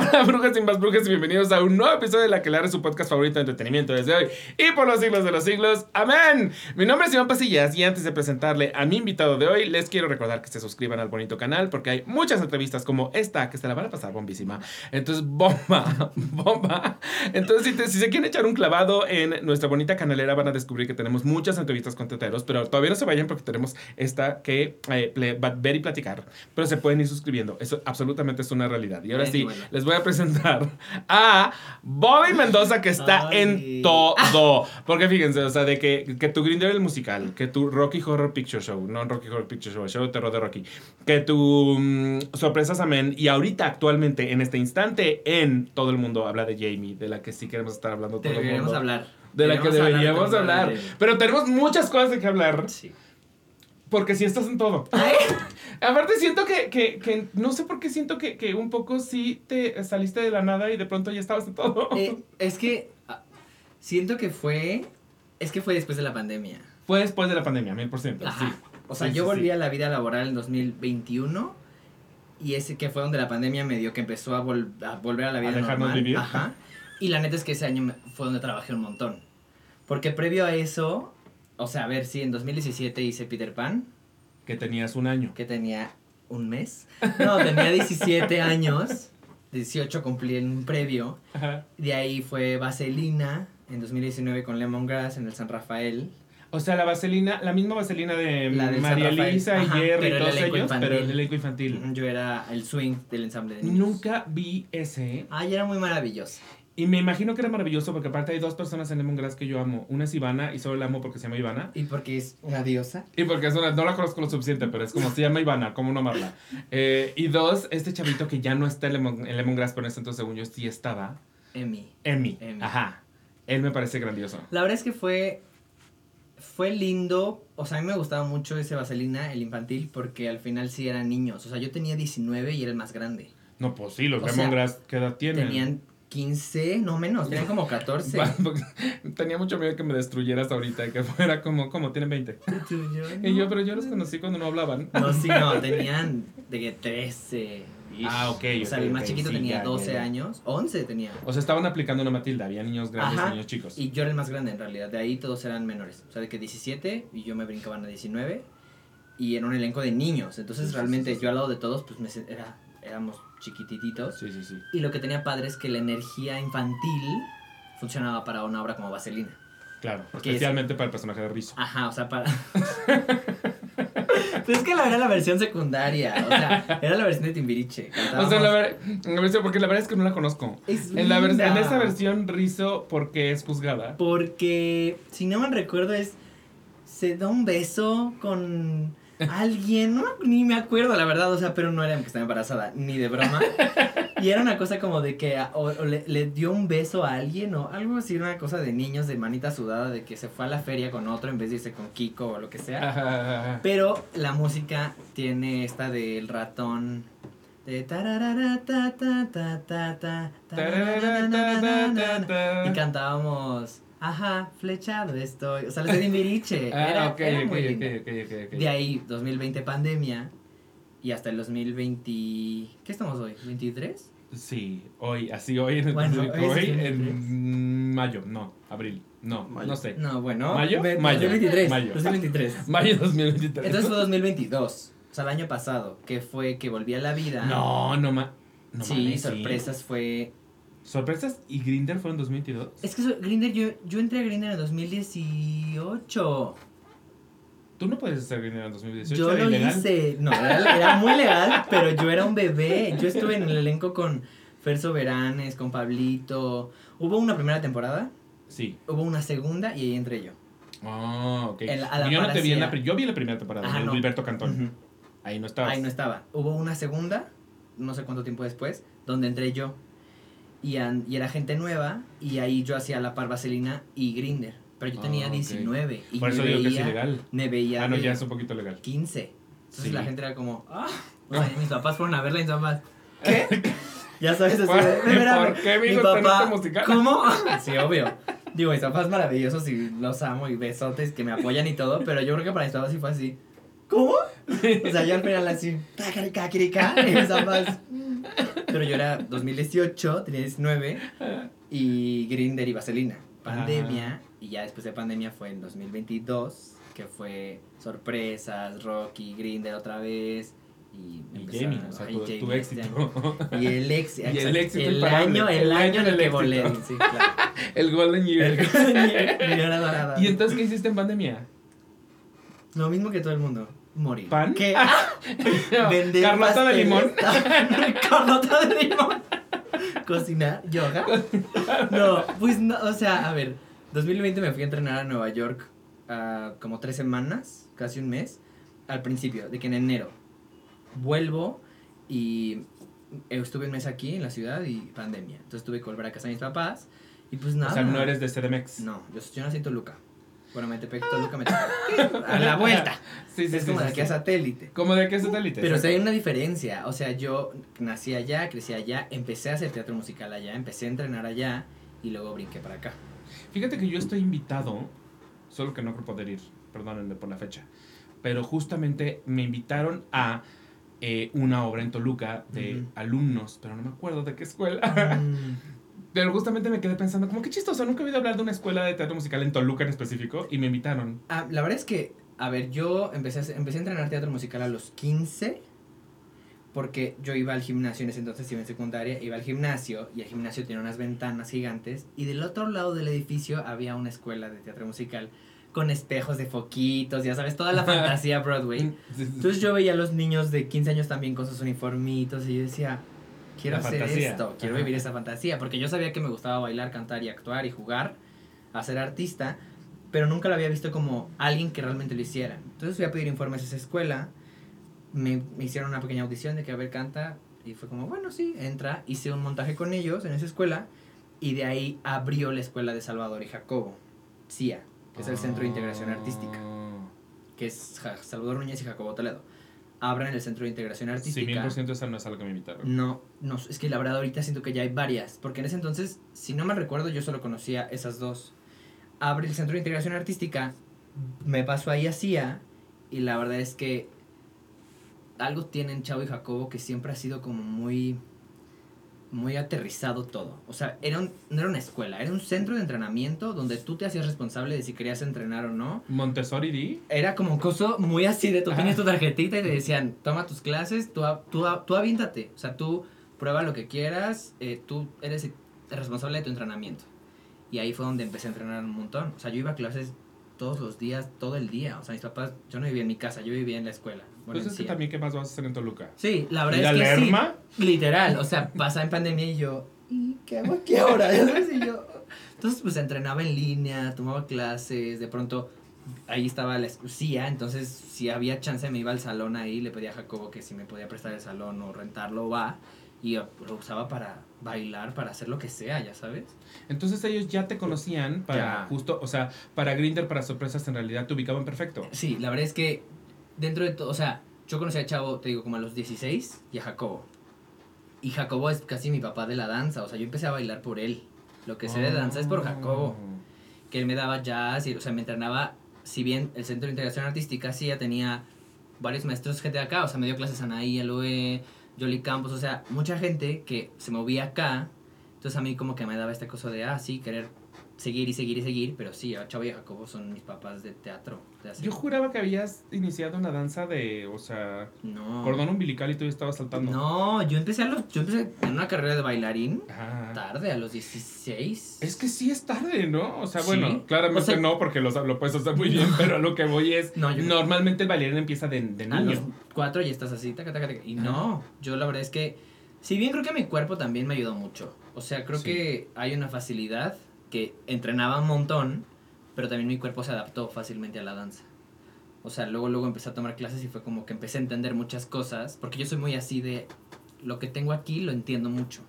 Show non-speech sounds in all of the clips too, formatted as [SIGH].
Hola, brujas y más brujas, y bienvenidos a un nuevo episodio de La que es su podcast favorito de entretenimiento desde hoy y por los siglos de los siglos. ¡Amén! Mi nombre es Iván Pasillas y antes de presentarle a mi invitado de hoy, les quiero recordar que se suscriban al bonito canal porque hay muchas entrevistas como esta que se la van a pasar bombísima. Entonces, bomba, [LAUGHS] bomba. Entonces, si, si se quieren echar un clavado en nuestra bonita canalera, van a descubrir que tenemos muchas entrevistas con teteros, pero todavía no se vayan porque tenemos esta que eh, ver y platicar. Pero se pueden ir suscribiendo. Eso absolutamente es una realidad. Y ahora sí, les voy a presentar a Bobby Mendoza, que está en todo. Porque fíjense, o sea, de que, que tu Grindr el musical, que tu Rocky Horror Picture Show, no Rocky Horror Picture Show, el show de terror de Rocky, que tu um, Sorpresas Amén, y ahorita actualmente, en este instante, en todo el mundo habla de Jamie, de la que sí queremos estar hablando todo el mundo. hablar. De la que deberíamos hablar. Pero tenemos muchas cosas de que hablar. Sí. Porque si estás en todo. [LAUGHS] Aparte siento que, que, que, no sé por qué siento que, que, un poco sí te saliste de la nada y de pronto ya estabas en todo. Eh, [LAUGHS] es que ah, siento que fue, es que fue después de la pandemia. Fue después de la pandemia, mil por ciento, sí. O sea, yo volví a la vida laboral en 2021 y ese que fue donde la pandemia me dio que empezó a, volver a la vida a normal. Vivir. Ajá. Y la neta es que ese año fue donde trabajé un montón. Porque previo a eso, o sea, a ver, sí, en 2017 hice Peter Pan. Que tenías un año. Que tenía un mes. No, tenía 17 [LAUGHS] años. 18 cumplí en un previo. Ajá. De ahí fue Vaselina en 2019 con Lemongrass en el San Rafael. O sea, la vaselina, la misma vaselina de, María Elisa y Jerry y todos ellos, pero el elenco infantil. Yo era el swing del ensamble de niños. Nunca vi ese. Ay, era muy maravilloso. Y me imagino que era maravilloso porque aparte hay dos personas en Lemongrass que yo amo. Una es Ivana y solo la amo porque se llama Ivana. Y porque es una diosa. Y porque es una, no la conozco lo suficiente, pero es como se llama Ivana, como no amarla. Eh, y dos, este chavito que ya no está en, Lemon, en Lemongrass, pero en ese entonces según yo sí estaba. Emi. Emi. Ajá. Él me parece grandioso. La verdad es que fue, fue lindo. O sea, a mí me gustaba mucho ese Vaselina, el infantil, porque al final sí eran niños. O sea, yo tenía 19 y era el más grande. No, pues sí, los Lemongrass, ¿qué edad tienen? Tenían 15, no menos, tenían como 14. [LAUGHS] Tenía mucho miedo que me destruyeras ahorita y que fuera como, como tienen 20. y yo, pero yo los conocí cuando no hablaban. No, sí, no, [LAUGHS] tenían de que 13. Ah, ok. O sea, el más chiquito tenía 12 años, 11 tenía. O sea, estaban aplicando una Matilda, había niños grandes y niños chicos. Y yo era el más grande en realidad, de ahí todos eran menores. O sea, de que 17 y yo me brincaban a 19 y era un elenco de niños. Entonces, realmente yo al lado de todos, pues me, era, éramos chiquitititos. Sí, sí, sí. Y lo que tenía padre es que la energía infantil funcionaba para una obra como Vaselina. Claro, especialmente para el personaje de Rizzo. Ajá, o sea, para... [LAUGHS] Pues es que la era la versión secundaria, o sea, era la versión de Timbiriche. O sea, la, versión, porque la verdad es que no la conozco. Es en, la en esa versión Rizzo, ¿por qué es juzgada? Porque, si no me recuerdo, es... Se da un beso con alguien, no, ni me acuerdo la verdad, o sea, pero no era que estaba embarazada, ni de broma. Y era una cosa como de que o, le, dio un beso a alguien o algo así, una cosa de niños de manita sudada, de que se fue a la feria con otro en vez de irse con Kiko o lo que sea. Pero la música tiene esta del ratón. De y cantábamos Ajá, flechado estoy. O sea, les de Timbiriche. [LAUGHS] ah, era, ok, ok, ok, De ahí, 2020 pandemia. Y hasta el 2020. ¿Qué estamos hoy? ¿23? Sí, hoy, así hoy en, bueno, hoy, en mayo, no, abril, no, no sé. No, bueno, mayo, mayo 2023, mayo. 2023. [LAUGHS] mayo 2023. Entonces fue 2022, o sea, el año pasado, que fue que volví a la vida. No, no, ma no Sí, sorpresas fue ¿Sorpresas y Grinder fueron en 2022? Es que Grinder, yo, yo entré a Grinder en 2018. Tú no puedes hacer Grinder en 2018. Yo lo hice. No, era, muy legal, pero yo era un bebé. Yo estuve en el elenco con Fer Soberanes, con Pablito. Hubo una primera temporada. Sí. Hubo una segunda y ahí entré yo. Ah, ok. yo no te vi en la, yo vi la primera temporada, Ajá, Gilberto Cantón. Ahí no estaba. Ahí no estaba. Hubo una segunda, no sé cuánto tiempo después, donde entré yo y, y, era gente nueva y ahí yo hacía la par vaselina y grinder. Pero yo tenía 19 y Por eso me digo veía, que es ilegal. Me veía Ah, no, ya es un poquito legal. 15. Entonces la gente era como, ah, [LAUGHS] mis papás fueron a verla y mis papás, ¿qué? [LAUGHS] ya sabes, así ¿Por, ¿Por qué mi papá? ¿Cómo? [LAUGHS] sí, obvio. Digo, mis papás maravillosos y los amo y besotes que me apoyan y todo, pero yo creo que para mis papás sí fue así. ¿Cómo? O sea, yo al final así, y mis papás, Pero yo era 2018, tenía 19 y Grinder y Vaselina. Pandemia y ya después de pandemia fue en 2022 que fue sorpresas, Rocky, Grinder otra vez y, Y Jamie, o sea, tu, Jamie tu este éxito. Y el ex, [LAUGHS] Y el éxito el año, el, el año año el del que volé, éxito. sí, claro. [LAUGHS] El Golden Year. El hora dorada. ¿Y entonces qué hiciste en pandemia? Lo mismo que todo el mundo, morir. ¿Pan? ¿Qué? [LAUGHS] No, Vender Carlota de limón. [LAUGHS] Carlota de limón. Cocinar, yoga. [LAUGHS] No, pues no, o sea, a ver, 2020 me fui a entrenar a Nueva York ah, como tres semanas, casi un mes, al principio, de que en enero vuelvo y estuve un mes aquí en la ciudad y pandemia. Entonces tuve que volver a casa de mis papás y pues nada. O sea, no eres de CDMX. No, yo, yo nací en Toluca. Bueno, Metepec, Toluca, Metepec. A la vuelta. [LAUGHS] Sí, sí, es sí, como de aquí a satélite. ¿Cómo de qué satélite? Pero sí hay una diferencia. O sea, yo nací allá, crecí allá, empecé a hacer teatro musical allá, empecé a entrenar allá y luego brinqué para acá. Fíjate que yo estoy invitado, solo que no creo poder ir, perdónenme por la fecha, pero justamente me invitaron a eh, una obra en Toluca de Ujú. alumnos, pero no me acuerdo de qué escuela. Mm, [LAUGHS] Pero justamente me quedé pensando, como qué chistoso, nunca he oído hablar de una escuela de teatro musical en Toluca en específico y me invitaron. ah, la verdad es que, a ver, yo empecé a, empecé a entrenar teatro musical a los 15 porque yo iba al gimnasio en ese entonces, iba en secundaria, iba al gimnasio y el gimnasio tiene unas ventanas gigantes y del otro lado del edificio había una escuela de teatro musical con espejos de foquitos, ya sabes, toda la [LAUGHS] fantasía Broadway. Entonces yo veía a los niños de 15 años también con sus uniformitos y yo decía, quiero La hacer fantasía. esto, quiero Ajá. vivir esa fantasía, porque yo sabía que me gustaba bailar, cantar y actuar y jugar, a ser artista, pero nunca lo había visto como alguien que realmente lo hiciera. Entonces fui a pedir informes a esa escuela, me, me hicieron una pequeña audición de que a ver canta y fue como, bueno, sí, entra, hice un montaje con ellos en esa escuela y de ahí abrió la escuela de Salvador y Jacobo, CIA, que es el Centro de Integración Artística Ah. que es Salvador Núñez y Jacobo Toledo, abran el Centro de Integración Sí, Artística. mil por ciento esa no es a lo que me invitaron. no, no, es que la verdad ahorita siento que ya hay varias, porque en ese entonces, si no me recuerdo, yo solo conocía esas dos. Abre el Centro de Integración Artística, me paso ahí a CIA, y la verdad es que algo tienen Chavo y Jacobo que siempre ha sido como muy muy aterrizado todo. O sea, era un, no era una escuela, era un centro de entrenamiento donde tú te hacías responsable de si querías entrenar o no. Montessori D. Era como un coso muy así de tú tenías tu tarjetita y te decían, toma tus clases, tú, tú, tú aviéntate. O sea, tú prueba lo que quieras, eh, tú eres el responsable de tu entrenamiento. Y ahí fue donde empecé a entrenar un montón. O sea, yo iba a clases todos los días, todo el día. O sea, mis papás, yo no vivía en mi casa, yo vivía en la escuela. Bueno, Pues en es que CIA. también, ¿qué más vas a hacer en Toluca? Sí, la verdad ¿Ir a es que sí. Lerma? Literal, o sea, pasa en pandemia y yo, ¿y qué hago aquí [LAUGHS] ahora? Y yo, entonces, pues entrenaba en línea, tomaba clases, de pronto ahí estaba la exclusiva, entonces si había chance me iba al salón ahí, le pedía a Jacobo que si me podía prestar el salón o rentarlo, va, y lo usaba para bailar, para hacer lo que sea, ya sabes. Entonces ellos ya te conocían para Ya. justo, o sea, para Grinder, para sorpresas, en realidad te ubicaban perfecto. Sí, la verdad es que dentro de todo, o sea, yo conocí a Chavo, te digo, como a los 16 y a Jacobo. Y Jacobo es casi mi papá de la danza, o sea, yo empecé a bailar por él. Lo que sé de danza es por Jacobo. que él me daba jazz, y, o sea, me entrenaba, si bien el Centro de Integración Artística sí ya tenía varios maestros gente de acá, o sea, me dio clases Anaí, Aloe, Jolly Campos, o sea, mucha gente que se movía acá, entonces a mí como que me daba este cosa de, ah, sí, querer seguir y seguir y seguir, pero sí, Chavo y Jacobo son mis papás de teatro. De hace- Yo juraba que habías iniciado una danza de, o sea, no. cordón umbilical y tú estabas saltando. No, yo empecé, a los, yo empecé en una carrera de bailarín tarde, a los 16. Es que sí es tarde, ¿no? O sea, Sí. bueno, claramente O sea- no, porque lo, lo puedes hacer [LAUGHS] muy bien, pero a lo que voy es, No, yo- normalmente el bailarín empieza de, de a los niño. cuatro y estás así, taca, taca, taca. Y no, yo la verdad es que, si bien creo que mi cuerpo también me ayudó mucho. O sea, creo Sí. que hay una facilidad que entrenaba un montón, pero también mi cuerpo se adaptó fácilmente a la danza. O sea, luego, luego empecé a tomar clases y fue como que empecé a entender muchas cosas, porque yo soy muy así de, lo que tengo aquí lo entiendo mucho.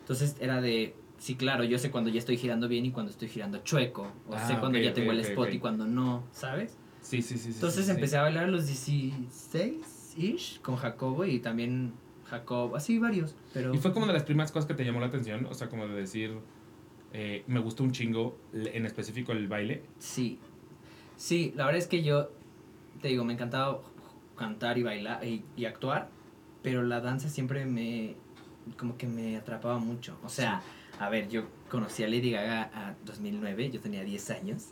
Entonces era de, sí, claro, yo sé cuando ya estoy girando bien y cuando estoy girando chueco, o Ah, sé cuando ok, ya tengo el ok, spot ok. y cuando no, ¿sabes? Sí, sí, sí. sí, Entonces sí, sí. empecé a bailar a los 16-ish con Jacobo y también Jacob, así varios. Pero Y fue como de las primeras cosas que te llamó la atención, o sea, como de decir, eh, me gustó un chingo, en específico el baile. Sí, sí, la verdad es que yo, te digo, me encantaba cantar y bailar y, y actuar, pero la danza siempre me, como que me atrapaba mucho. O sea, a ver, yo conocí a Lady Gaga a 2009, yo tenía 10 años,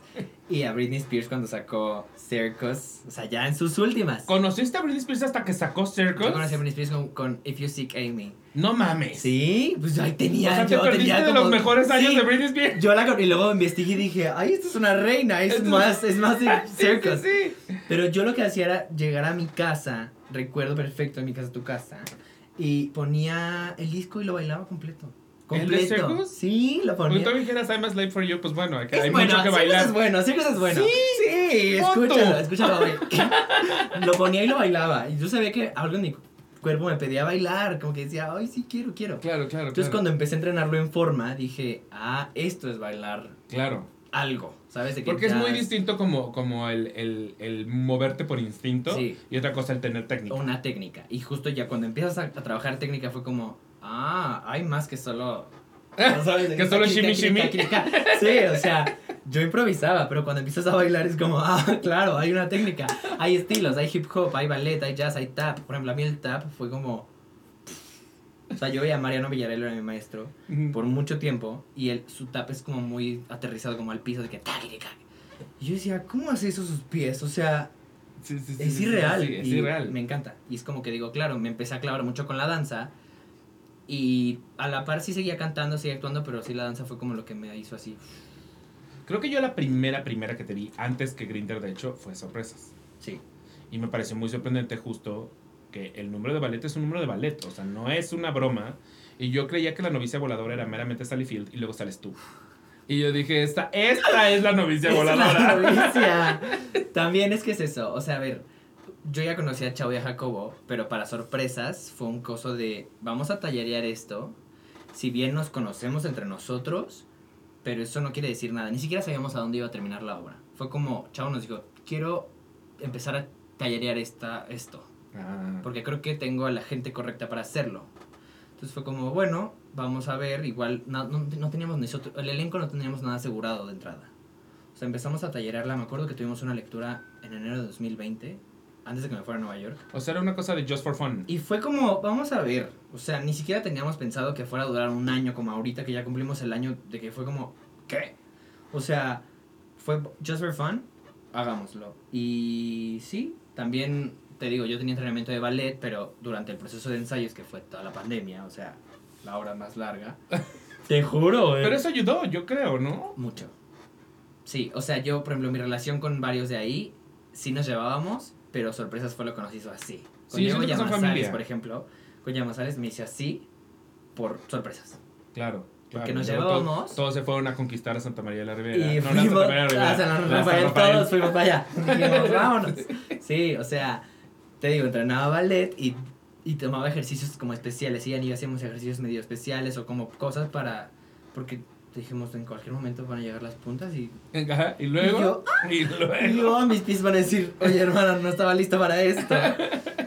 y a Britney Spears cuando sacó Circus, o sea, ya en sus últimas. ¿Conociste a Britney Spears hasta que sacó Circus? Yo conocí a Britney Spears con, con If You Seek Amy. No mames. Sí, pues ahí tenía, o sea, te yo tenía de como- los mejores años Sí, de Britney Spears. Yo la y luego investigué y dije, ay, esta es una reina, es Esto- más, es más de [LAUGHS] Circus. sí, sí. Pero yo lo que hacía era llegar a mi casa, recuerdo perfecto en mi casa, tu casa, y ponía el disco y lo bailaba completo. ¿El de Completo. Circus? Sí, lo Cuando ponía. tú dijeras I'm a slave for you, pues bueno, hay, que- Es hay bueno, mucho que Circus bailar. es bueno, Circus es bueno. Sí, Sí, punto. escúchalo, escúchalo. [LAUGHS] lo ponía y lo bailaba. Y yo sabía que algo en mi cuerpo me pedía bailar, como que decía, ay, sí, quiero, quiero. Claro, claro, Entonces claro. cuando empecé a entrenarlo en forma, dije, ah, esto es bailar Claro. algo, ¿sabes? De que Porque es muy distinto como, como el, el, el moverte por instinto Sí. y otra cosa el tener técnica. Una técnica. Y justo ya cuando empiezas a, a trabajar técnica fue como, ah, hay más que solo... ¿sabes? De Que solo shimmy, shimmy. [LAUGHS] Sí, o sea, yo improvisaba, pero cuando empiezas a bailar es como, ah, claro, hay una técnica, hay estilos, hay hip hop, hay ballet, hay jazz, hay tap. Por ejemplo, a mí el tap fue como... O sea, yo veía a Mariano Villarreal, era mi maestro, Ujú. por mucho tiempo, y él, su tap es como muy aterrizado como al piso, de que... Y yo decía, ¿cómo hace eso sus pies? O sea, Sí, sí, sí, es irreal. es y irreal. Me encanta. Y es como que digo, claro, me empecé a clavar mucho con la danza. Y a la par sí seguía cantando, seguía actuando, pero sí la danza fue como lo que me hizo así. Creo que yo la primera, primera que te vi, antes que Grinder, de hecho, fue Sorpresas. Sí. Y me pareció muy sorprendente justo que el número de ballet es un número de ballet, o sea, no es una broma. Y yo creía que la novicia voladora era meramente Sally Field y luego sales tú. Y yo dije, esta, esta es la novicia [LAUGHS] Es una voladora. novicia. [LAUGHS] También es que es eso. O sea, a ver, yo ya conocí a Chavo y a Jacobo, pero para sorpresas fue un coso de vamos a tallerear esto. Si bien nos conocemos entre nosotros, pero eso no quiere decir nada. Ni siquiera sabíamos a dónde iba a terminar la obra. Fue como, Chavo nos dijo, quiero empezar a tallerear esta, esto. Ah, porque creo que tengo a la gente correcta para hacerlo. Entonces fue como, bueno, vamos a ver, igual no, no, no teníamos nosotros, el elenco no teníamos nada asegurado de entrada. O sea, empezamos a tallerarla, me acuerdo que tuvimos una lectura en enero de 2020, antes de que me fuera a Nueva York. o sea, era una cosa de just for fun. Y fue como, vamos a ver, o sea, ni siquiera teníamos pensado que fuera a durar un año como ahorita, que ya cumplimos el año de que fue como, ¿qué? O sea, fue just for fun, hagámoslo. Y sí, también te digo, yo tenía entrenamiento de ballet, pero durante el proceso de ensayos, que fue toda la pandemia, o sea, la hora más larga. [LAUGHS] te juro, güey. Pero eso ayudó, yo creo, ¿no? Mucho. Sí, o sea, yo, por ejemplo, mi relación con varios de ahí, sí nos llevábamos, pero sorpresas fue lo que nos hizo así. Con Sí, Diego Llamazares, por ejemplo, con Llamazares me hice así por sorpresas. Claro. Porque claro. nos llevábamos- Todos, todos se fueron a conquistar a Santa María de la Ribera. Y no, no, fuimos Santa María de la Ribera. a San Rafael, todos fuimos para allá. [LAUGHS] Dijimos, vámonos. Sí, o sea, te digo, entrenaba ballet y, y tomaba ejercicios como especiales. Y y hacíamos ejercicios medio especiales o como cosas para... Porque dijimos, en cualquier momento van a llegar las puntas y Ajá, y luego. Y, [LAUGHS] luego. Y yo, mis pies van a decir, oye hermano, no estaba listo para esto. [LAUGHS]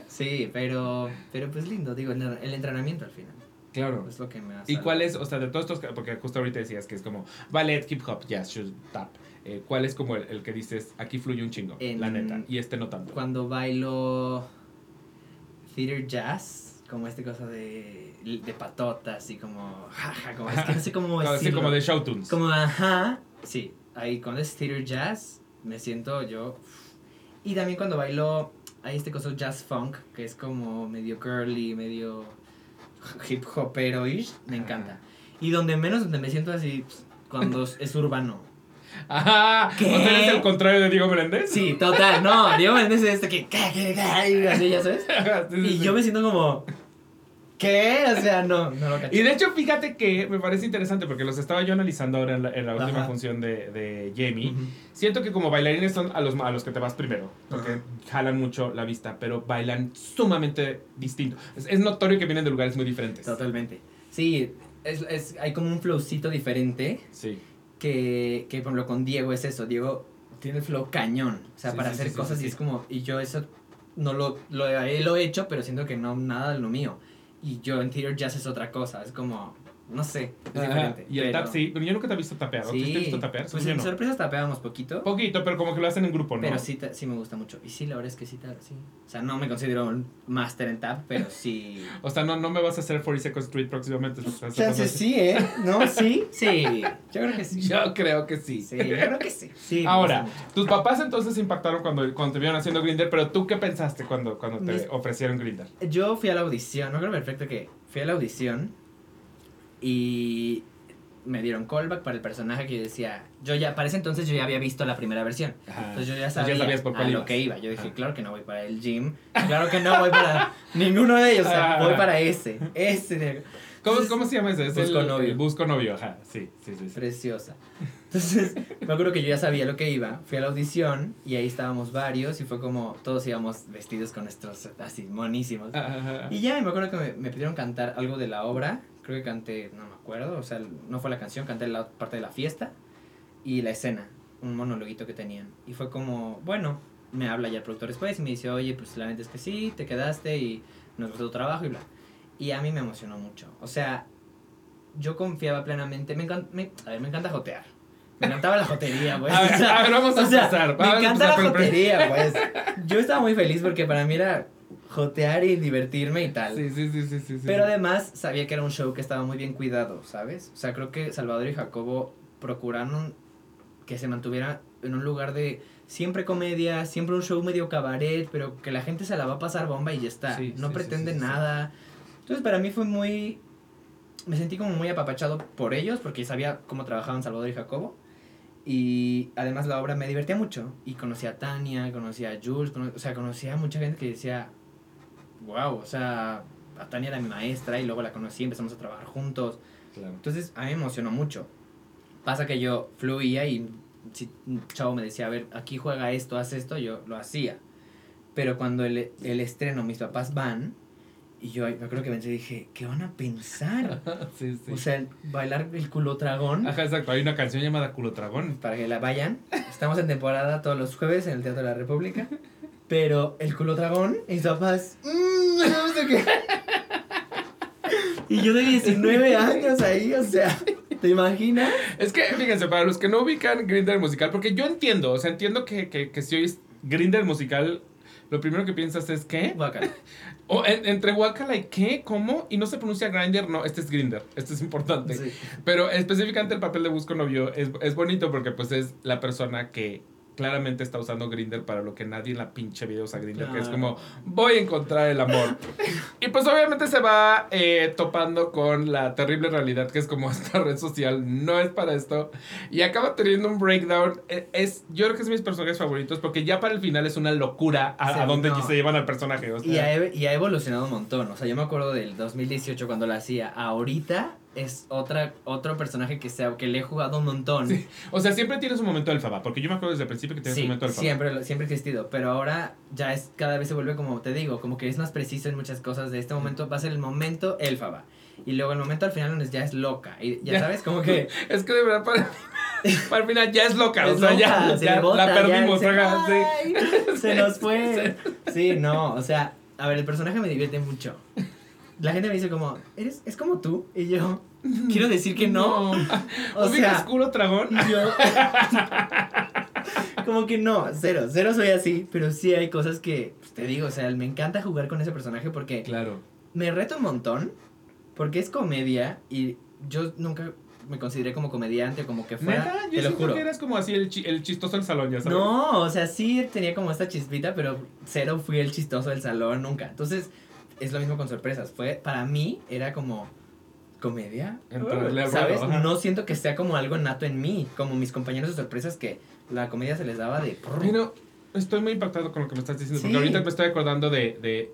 Sí, pero, pero pues lindo, digo, el entrenamiento al final. Claro. Es lo que me hace. ¿Y cuál es, o sea, de todos estos, porque justo ahorita decías que es como ballet, hip hop, jazz, shoes, tap, eh, ¿cuál es como el, el que dices, aquí fluye un chingo, En- la neta, y este no tanto? Cuando bailo theater jazz, como este cosa de, de patotas y como, jaja, como, es que no sé cómo [LAUGHS] Como, así decirlo. como de show tunes. Como, ajá, sí, ahí cuando es theater jazz, me siento yo. Y también cuando bailo, hay este coso jazz funk, que es como medio girly, medio hip hopero-ish, me encanta. Y donde menos, donde me siento así, cuando [LAUGHS] es- urbano. Ajá, ¿Qué? ¿o sea, eres el contrario de Diego Meléndez? Sí, total, no, Diego Méndez es este que, "Ca, ca, ca", y así, ya sabes. [LAUGHS] Y yo me siento como, ¿qué? O sea, no, no lo cacho. Y de hecho, fíjate que me parece interesante porque los estaba yo analizando ahora en la, en la última Ajá. función de, de Jamie. Ujú. Siento que como bailarines son a los, a los que te vas primero, porque Ajá. jalan mucho la vista, pero bailan sumamente distinto. Es, es notorio que vienen de lugares muy diferentes. Totalmente. Sí, es, es, hay como un flowcito diferente Sí. que, que, por ejemplo, con Diego es eso. Diego tiene el flow cañón. O sea, Sí, para sí, hacer sí, cosas y es como, y yo eso no lo, lo, he- lo he hecho, pero siento que no, nada de lo mío. Y yo en theater jazz es otra cosa. Es como, no sé, es Ajá, diferente. Y el pero- tap sí, pero yo nunca te he visto tapear. ¿o tú Sí, te he visto tapear? pues en no. sorpresas tapeábamos poquito. Poquito, pero como que lo hacen en grupo, ¿no? Pero sí, sí me gusta mucho. Y sí, la verdad es que sí, sí. O sea, no me considero un máster en tap, pero sí. [LAUGHS] O sea, no, no me vas a hacer 42nd Street próximamente. o sea, sí, ¿eh? ¿No? ¿Sí? [LAUGHS] Sí. Yo creo que sí. Yo creo que sí. Sí, yo creo que sí. Ahora, tus papás entonces se impactaron cuando, cuando te vieron haciendo Grinder, pero tú qué pensaste cuando, cuando te Mis- ofrecieron Grinder? Yo fui a la audición, no creo perfecto que fui a la audición y me dieron callback para el personaje que yo decía, yo ya, para ese entonces yo ya había visto la primera versión. Entonces yo ya sabía sabías por a lo que iba. Yo dije, Ajá. claro que no voy para el gym, claro que no voy para [LAUGHS] ninguno de ellos, o sea, voy para ese, ese de ¿Cómo, Entonces, ¿Cómo se llama ese? Es Busco el, novio. el busco novio, ajá. Sí, sí, sí. sí. preciosa. Entonces, me acuerdo que yo ya sabía lo que iba, fui a la audición y ahí estábamos varios y fue como todos íbamos vestidos con nuestros así monísimos. Ajá. Y ya me acuerdo que me, me pidieron cantar algo de la obra. Creo que canté, no me acuerdo, o sea, no fue la canción, canté la parte de la fiesta y la escena, un monologuito que tenían. Y fue como, bueno, me habla ya el productor después y me dice, oye, pues la neta es que sí, te quedaste y nos gustó tu trabajo y bla. Y a mí me emocionó mucho. O sea, yo confiaba plenamente, me, encan- me- a ver, me encanta jotear. Me encantaba la jotería, [LAUGHS] pues. A ver, O sea, a ver, vamos a o sea, empezar. Me encanta la jotería, pues. Yo estaba muy feliz porque para mí era jotear y divertirme y tal. Sí, sí, sí, sí, sí. Pero además sabía que era un show que estaba muy bien cuidado, ¿sabes? O sea, creo que Salvador y Jacobo procuraron que se mantuviera en un lugar de siempre comedia, siempre un show medio cabaret, pero que la gente se la va a pasar bomba y ya está. Sí, no sí, pretende sí, nada. Entonces para mí fue muy... Me sentí como muy apapachado por ellos porque sabía cómo trabajaban Salvador y Jacobo. Y además la obra me divertía mucho. Y conocí a Tania, conocí a Jules, cono- o sea, conocí a mucha gente que decía, wow, o sea, Tania era mi maestra y luego la conocí, empezamos a trabajar juntos. Claro. Entonces a mí me emocionó mucho. Pasa que yo fluía y si un chavo me decía, a ver, aquí juega esto, haz esto, yo lo hacía. Pero cuando el, el estreno, mis papás van, y yo me acuerdo que pensé, dije, ¿qué van a pensar? [LAUGHS] Sí, sí. O sea, bailar el culo tragón Ajá, exacto. Hay una canción llamada Culo Dragón. para que la vayan. Estamos en temporada todos los jueves en el Teatro de la República. [LAUGHS] Pero el culo dragón, y mis papás, "Mm, no sé qué. Y yo de 19 años ahí, o sea, ¿te imaginas? Es que, fíjense, para los que no ubican Grinder musical, porque yo entiendo, o sea, entiendo que, que, que si oyes Grinder musical, lo primero que piensas es ¿qué? Guácala. O en- entre Wakala y ¿qué? ¿Cómo? Y no se pronuncia Grinder, no, este es Grinder, este es importante. Sí. Pero específicamente el papel de Busco Novio es, es bonito porque pues es la persona que claramente está usando Grinder para lo que nadie en la pinche vida usa Grinder, que es Claro. como voy a encontrar el amor. [LAUGHS] y pues obviamente se va eh, topando con la terrible realidad que es como [LAUGHS] esta red social no es para esto y acaba teniendo un breakdown. Eh, Es, yo creo que es de mis personajes favoritos porque ya para el final es una locura a, Sí, a dónde no. se llevan al personaje. o sea. Y ha, ev- y ha evolucionado un montón. O sea, yo me acuerdo del 2018 cuando la hacía. Ahorita es otra, otro personaje que, sea, que le he jugado un montón. Sí. O sea, siempre tienes un momento del faba, porque yo me acuerdo desde el principio que tienes Sí, un momento del faba. siempre, siempre ha existido, pero ahora ya es cada vez se vuelve como te digo, como que es más preciso en muchas cosas. De este momento va a ser el momento Elfaba. Y luego el momento al final donde ya es loca. Y ya Ya. sabes, como que [LAUGHS] Es que de verdad para, para el final ya es loca, o es sea, loca, ya, se ya bota, la perdimos, ya, ajá, sí. "Ay, Se nos fue. [LAUGHS] Sí, no, o sea, a ver, el personaje me divierte mucho. La gente me dice como, ¿eres, es como tú? Y yo, quiero decir que no. O ¿Ubicas sea, culo dragón? yo, [LAUGHS] como que no, cero, cero soy así, pero sí hay cosas que, pues, te digo, o sea, me encanta jugar con ese personaje porque Claro. me reto un montón, porque es comedia y yo nunca me consideré como comediante, como que fuera, Neta, yo te lo juro. que eras como así el, chi- el chistoso del salón, ya sabes. No, o sea, sí tenía como esta chispita, pero cero fui el chistoso del salón nunca. Entonces, es lo mismo con sorpresas. Fue, para mí, era como comedia. Entrarle al ¿Sabes? ajá. No siento que sea como algo nato en mí, como mis compañeros de sorpresas que la comedia se les daba de... Pero estoy muy impactado con lo que me estás diciendo, Sí. porque ahorita me estoy acordando de... de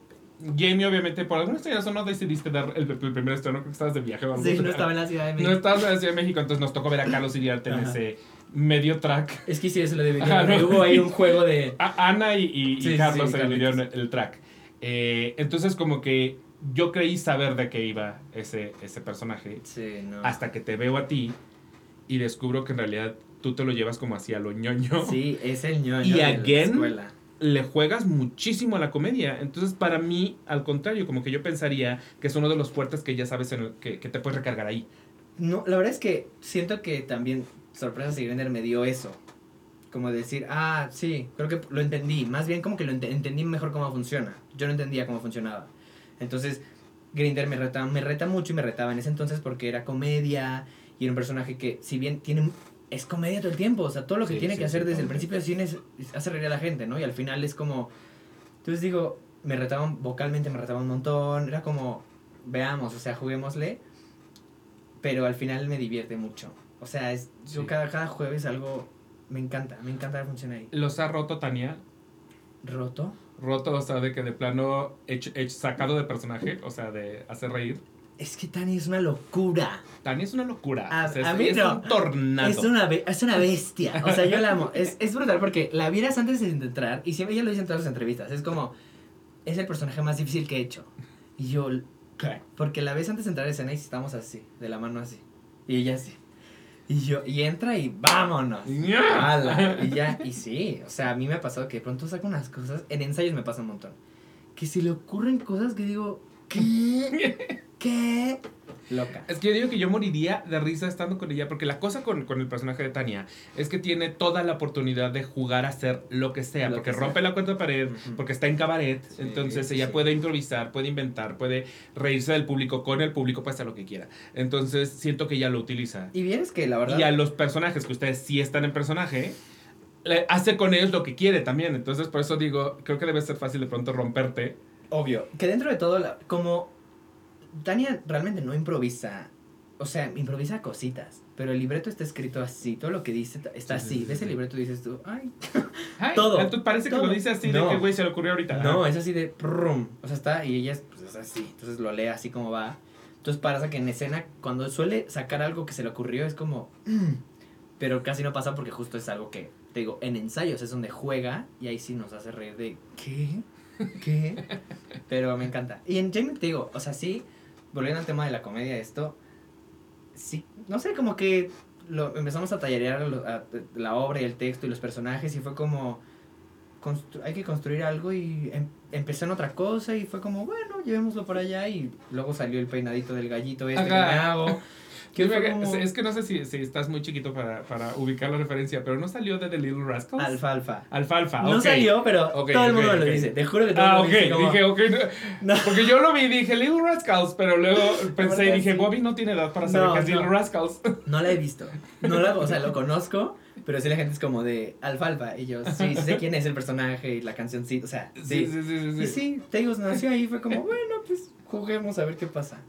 Jamie, obviamente, por alguna extraña razón no decidiste dar el, el primer estreno, creo que estabas de viaje o algo. Sí, no estaba en la Ciudad de No México. estabas en la Ciudad de México, entonces nos tocó ver a Carlos [CLEARS THROAT] Iriarte en ese medio track. Es que sí, eso lo dividieron. [LAUGHS] No. Hubo ahí un juego de... A- Ana y, y- y Sí, sí, Carlos sí, se Carlitos. dividieron el, el track. Eh, entonces, como que yo creí saber de qué iba ese, ese personaje Sí, no. hasta que te veo a ti y descubro que en realidad tú te lo llevas como hacia lo ñoño. Sí, es el ñoño Y de la again, escuela. le juegas muchísimo a la comedia. Entonces, para mí, al contrario, como que yo pensaría que es uno de los fuertes que ya sabes en el, que, que te puedes recargar ahí. No, la verdad es que siento que también Sorpresas y Grinder me dio eso. Como decir, ah, sí, creo que lo entendí. Más bien como que lo ente- entendí mejor cómo funciona. Yo no entendía cómo funcionaba. Entonces, Grinder me reta, me reta mucho y me retaba en ese entonces porque era comedia y era un personaje que, si bien tiene es comedia todo el tiempo, o sea, todo lo que Sí, tiene sí, que hacer sí, desde el principio del cine es, es hacer reír a la gente, ¿no? Y al final es como, entonces digo, me retaban vocalmente, me retaban un montón, era como, veamos, o sea, juguémosle, pero al final me divierte mucho. O sea, es, yo cada, cada jueves algo, me encanta, me encanta la función ahí. ¿Los ha roto Tania? ¿Roto? Roto, o sea, de que de plano hecho, hecho- sacado de personaje, o sea, de hacer reír. Es que Tani es una locura. Tania es una locura. A- o sea, a es, mí es no. un tornado. Es una, es una bestia. O sea, yo la amo. Es, es brutal porque la vieras antes de entrar, y siempre ella lo dice en todas las entrevistas. Es como, es el personaje más difícil que he hecho. Y yo, ¿qué? Porque la ves antes de entrar a escena y estamos así, de la mano así. Y ella así. Y yo, y entra y vámonos. ¡Hala! Y ya, y sí, o sea, a mí me ha pasado que de pronto saco unas cosas, en ensayos me pasa un montón, que se le ocurren cosas que digo, ¿qué? [LAUGHS] ¿Qué? Loca. Es que yo digo que yo moriría de risa estando con ella, porque la cosa con, con el personaje de Tania es que tiene toda la oportunidad de jugar a hacer lo que sea, Lo porque que rompe sea. la cuarta pared, porque está en cabaret, Sí, entonces ella sí. puede improvisar, puede inventar, puede reírse del público, con el público puede hacer lo que quiera. Entonces siento que ella lo utiliza. Y vienes que la verdad... Y a los personajes que ustedes sí están en personaje, le- hace con ellos lo que quiere también. Entonces por eso digo, creo que debe ser fácil de pronto romperte. Obvio. Que dentro de todo, la- como Tania realmente no improvisa, o sea, improvisa cositas, pero el libreto está escrito así, todo lo que dice está Sí, sí, así. sí, Ves sí. el libreto y dices tú, ay. [LAUGHS] Ay, Todo, entonces parece que todo. lo dice así No. de que güey se le ocurrió ahorita. No, es así de prum. O sea, está y ella es, pues, es así. Entonces lo lee así como va. Entonces pasa que en escena, cuando suele sacar algo que se le ocurrió, es como. "Mm", pero casi no pasa porque justo es algo que, te digo, en ensayos es donde juega y ahí sí nos hace reír de ¿qué? ¿Qué? [LAUGHS] pero me encanta. Y en Jamie, te digo, o sea, sí, volviendo al tema de la comedia, esto, sí, no sé, como que lo, empezamos a tallerear lo- a- la obra y el texto y los personajes y fue como hay que construir algo y em- empecé en otra cosa y fue como, bueno, llevémoslo por allá y luego salió el peinadito del gallito este que Ajá. me hago. Que Que fue me- como Es que no sé si, si estás muy chiquito para, para ubicar la referencia, pero no salió de The Little Rascals. alfalfa. Alfalfa, No ok. salió, pero Ok, todo el ok, mundo me ok. lo dice. Te juro que todo Ah, el ok. mundo dice como, Dije, ok. no. [LAUGHS] No. Porque yo lo vi y dije Little Rascals, pero luego [LAUGHS] pensé y dije. Bobby no tiene edad para saber No, qué es no. Little Rascals. [LAUGHS] No la he visto. No la, o sea, lo conozco, pero sí la gente es como de alfalfa. Y yo, sí, sí sé quién es el personaje y la canción, sí, o sea, Sí, sí. sí, sí, sí. Y sí. nació ahí, fue como, bueno, pues juguemos a ver qué pasa.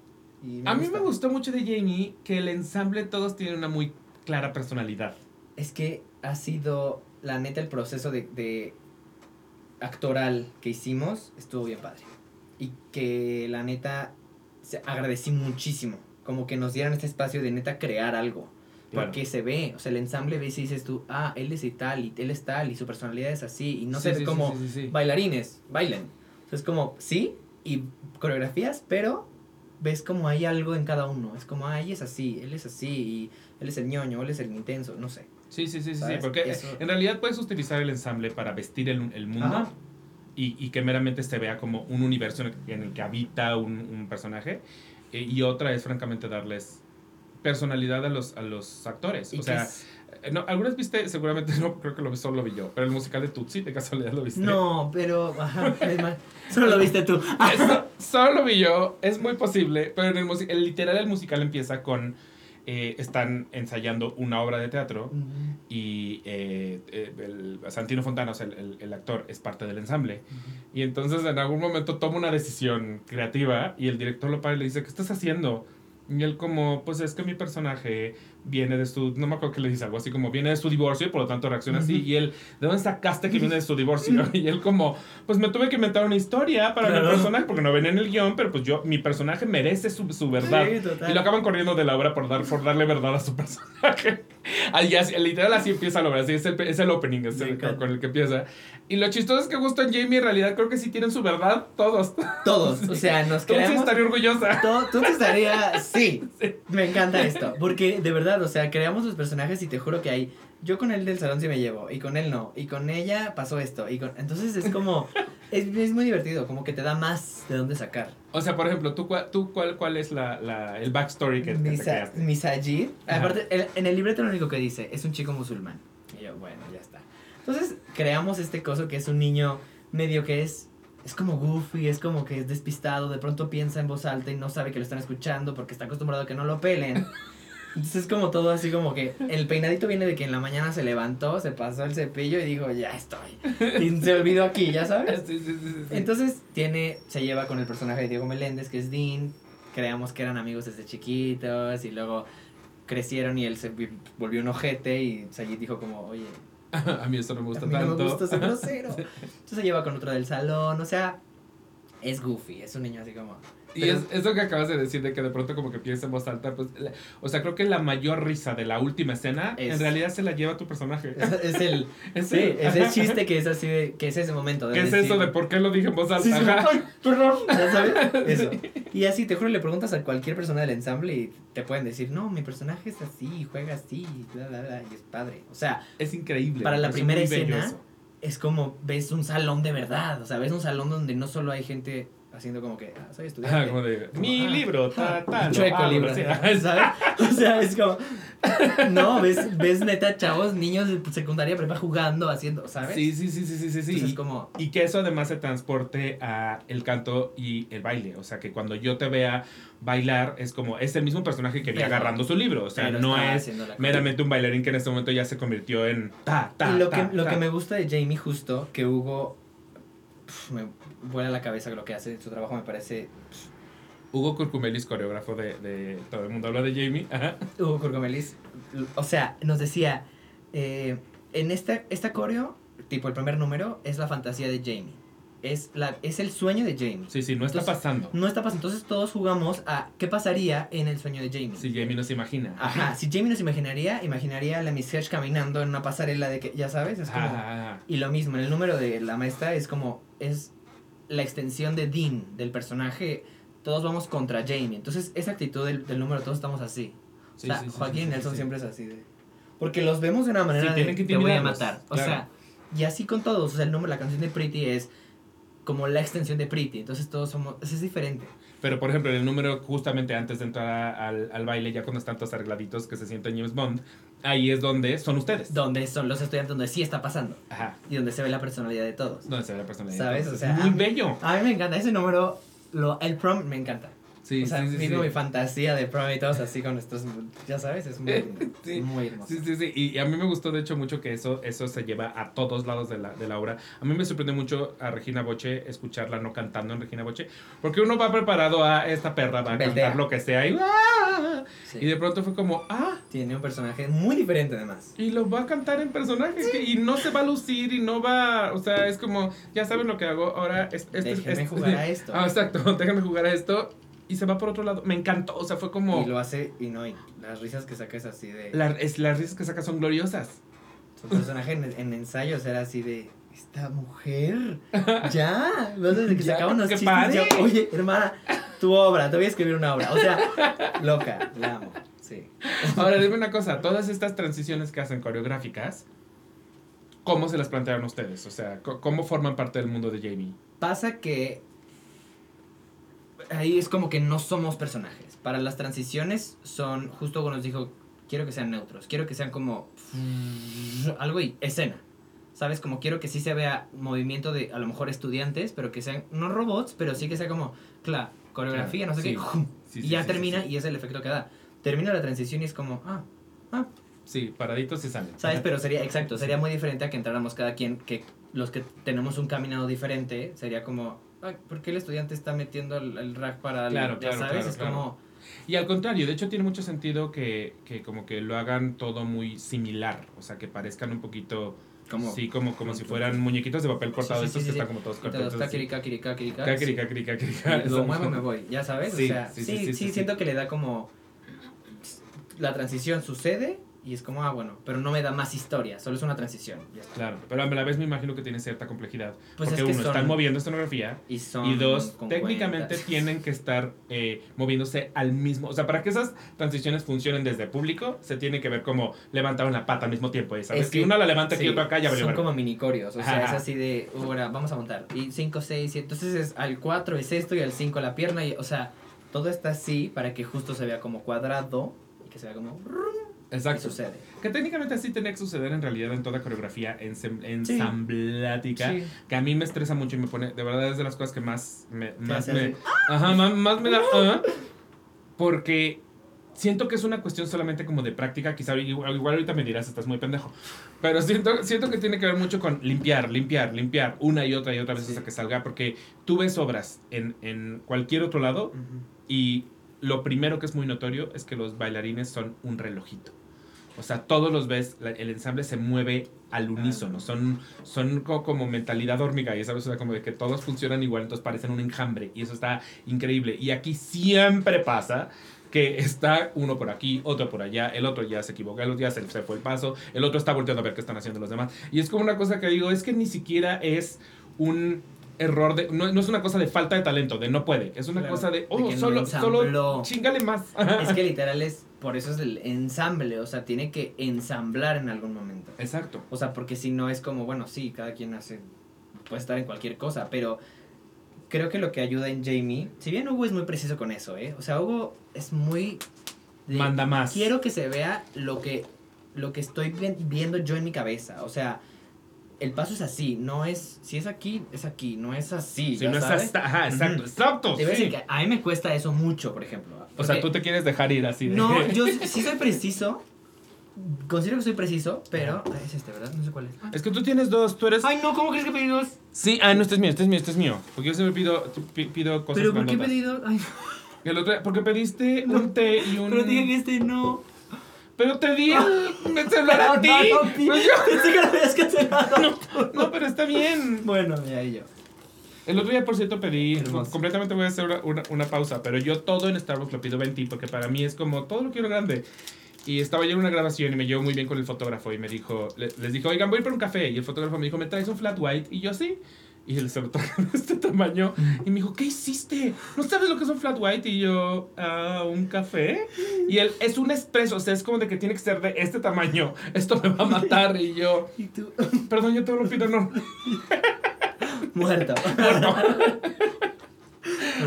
Y A mí me gustó mucho de Jamie que el ensamble todos tienen una muy clara personalidad. Es que ha sido, la neta, el proceso de, de actoral que hicimos estuvo bien padre. Y que la neta, se- agradecí muchísimo. Como que nos dieran este espacio de neta crear algo. Claro. Porque se ve, o sea, el ensamble ves y dices tú, ah, él es y tal, y él es tal, y su personalidad es así, y no Sí, ve sí, como sí. bailarines, bailen. O sea, es como, sí, y coreografías, pero ves como hay algo en cada uno. Es como, ella es así, él es así, y él es el ñoño, él es el intenso, no sé. Sí, sí, sí, sí, sí, porque Eso- en realidad puedes utilizar el ensamble para vestir el, el mundo y, y que meramente se vea como un universo en el, que- en el que habita un, un personaje eh, y otra es francamente darles personalidad a los, a los actores. O sea, es- eh, no, algunas viste, seguramente no, creo que lo, solo lo vi yo, pero el musical de Tutsi, de casualidad lo viste. No, pero, ajá, solo lo viste tú. [LAUGHS] Eso, solo lo vi yo, es muy posible, pero en el, el literal el musical empieza con, eh, están ensayando una obra de teatro y eh, eh, el, Santino Fontana, o sea, el, el- el actor, es parte del ensamble. Y entonces en algún momento toma una decisión creativa y el director lo para y le dice, ¿qué estás haciendo? Y él como, pues es que mi personaje viene de su, no me acuerdo que le dice algo así como, viene de su divorcio y por lo tanto reacciona así. Y él, ¿de dónde sacaste que viene de su divorcio? [LAUGHS] Y él como, pues me tuve que inventar una historia para mi Claro. personaje porque no venía en el guion, pero pues yo, mi personaje merece su, su verdad. Sí. Y lo acaban corriendo de la obra por, dar, por darle verdad a su [LAUGHS] personaje. Ahí así, literal así empieza la obra, así es el, es el opening es el- encanta. con el que empieza. Y lo chistoso es que justo en Jamie en realidad creo que sí tienen su verdad todos. [LAUGHS] Todos, o sea, nos Entonces creamos... estaría orgullosa. Tú te estarías, sí, me encanta esto, porque de verdad verdad, o sea, creamos los personajes y te juro que hay. Yo con él del salón sí me llevo, y con él no, y con ella pasó esto, y con. Entonces es como. [LAUGHS] es, es muy divertido, como que te da más de dónde sacar. O sea, por ejemplo, ¿tú, cuál, tú cuál, cuál es la, la, el backstory que, que te Misa? Misajid. Aparte, el- en el libreto lo único que dice es un chico musulmán. Y yo, bueno, ya está. Entonces, creamos este coso que es un niño medio que es. Es como goofy, es como que es despistado, de pronto piensa en voz alta y no sabe que lo están escuchando porque está acostumbrado a que no lo pelen. [LAUGHS] Entonces es como todo así como que el peinadito viene de que en la mañana se levantó, se pasó el cepillo y dijo, ya estoy. Y se olvidó aquí, ya sabes. Sí, sí, sí, sí, sí. Entonces tiene, se lleva con el personaje de Diego Meléndez, que es Dean. Creamos que eran amigos desde chiquitos y luego crecieron y él se vi- volvió un ojete y Sayid dijo como, oye, [LAUGHS] a mí eso no me a gusta no tanto. me gusta ser [LAUGHS] grosero. Entonces se lleva con otro del salón, o sea, es goofy, es un niño así como... Y Pero- es, eso que acabas de decir de que de pronto como que piensa en voz alta, pues, la- o sea, creo que la mayor risa de la última escena Es- en realidad se la lleva tu personaje. Es, es el... [LAUGHS] Es Sí, el- es [LAUGHS] chiste que es así de... Que es ese momento ¿Qué es decir- eso de por qué lo dije en voz alta? Sí, sí, Ajá. ay, perdón, [LAUGHS] ¿ya sabes? Eso. Y así, te juro, le preguntas a cualquier persona del ensamble y te pueden decir, no, mi personaje es así, juega así, bla, bla, bla, y es padre. O sea, Es increíble. Para la primera escena, es como ves un salón de verdad, o sea, ves un salón donde no solo hay gente haciendo como que, ah, soy estudiante. Ajá, como de, Como, mi ah, libro, ta, ah, ta, lo chueco libro. [LAUGHS] ¿sabes? [LAUGHS] O sea, es como, no, ves, ves neta chavos, niños de secundaria, prepa jugando, haciendo, ¿sabes? Sí, sí, sí, sí, sí, sí. Entonces como, Y que eso además se transporte a el canto y el baile. O sea, que cuando yo te vea bailar, es como, es el mismo personaje que vi Pero- agarrando su libro. O sea, no es meramente un bailarín que en este momento ya se convirtió en ta, ta, y lo, ta, que, lo ta. que me gusta de Jamie justo, que Hugo, pf, me vuela la cabeza lo que hace, su trabajo me parece, Hugo Curcumelis, coreógrafo de, de Todo el mundo habla de Jamie. Ajá. Hugo Curcomelis, o sea, nos decía, eh, en esta, esta coreo, tipo el primer número, es la fantasía de Jamie, es, la, es el sueño de Jamie. Sí, sí, no está Entonces, pasando. No está pasando, entonces todos jugamos a qué pasaría en el sueño de Jamie. Si Jamie no se imagina. Ajá, si Jamie nos imaginaría, imaginaría a la Miss Hedge caminando en una pasarela de que, ya sabes, es como... Ajá. Y lo mismo, en el número de la maestra es como, es la extensión de Dean, del personaje, todos vamos contra Jamie. Entonces, esa actitud del, del número, todos estamos así. Sí, o sea, sí, sí, Joaquín y Nelson siempre es así de... Porque los vemos de una manera de, tienen que te voy a matar. O sea, y así con todos. O sea, el número, la canción de Pretty es como la extensión de Pretty. Entonces, todos somos... Es diferente. Pero, por ejemplo, en el número justamente antes de entrar a- al, al baile, ya cuando están todos arregladitos que se sienten James Bond, ahí es donde son ustedes. Donde son los estudiantes, donde sí está pasando. Ajá. Y donde se ve la personalidad de todos. Donde se ve la personalidad. ¿Sabes? Entonces, O sea, es muy mí- bello. A mí me encanta. Ese número, lo, el prom me encanta. Sí, o sea, sí, sí. vivo mi fantasía de prom y todos así con estos, ya sabes, [LAUGHS] es muy, hermoso. Sí, sí, sí. Y a mí me gustó, de hecho, mucho que eso, eso se lleva a todos lados de la, de la obra. A mí me sorprende mucho a Regina Boche escucharla no cantando en Regina Boche. Porque uno va preparado a esta perra, va a cantar lo que sea y, ¡ah! Y de pronto fue como, ah, Tiene un personaje muy diferente además. y lo va a cantar en personaje. que- Y no se va a lucir y no va, o sea, es como, ya saben lo que hago, ahora es, este, Déjeme este- jugar [LAUGHS] a esto. Ah, exacto, [LAUGHS] déjame jugar a esto. Y se va por otro lado. Me encantó, o sea, fue como... Y lo hace, y no, y las risas que saca es así de... la- es- las risas que saca son gloriosas. Su personaje en, en ensayos era así de... Esta mujer, ya. Desde que [LAUGHS] Ya, sacaba unos que chistes, yo, oye, hermana, tu obra, te voy a escribir una obra. O sea, loca, la amo. Sí. Ahora, dime una cosa, todas estas transiciones que hacen coreográficas, ¿cómo se las plantearon ustedes? O sea, ¿cómo forman parte del mundo de Jamie? Pasa que ahí es como que no somos personajes. Para las transiciones son, justo como nos dijo, quiero que sean neutros, quiero que sean como [LAUGHS] algo y escena. ¿Sabes? Como quiero que sí se vea movimiento de a lo mejor estudiantes, pero que sean no robots, pero sí que sea como, claro, coreografía, no sé Sí. qué, y ya termina y es el efecto que da. Termina la transición y es como, ah, ah, Sí, paraditos y salen. ¿Sabes? Pero sería, exacto, sería muy diferente a que entráramos cada quien, que los que tenemos un caminado diferente, sería como, ay, ¿por qué el estudiante está metiendo el, el rack para el, Claro, ya claro, sabes? claro, es claro. como, Y al contrario, de hecho tiene mucho sentido que, que como que lo hagan todo muy similar, o sea, que parezcan un poquito... como, sí, como, como si fueran muñequitos de papel cortado, sí, estos sí, que sí. están como todos cortados. kakiri, kakiri, lo muevo y me voy, ya sabes, Sí, o sea, sí, sí, sí, sí, sí, sí, siento que le da como, la transición sucede Y es como, ah, bueno, pero no me da más historia, solo es una transición. Claro, pero a la vez me imagino que tiene cierta complejidad. Pues porque es que uno, están moviendo escenografía Y son. y dos, técnicamente cuentas. tienen que estar eh, moviéndose al mismo. O sea, para que esas transiciones funcionen desde público, se tiene que ver como levantar una pata al mismo tiempo. ¿eh? ¿Sabes? Es que que- una la levanta aquí y otra acá, ya Son como minicorios, o sea, es así de, ahora vamos a montar. Y 5, 6, 7, entonces es al 4 es esto y al 5 la pierna, y, o sea, todo está así para que justo se vea como cuadrado y que se vea como... Exacto. sucede. Que técnicamente así tenía que suceder en realidad en toda coreografía Sí. ensamblática. Sí. Que a mí me estresa mucho y me pone, de verdad es de las cosas que más me, más me, ajá, más, más me da, porque siento que es una cuestión solamente como de práctica, quizá igual, igual ahorita me dirás, estás muy pendejo, pero siento, siento que tiene que ver mucho con limpiar, limpiar, limpiar, una y otra y otra vez Sí. hasta que salga, porque tú ves obras en, en cualquier otro lado y lo primero que es muy notorio es que los bailarines son un relojito. O sea, todos los ves, la- el ensamble se mueve al unísono, son, son co- como, mentalidad hormiga, y sabes, o sea, como de que todos funcionan igual, entonces parecen un enjambre, y eso está increíble. Y aquí siempre pasa que está uno por aquí, otro por allá, el otro ya se equivoca, el otro ya se, se fue el paso, el otro está volteando a ver qué están haciendo los demás. Y es como una cosa que digo, es que ni siquiera es un error de, no, no es una cosa de falta de talento, de no puede, es una Claro, cosa de, oh, solo, chingale más. Es que literal es, por eso es el ensamble, o sea, tiene que ensamblar en algún momento. Exacto. O sea, porque si no es como, bueno, sí, cada quien hace, puede estar en cualquier cosa, pero creo que lo que ayuda en Jamie, si bien Hugo es muy preciso con eso, ¿eh? O sea, Hugo es muy... de, Manda más. Quiero que se vea lo que, lo que estoy vi- viendo yo en mi cabeza, o sea... El paso es así, no es, si es aquí, es aquí, no es así. Si no es hasta, ajá, exacto, exacto. A sí. decir que a mí me cuesta eso mucho, por ejemplo. O sea, tú te quieres dejar ir así de. No, yo [LAUGHS] sí soy preciso. Considero que soy preciso, pero. Ay, es este, ¿verdad? No sé cuál es. Es que tú tienes dos, tú eres. Ay, no, ¿cómo crees que pedí dos? Sí, ah, no, este es mío, este es mío, este es mío. Porque yo siempre pido, pi- pido cosas ¿Pero por qué pedí dos? Ay, El otro, porque pediste [LAUGHS] un té y un. pero dije que este no. Pero te di el, el celular a [LAUGHS] ti. No, no, Pues yo- Pensé que lo habías cancelado. No, pero está bien. Bueno, ya y yo. El otro día, por cierto, pedí. Hermoso. Completamente voy a hacer una, una- una pausa. Pero yo todo en Starbucks lo pido 20 porque para mí es como todo lo quiero grande. Y estaba yo en una grabación y me llevo muy bien con el fotógrafo y me dijo, le- les dijo, oigan, voy por un café. Y el fotógrafo me dijo, ¿me traes un flat white? Y yo sí. Y él se lo trajo de este tamaño. Y me dijo, ¿qué hiciste? ¿No sabes lo que es un flat white? Y yo, ah, ¿un café? Y él, es un espresso. O sea, es como de que tiene que ser de este tamaño. Esto me va a matar. Y yo, Y tú, perdón, yo todo lo pido no. muerto. [LAUGHS]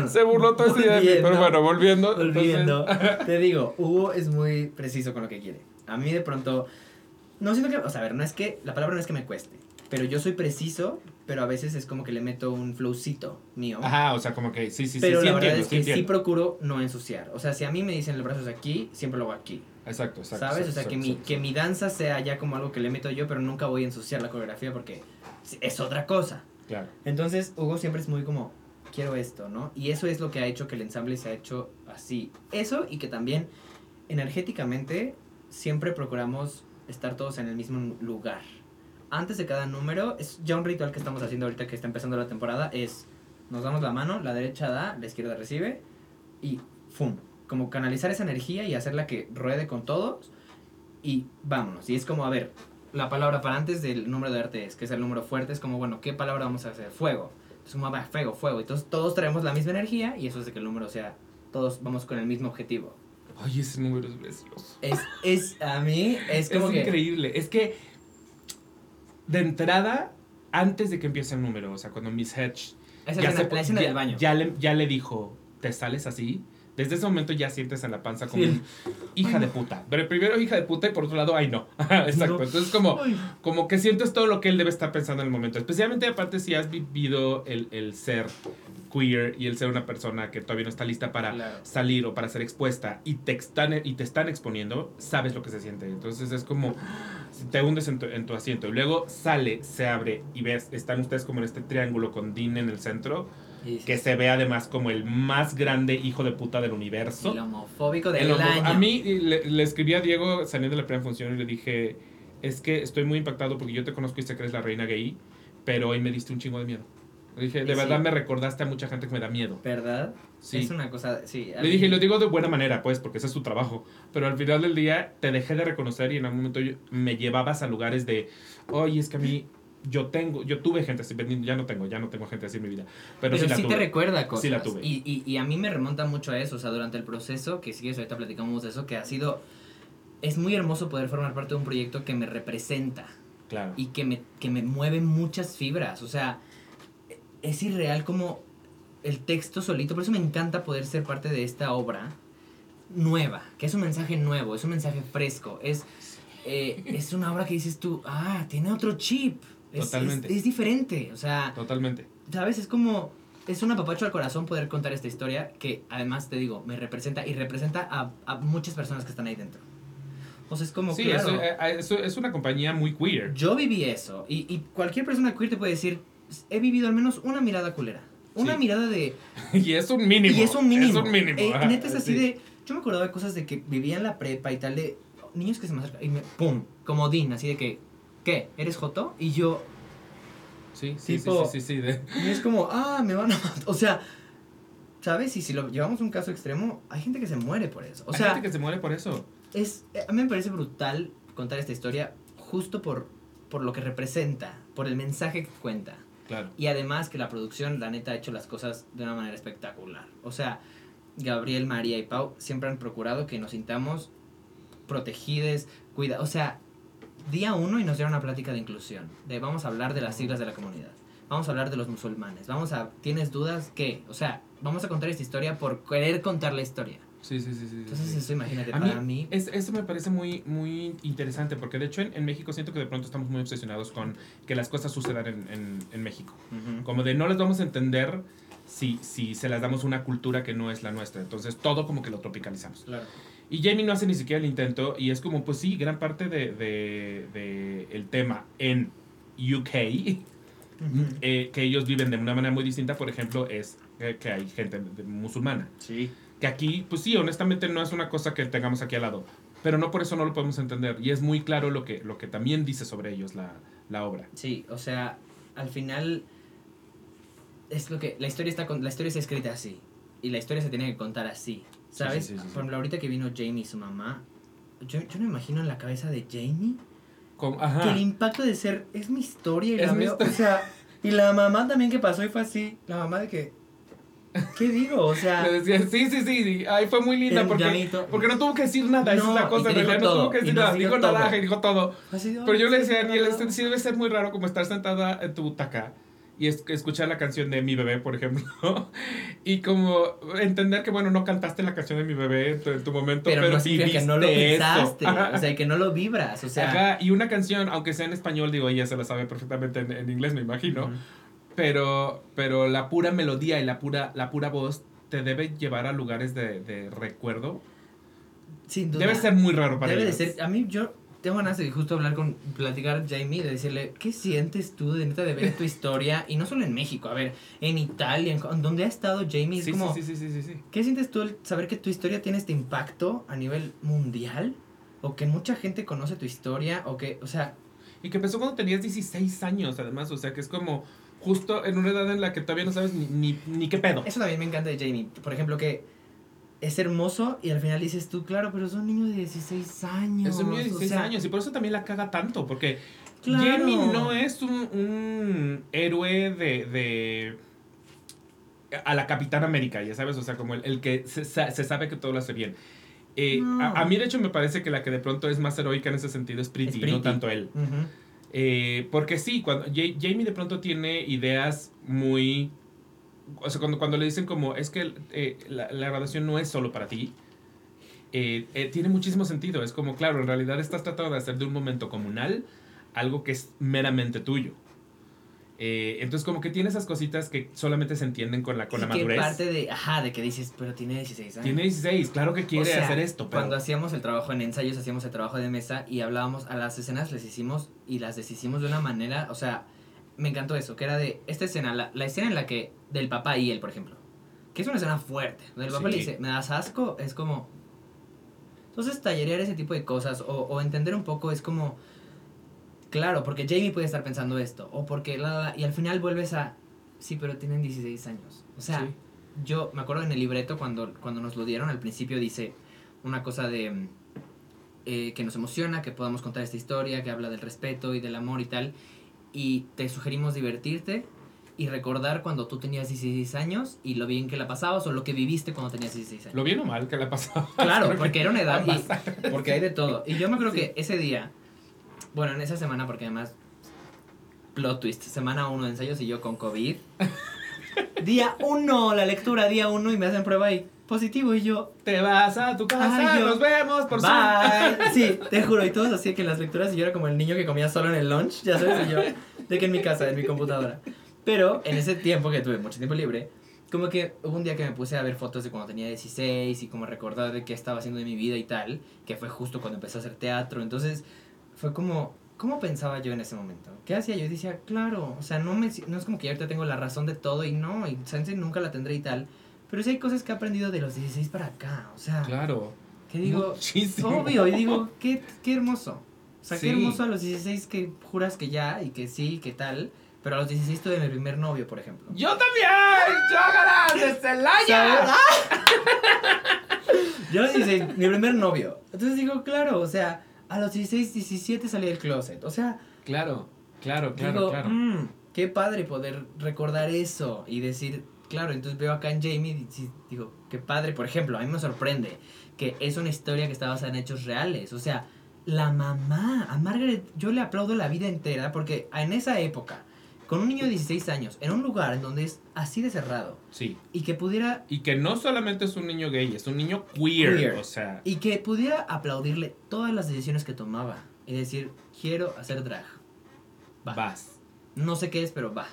Se burló todo ese día. Pero bueno, volviendo. entonces- Volviendo. Te digo, Hugo es muy preciso con lo que quiere. A mí de pronto. No siento que. O sea, a ver, no es que. La palabra no es que me cueste. Pero yo soy preciso, pero a veces es como que le meto un flowcito mío. Ajá, o sea, como que sí, sí, pero sí, sí la verdad es sí que sí procuro no ensuciar. O sea, si a mí me dicen el brazo es aquí, siempre lo hago aquí. Exacto, exacto. ¿Sabes? exacto, o sea, que, exacto, mi, que mi danza sea ya como algo que le meto yo, pero nunca voy a ensuciar la coreografía porque es otra cosa. Claro. Entonces, Hugo siempre es muy como, quiero esto, ¿no? Y eso es lo que ha hecho que el ensamble se ha hecho así. Eso y que también energéticamente siempre procuramos estar todos en el mismo lugar. Antes de cada número, es ya un ritual que estamos haciendo ahorita que está empezando la temporada, es nos damos la mano, la derecha da, la izquierda recibe y ¡fum! Como canalizar esa energía y hacerla que ruede con todos y vámonos. Y es como, a ver, la palabra para antes del número de arte es, que es el número fuerte, es como, bueno, ¿qué palabra vamos a hacer? Fuego. Entonces, fuego, fuego. Entonces, todos traemos la misma energía y eso hace que el número sea, todos vamos con el mismo objetivo. Ay, ese número es precioso. Es, es, a mí, es [LAUGHS] Es como que... increíble. Es que, de entrada, antes de que empiece el número, o sea, cuando Miss Hedge la, escena, la escena ya, del baño. Ya le, ya le dijo, ¿te sales así? Desde ese momento ya sientes en la panza como Sí. hija de puta. Pero primero hija de puta y por otro lado, ay no. [LAUGHS] Exacto. No. Entonces como, como que sientes todo lo que él debe estar pensando en el momento. Especialmente aparte si has vivido el, el ser queer y el ser una persona que todavía no está lista para Claro. salir o para ser expuesta y te están, y te están exponiendo, sabes lo que se siente. Entonces es como, te hundes en tu, en tu asiento y luego sale, se abre y ves, están ustedes como en este triángulo con Dean en el centro, que se ve además como el más grande hijo de puta del universo. El homofóbico El del homo- año. A mí le, le escribí a Diego saliendo de la primera función y le dije, es que estoy muy impactado porque yo te conozco y sé que eres la reina gay, pero hoy me diste un chingo de miedo. Dije, de verdad sí. me recordaste a mucha gente que me da miedo. ¿Verdad? Sí. Es una cosa, sí. Le mí- dije, y lo digo de buena manera, pues, porque ese es tu trabajo. Pero al final del día te dejé de reconocer y en algún momento yo- me llevabas a lugares de, oye, es que a mí, yo tengo, yo tuve gente así, ya no tengo, ya no tengo gente así en mi vida. Pero, Pero, sí la sí tuve. te recuerda cosas. Sí la tuve. Y, y, y a mí me remonta mucho a eso, o sea, durante el proceso, que si quieres ahorita platicamos de eso, que ha sido, es muy hermoso poder formar parte de un proyecto que me representa Claro. y que me, que me mueve muchas fibras, o sea, es irreal como el texto solito, por eso me encanta poder ser parte de esta obra nueva, que es un mensaje nuevo, es un mensaje fresco, es, eh, es una obra que dices tú, ah, tiene otro chip, es, Totalmente. es diferente, o sea... Totalmente. ¿Sabes? Es como. Es un apapacho al corazón poder contar esta historia que además te digo, me representa y representa a, a muchas personas que están ahí dentro. O sea, es como, Sí, claro, eso, eh, eso es una compañía muy queer. yo viví eso y, y cualquier persona queer te puede decir, he vivido al menos una mirada culera. Una Sí. mirada de... [LAUGHS] Y es un mínimo. Y es un mínimo. Es un mínimo. Eh, neta es así sí. de... Yo me acordaba de cosas de que vivía en la prepa y tal de... Niños que se me acercan y me... ¡Pum! Como Dean, así de que... ¿Qué? ¿Eres Joto? Y yo... Sí, sí, tipo- sí, sí, sí, sí, de- Y es como, ah, me van a matar. O sea, ¿sabes? Y si lo llevamos a un caso extremo, hay gente que se muere por eso. O Hay sea, gente que se muere por eso. es, eh, a mí me parece brutal contar esta historia justo por, por lo que representa, por el mensaje que cuenta. Claro. Y además que la producción, la neta, ha hecho las cosas de una manera espectacular. O sea, Gabriel, María y Pau siempre han procurado que nos sintamos protegidos, cuida, o sea, día uno y nos dieron una plática de inclusión, de vamos a hablar de las siglas de la comunidad, vamos a hablar de los musulmanes, vamos a, ¿tienes dudas? ¿Qué? O sea, vamos a contar esta historia por querer contar la historia. Sí, sí, sí, sí. Entonces sí. eso imagínate, A mí, para mí, es, eso me parece muy, muy interesante, porque de hecho en, en México siento que de pronto estamos muy obsesionados con que las cosas sucedan en, en, en México. Como de no les vamos a entender si, si se las damos una cultura que no es la nuestra. Entonces todo como que lo tropicalizamos. Claro. Y Jamie no hace ni siquiera el intento y es como, pues sí, gran parte de, de- de el tema en UK, eh, que ellos viven de una manera muy distinta, por ejemplo, es eh, que hay gente musulmana. Sí. Que aquí, pues sí, honestamente no es una cosa que tengamos aquí al lado, pero no por eso no lo podemos entender. Y es muy claro lo que, lo que también dice sobre ellos la, la obra. Sí, o sea, al final es lo que la historia está con, la historia está escrita así y la historia se tiene que contar así, ¿sabes? sí, sí, sí, sí. Por ejemplo, ahorita que vino Jamie y su mamá, yo, yo no me imagino en la cabeza de Jamie Como, que el ajá. impacto de ser es mi historia y Es la mi veo, historia. o sea, y la mamá también que pasó y fue así, la mamá de que ¿qué digo? O sea, Le decía, sí, sí, sí, ay, fue muy linda porque, llanito. porque no tuvo que decir nada, esa No, es la cosa, en realidad no tuvo que decir nada, dijo todo. naranja y dijo todo. así, Pero yo le "Ay, decía, sí, Daniel, no". este sí debe ser muy raro como estar sentada en tu butaca y es, escuchar la canción de Mi Bebé, por ejemplo, [LAUGHS] y como entender que, bueno, no cantaste la canción de Mi Bebé en tu, en tu momento, pero, pero, no que no lo eso. pensaste, [LAUGHS] o sea, que no lo vibras, o sea, Ajá, y una canción, aunque sea en español, digo, ella se la sabe perfectamente en, en inglés, me imagino, Ujú. Pero, pero la pura melodía y la pura, la pura voz te debe llevar a lugares de, de recuerdo. sin duda. Debe ser muy raro para Debe de ellos. ser. A mí, yo tengo ganas de justo hablar con. Platicar Jamie, de decirle, ¿qué sientes tú de neta de ver tu historia? Y no solo en México, a ver, en Italia, en, en donde ha estado Jamie. Es Sí, como, sí, sí, sí, sí, sí. ¿qué sientes tú al saber que tu historia tiene este impacto a nivel mundial? O que mucha gente conoce tu historia, o que, o sea, Y que empezó cuando tenías 16 años, además, o sea, que es como justo en una edad en la que todavía no sabes ni, ni, ni qué pedo. eso también me encanta de Jamie. Por ejemplo, que es hermoso y al final dices tú, claro, pero son niños de 16 años. Es un niño de o 16 sea, años y por eso también la caga tanto, porque Claro. Jamie no es un, un héroe de, de... a la Capitán América, ya sabes, o sea, como el, el que se, se sabe que todo lo hace bien. Eh, No. a, a mí, de hecho, me parece que la que de pronto es más heroica en ese sentido es Pretty, Es Pretty. no tanto él. Ujú. Eh, porque sí, cuando Ja- Jamie de pronto tiene ideas muy... O sea, cuando, cuando le dicen como, es que eh, la, la graduación no es solo para ti, eh, eh, tiene muchísimo sentido. Es como, claro, en realidad estás tratando de hacer de un momento comunal algo que es meramente tuyo. Eh, entonces como que tiene esas cositas que solamente se entienden con la, con Y la que madurez. parte de, ajá, de que dices, pero tiene 16 años. Tiene 16, claro que quiere O sea, hacer esto, pero... Cuando hacíamos el trabajo en ensayos, hacíamos el trabajo de mesa y hablábamos a las escenas, les hicimos y las deshicimos de una manera, o sea, me encantó eso, que era de esta escena, la, la escena en la que, del papá y él, por ejemplo, que es una escena fuerte, donde el papá Sí. le dice, me das asco, es como... Entonces, tallerear ese tipo de cosas o, o entender un poco es como... Claro, porque Jamie puede estar pensando esto, o porque la, la, la, y al final vuelves a... sí, pero tienen 16 años. O sea, Sí. yo me acuerdo en el libreto cuando, cuando nos lo dieron al principio dice una cosa de mm, eh, que nos emociona, que podamos contar esta historia, que habla del respeto y del amor y tal. Y te sugerimos divertirte y recordar cuando tú tenías 16 años y lo bien que la pasabas o lo que viviste cuando tenías 16 años. Lo bien o mal que le ha pasado. Claro, [LAUGHS] porque era una edad y porque hay de todo. Y yo me acuerdo que ese día, bueno, en esa semana, porque además, plot twist, semana uno de ensayos y yo con COVID. [LAUGHS] Día uno, la lectura, día uno y me hacen prueba y positivo y yo, Te vas a tu casa, Ay, yo- nos vemos por Zoom. bye. Sí, te juro, y todos así que en las lecturas y yo era como el niño que comía solo en el lunch, ya sabes, y yo, de que en mi casa, en mi computadora. Pero en ese tiempo que tuve mucho tiempo libre, como que hubo un día que me puse a ver fotos de cuando tenía 16 y como recordar de qué estaba haciendo de mi vida y tal, que fue justo cuando empecé a hacer teatro. Entonces fue como, ¿cómo pensaba yo en ese momento? ¿Qué hacía yo? Decía, claro, o sea, no, me, no es como que yo ahorita tengo la razón de todo y no, y chance nunca la tendré y tal. Pero sí hay cosas que he aprendido de los 16 para acá, o sea, Claro. que digo, [LAUGHS] Muchísimo. obvio, y digo, qué, qué hermoso. O sea, Sí. qué hermoso a los 16 que juras que ya y que sí, que tal. Pero a los 16 tuve mi primer novio, por ejemplo. Yo también. Yo ganas de Celaya. Yo a los 16, mi primer novio. Entonces digo, claro, o sea, a los 16, 17 salí del closet. O sea, Claro, claro, claro, digo, claro. "Mm, qué padre poder recordar eso y decir, claro, entonces veo acá en Jamie y digo, qué padre, por ejemplo, a mí me sorprende que es una historia que está basada en hechos reales, o sea, la mamá, a Margaret, yo le aplaudo la vida entera porque en esa época, con un niño de 16 años, en un lugar en donde es así de cerrado Sí. y que pudiera Y que no solamente es un niño gay, es un niño queer. Queer. O sea, y que pudiera aplaudirle todas las decisiones que tomaba y decir, quiero hacer drag. Va. vas. No sé qué es, pero va.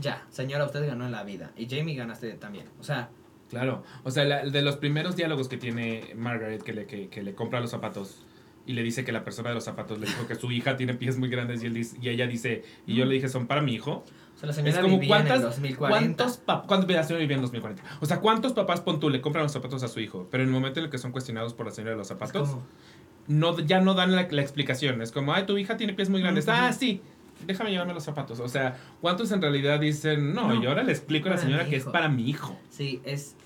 Ya, señora, usted ganó en la vida. Y Jamie ganaste también. O sea, Claro. O sea, la- de los primeros diálogos que tiene Margaret, que le, que, que le compra los zapatos y le dice que la persona de los zapatos le dijo que su hija tiene pies muy grandes y, él dice, y ella dice, y yo le dije, son para mi hijo. o sea la señora Es como vivía en el cuántas, 2040. cuántos papás, ¿cuántos la señora vivía en 2040? O sea, ¿cuántos papás pon tú le compran los zapatos a su hijo? Pero en el momento en el que son cuestionados por la señora de los zapatos, no, ya no dan la, la explicación. Es como, ay, tu hija tiene pies muy grandes. Ah, sí, déjame llevarme los zapatos. O sea, ¿cuántos en realidad dicen, no, No, yo ahora le explico a la señora que es hijo". para mi hijo? Sí, es,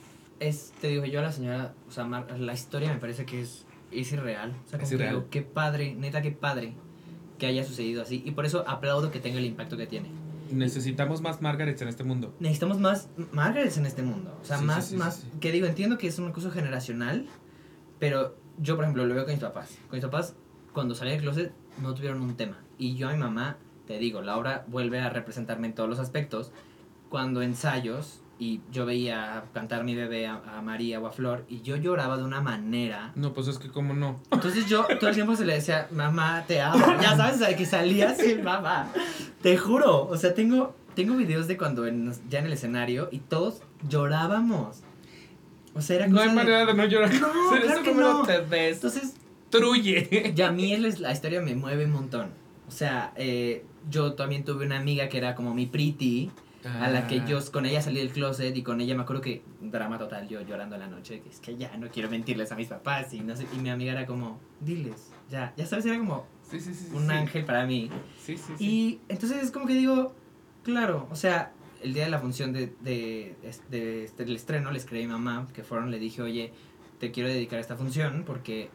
es, te digo, yo a la señora, o sea, Mar- la historia me parece que es, es irreal. O sea, Es irreal. digo, qué padre, neta, qué padre que haya sucedido así. Y por eso aplaudo que tenga el impacto que tiene. Necesitamos más Margarets en este mundo. Necesitamos más Margarets en este mundo. O sea, Sí, más, sí, sí, más, que digo, entiendo que es una cosa generacional, pero yo, por ejemplo, lo veo con mis papás. Con mis papás, cuando salí del closet, no tuvieron un tema. Y yo a mi mamá, te digo, Laura vuelve a representarme en todos los aspectos. Cuando ensayos, y yo veía cantar mi bebé a, a María o a Flor, y yo lloraba de una manera. No, pues es que cómo no. Entonces yo todo el tiempo se le decía, mamá, te amo. [LAUGHS] Ya sabes, o sea, que salía así, mamá. Te juro. O sea, tengo, tengo videos de cuando en- ya en el escenario y todos llorábamos. O sea, era No cosa hay de- manera de no llorar. No, [LAUGHS] Ser claro ese que no. te ves. Entonces, Truye. ya a mí es- la historia me mueve un montón. O sea, eh, yo también tuve una amiga que era como mi pretty, a la que Ah. yo con ella salí del closet y con ella me acuerdo que drama total, yo llorando en la noche, que es que ya no quiero mentirles a mis papás y no sé, y mi amiga era como, diles, ya, ya sabes, era como Sí, sí, sí. un ángel para mí. Sí, sí, sí. Y entonces es como que digo, claro, o sea, el día de la función de, de, de- este, del estreno le escribí a mi mamá, que fueron, le dije, oye, te quiero dedicar a esta función porque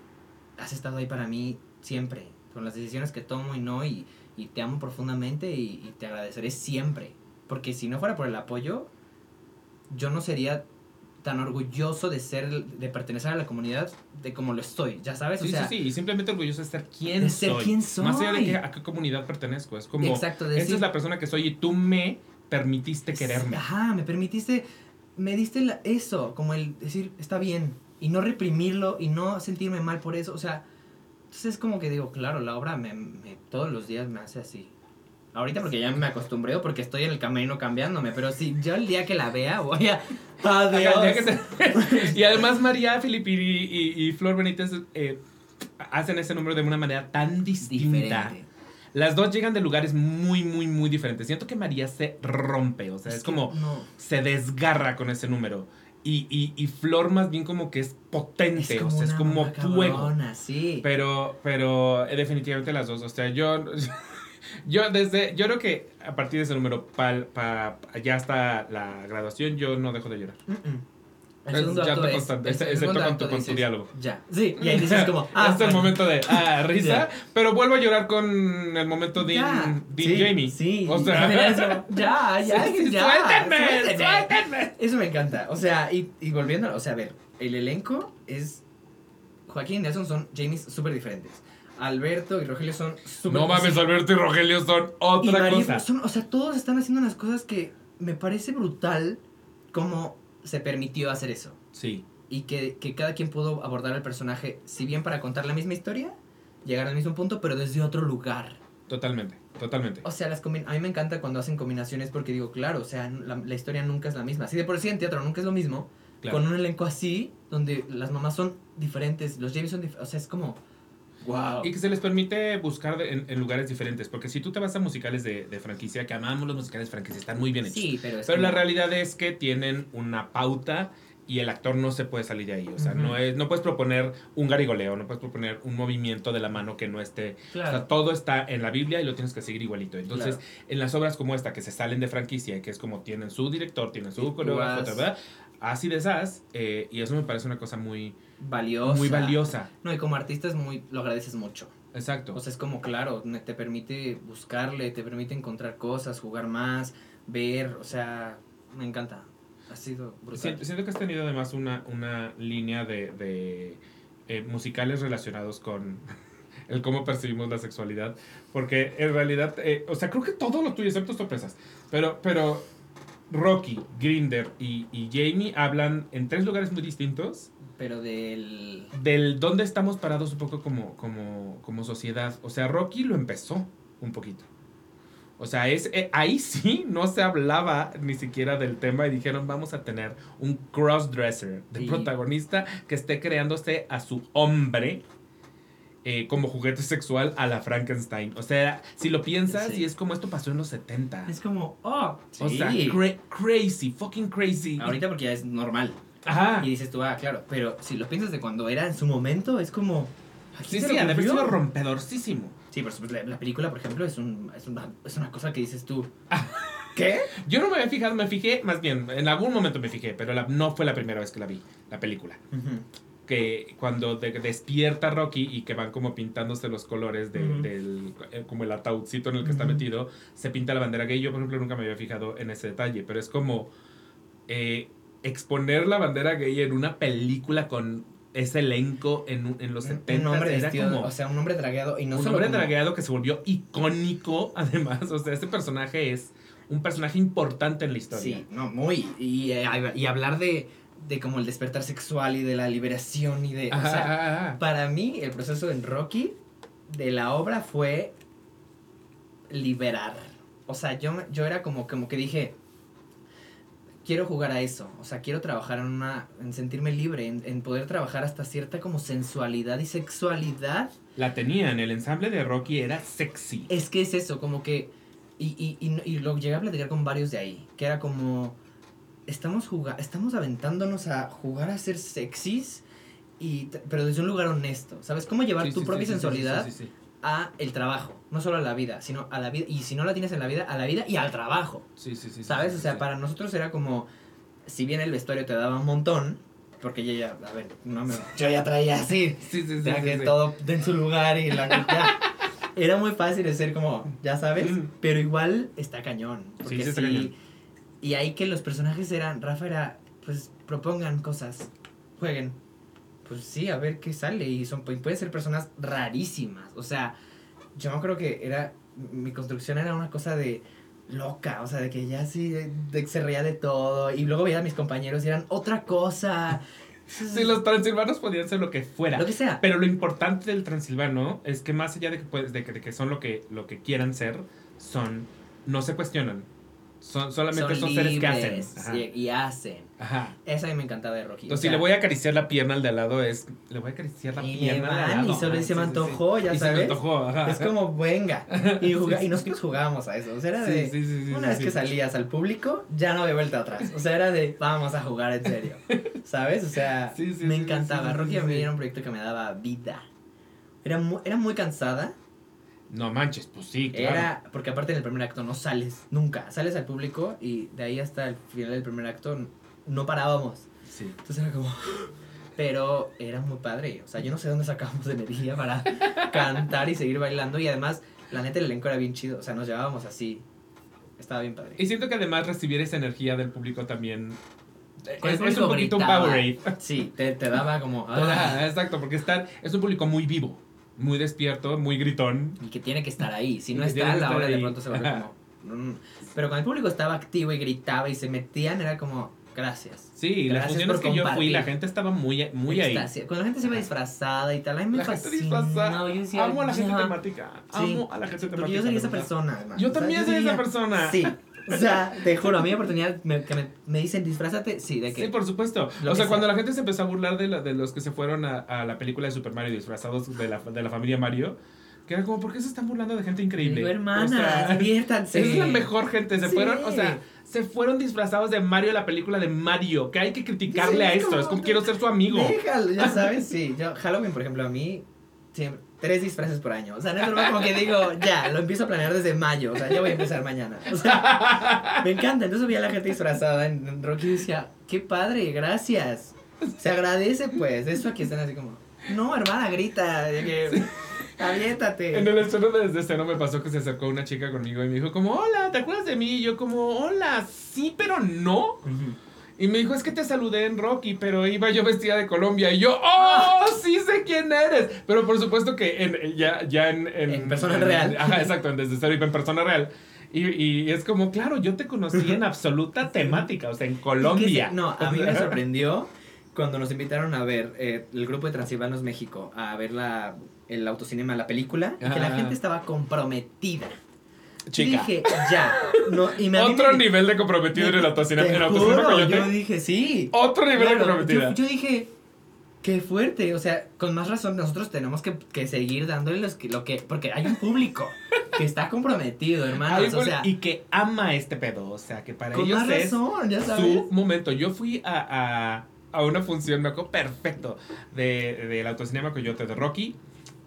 has estado ahí para mí siempre, con las decisiones que tomo y no, y, y te amo profundamente y, y te agradeceré siempre. Porque si no fuera por el apoyo, yo no sería tan orgulloso de ser, de pertenecer a la comunidad de como lo estoy, ya sabes, Sí, o sea, sí, sí, y simplemente orgulloso de ser quien de ser soy. quien Más allá de soy. que a qué comunidad pertenezco. Es como, exacto, decir, esta es la persona que soy y tú me permitiste quererme. Ajá, me permitiste, me diste la- eso, como el decir, está bien, y no reprimirlo y no sentirme mal por eso, o sea, entonces es como que digo, claro, la obra me, me- todos los días me hace así. Ahorita porque ya me acostumbré o porque estoy en el camino cambiándome, pero si yo el día que la vea voy a... [LAUGHS] Adiós. Se- [LAUGHS] y además María Filippi y, y- y Flor Benítez eh, hacen ese número de una manera tan distinta. Diferente. Las dos llegan de lugares muy, muy, muy diferentes. Siento que María se rompe, o sea, es, como No, se desgarra con ese número. Y, y, y Flor más bien como que es potente, es o sea, es como fuego. sí. Pero, pero eh, definitivamente las dos, o sea, yo... [LAUGHS] Yo desde, yo creo que a partir de ese número, pa, pa- ya hasta la graduación, yo no dejo de llorar. Mm, mm. El Es- segundo ya te es- consta- el excepto con tu- con tu dices, diálogo. Ya, sí, y ahí dices como, [LAUGHS] ah, este es el momento de ah, [LAUGHS] risa, Ya. pero vuelvo a llorar con el momento de Ya. Dean, Dean sí, Jamie. Sí, O sea, eso, ya, [LAUGHS] ya, Sí, sí, ya. suéltenme, suéltenme. suéltenme. Eso me encanta. O sea, y, y volviendo, o sea, a ver, el elenco es. Joaquín y Nelson son Jamies súper diferentes. Alberto y Rogelio son súper No mames, Alberto y Rogelio son y otra María cosa. son- o sea, todos están haciendo unas cosas que me parece brutal cómo se permitió hacer eso. Sí, Y que, que cada quien pudo abordar al personaje, si bien para contar la misma historia, llegar al mismo punto, pero desde otro lugar. totalmente, totalmente. O sea, las a mí me encanta cuando hacen combinaciones porque digo, claro, o sea, la, la historia nunca es la misma. Así de por sí en teatro nunca es lo mismo. Claro. Con un elenco así, donde las mamás son diferentes, los James son diferentes. O sea, es como, wow. Y que se les permite buscar de- en, en lugares diferentes. Porque si tú te vas a musicales de, de franquicia, que amamos los musicales de franquicia, están muy bien hechos. Sí, pero es Pero la realidad es que tienen una pauta y el actor no se puede salir de ahí. O sea, no, es, no puedes proponer un garigoleo, no puedes proponer un movimiento de la mano que no esté. O Claro. sea, todo está en la Biblia y lo tienes que seguir igualito. Entonces, Claro. en las obras como esta, que se salen de franquicia y que es como tienen su director, tienen su coreógrafo. Así de esas, eh, y eso me parece una cosa muy, valiosa. muy valiosa. No, y como artista es muy, lo agradeces mucho. Exacto. O sea, es como, claro, te permite buscarle, te permite encontrar cosas, jugar más, ver, o sea, me encanta. Ha sido brutal. Siento, siento que has tenido además una, una línea de, de, eh, musicales relacionados con [LAUGHS] el cómo percibimos la sexualidad. Porque en realidad, eh, o sea, creo que todo lo tuyo, excepto sorpresas. Pero, pero Rocky, Grinder y, y Jamie hablan en tres lugares muy distintos Pero del... del dónde estamos parados un poco como, como, como sociedad. O sea, Rocky lo empezó un poquito. O sea, es, eh, ahí sí no se hablaba ni siquiera del tema y dijeron vamos a tener un crossdresser de Sí. protagonista que esté creándose a su hombre eh, como juguete sexual a la Frankenstein. O sea, si lo piensas Sí. y es como esto pasó en los 70. Es como, oh, O sea, sí. cra- crazy, fucking crazy. Ahorita porque ya es normal. Ajá. Y dices tú, ah, claro, pero si lo piensas de cuando era en su momento, es como... ¿a quién Sí, sí, ha de haber ocurrió? sido rompedorcísimo. Sí, supuesto, la, la película, por ejemplo, es, un, es, una, es una cosa que dices tú. [LAUGHS] ¿Qué? Yo no me había fijado, me fijé, más bien, en algún momento me fijé, pero la- no fue la primera vez que la vi, la película. Que cuando de- despierta Rocky y que van como pintándose los colores de- del, eh, como el ataúdcito en el que está metido, se pinta la bandera gay. Yo, por ejemplo, nunca me había fijado en ese detalle, pero es como eh, exponer la bandera gay en una película con ese elenco en, en los 70 un hombre era vestido, como o sea, un hombre dragueado y no un solo hombre como- dragueado que se volvió icónico, [LAUGHS] además. O sea, este personaje es un personaje importante en la historia. Sí, no, muy. Y, eh, y hablar de, de como el despertar sexual y de la liberación y de... o sea, ajá, ajá. para mí el proceso en Rocky de la obra fue liberar. O sea, yo, yo era como, como que dije, quiero jugar a eso. O sea, quiero trabajar en una, en sentirme libre, en, en poder trabajar hasta cierta como sensualidad y sexualidad. La tenía en el ensamble de Rocky, era sexy. Es que es eso, como que... Y, y, y, y lo llegué a platicar con varios de ahí, que era como... Estamos, juga estamos aventándonos a jugar a ser sexys, y, pero desde un lugar honesto. ¿Sabes? Cómo llevar Sí, tu sí, propia sí, sensualidad sí, sí, sí. A el trabajo, no solo a la vida, sino a la vida, y si no la tienes en la vida, a la vida y al trabajo, Sí, sí, sí, ¿sabes? sí, o sea, sí. para nosotros era como, si bien el vestuario te daba un montón, porque yo ya, a ver, no me, yo ya traía así, Sí, sí, sí, que todo en su lugar y la ya. [LAUGHS] Era muy fácil de ser como, ya sabes, Mm. pero igual está cañón. Porque sí, sí, está cañón. Y ahí que los personajes eran, Rafa era, pues propongan cosas, jueguen. Pues sí, a ver qué sale. Y son, pu- pueden ser personas rarísimas. O sea, yo creo que era, mi construcción era una cosa de loca, o sea, de que ya sí, de, de se reía de todo. Y luego veía a mis compañeros y eran otra cosa. [LAUGHS] Sí, los transilvanos podían ser lo que fuera. Lo que sea. Pero lo importante del transilvano es que más allá de que, puedes- de que, de que son lo que, lo que quieran ser, son, no se cuestionan. Son, solamente son, seres que hacen. Ajá. sí, y hacen. Ajá. Eso a mí me encantaba de Rocky. Entonces, o si sea, le voy a acariciar la pierna al de al lado, es. Le voy a acariciar la Y pierna le al de al van, y lado. solo se me sí, sí, sí. antojó, ya y se sabes. me antojó, ajá. Es como, venga. Y, [LAUGHS] juga- y nosotros jugábamos a eso. O sea, era Sí, de. sí, sí, sí, una sí, vez sí. que salías al público, ya no había vuelta atrás. O sea, era de, vamos a jugar en serio. [LAUGHS] ¿Sabes? O sea, Sí, sí, me sí, encantaba. sí, sí, Rocky a sí, mí sí. era un proyecto que me daba vida. Era muy, era muy cansada. No manches, pues sí, claro. Era, porque aparte en el primer acto no sales, nunca. Sales al público y de ahí hasta el final del primer acto no parábamos. Sí. Entonces era como... [GASPS] Pero era muy padre. O sea, yo no sé dónde sacábamos energía para [LAUGHS] cantar y seguir bailando. Y además, la neta, el elenco era bien chido. O sea, nos llevábamos así. Estaba bien padre. Y siento que además recibir esa energía del público también el es, un poquito un. Powerade. Sí, te, te daba como... ah, Toda- exacto, porque están, es un público muy vivo, muy despierto, muy gritón. y que tiene que estar ahí. Si no está, la hora de ahí. pronto se vuelve como... mm. Pero cuando el público estaba activo y gritaba y se metían, era como... Gracias. Sí, las Gracias funciones por que yo fui, compartir. la gente estaba muy, muy ahí. Cuando la gente se iba disfrazada y tal, a mí me La gente fascina. disfrazada. Yo decía, Amo a la gente temática. Sí, Amo a la gente sí, temática. Porque yo soy de esa persona, además. Yo O sea, también soy esa persona. Sí. O sea, [LAUGHS] te juro, a mí la oportunidad me, que me, me dicen disfrázate, sí, de que. Sí, por supuesto. O sea, cuando sea. la gente se empezó a burlar de, la- de los que se fueron a, a la película de Super Mario disfrazados de la, de la familia Mario, que era como, ¿por qué se están burlando de gente increíble? Digo, O hermana, sea, [LAUGHS] diviértanse. Esa es la mejor gente. Se Sí. fueron, o sea, se fueron disfrazados de Mario, la película de Mario. Que hay que criticarle Sí, a es esto. como- Es como quiero ser su amigo. Déjalo, ya [LAUGHS] sabes, sí. Yo, Halloween, por ejemplo, a mí, siempre, tres disfraces por año. O sea, no es normal como que digo, ya, lo empiezo a planear desde mayo. O sea, ya voy a empezar mañana. O sea, me encanta. Entonces veía a la gente disfrazada en, en Rocky y decía, qué padre, gracias. Se agradece, pues. Eso aquí están así como, no, hermana, grita. Que, aviéntate. En el estreno de Desde Cero me pasó que se acercó una chica conmigo y me dijo como, hola, ¿te acuerdas de mí? Y yo como, hola, sí, pero no. Y me dijo, es que te saludé en Rocky, pero iba yo vestida de Colombia. Y yo, ¡oh! [LAUGHS] Sí sé quién eres. Pero por supuesto que en, ya, ya en, En persona real. Ajá, exacto, en desde cero en persona real. Y, y es como, claro, yo te conocí [LAUGHS] en absoluta temática, o sea, en que Colombia. no, a mí me [LAUGHS] sorprendió cuando nos invitaron a ver eh, el grupo de Transilvanos México a ver la, el autocinema, la película, y que la gente estaba comprometida. Chica. Dije, ya. No, y me, a mí Otro me- nivel de comprometido en el autocinema. Te juro, Coyote. Yo dije, sí. Otro nivel de comprometida. yo, yo dije, qué fuerte. O sea, con más razón, nosotros tenemos que, que seguir dándole los lo que. Porque hay un público que está comprometido, hermanos. O sea, y que ama este pedo. O sea, que para con ellos más es razón, ya sabes. su momento. Yo fui a, a, a una función, me acuerdo perfecto, de, del autocinema Coyote de Rocky,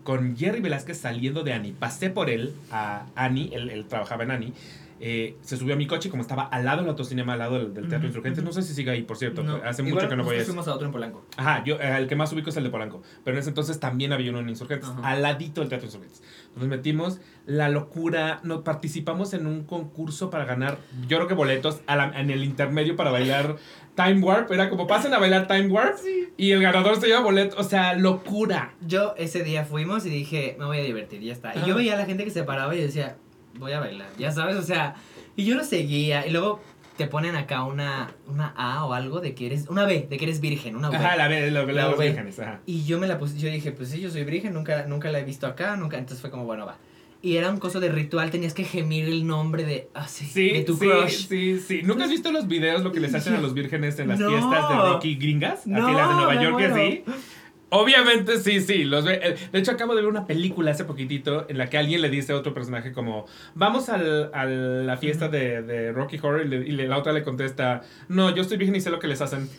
con Jerry Velázquez saliendo de Ani. Pasé por él, a Ani, él, él trabajaba en Ani. eh, se subió a mi coche, como estaba al lado del autocinema, al lado del, del Teatro Insurgentes. No sé si sigue ahí, por cierto. No, Hace igual mucho que no voy a fuimos a otro en Polanco. Ajá, yo, eh, el que más ubico es el de Polanco. Pero en ese entonces también había uno en Insurgentes, Ajá. al ladito del Teatro Insurgentes. Nos metimos, la locura, nos participamos en un concurso para ganar, yo creo que boletos a la- en el intermedio para bailar Time Warp. Era como pasen a bailar Time Warp y el ganador se lleva boletos. O sea, locura. Yo ese día fuimos y dije, me voy a divertir, ya está. Y yo veía a la gente que se paraba y decía, voy a bailar, ya sabes, o sea, y yo lo seguía. Y luego te ponen acá una, una A o algo de que eres, una B, de que eres virgen, una V. Ajá, la, la, la, La los vírgenes, ajá. Y yo me la puse, yo dije, pues sí, yo soy virgen, nunca, nunca la he visto acá, nunca, entonces fue como, bueno, va. Y era un coso de ritual, tenías que gemir el nombre de, ah, sí, Sí, de tu sí, crush. sí, sí. ¿Nunca has visto los videos, lo que les hacen a los vírgenes en las No. fiestas de Rocky gringas? Así No, las de Nueva York así. Obviamente sí, sí, los ve. eh, De hecho, acabo de ver una película hace poquitito en la que alguien le dice a otro personaje como, vamos al, a la fiesta de, de Rocky Horror y, le- y le- la otra le contesta, no, yo estoy virgen y sé lo que les hacen. [LAUGHS]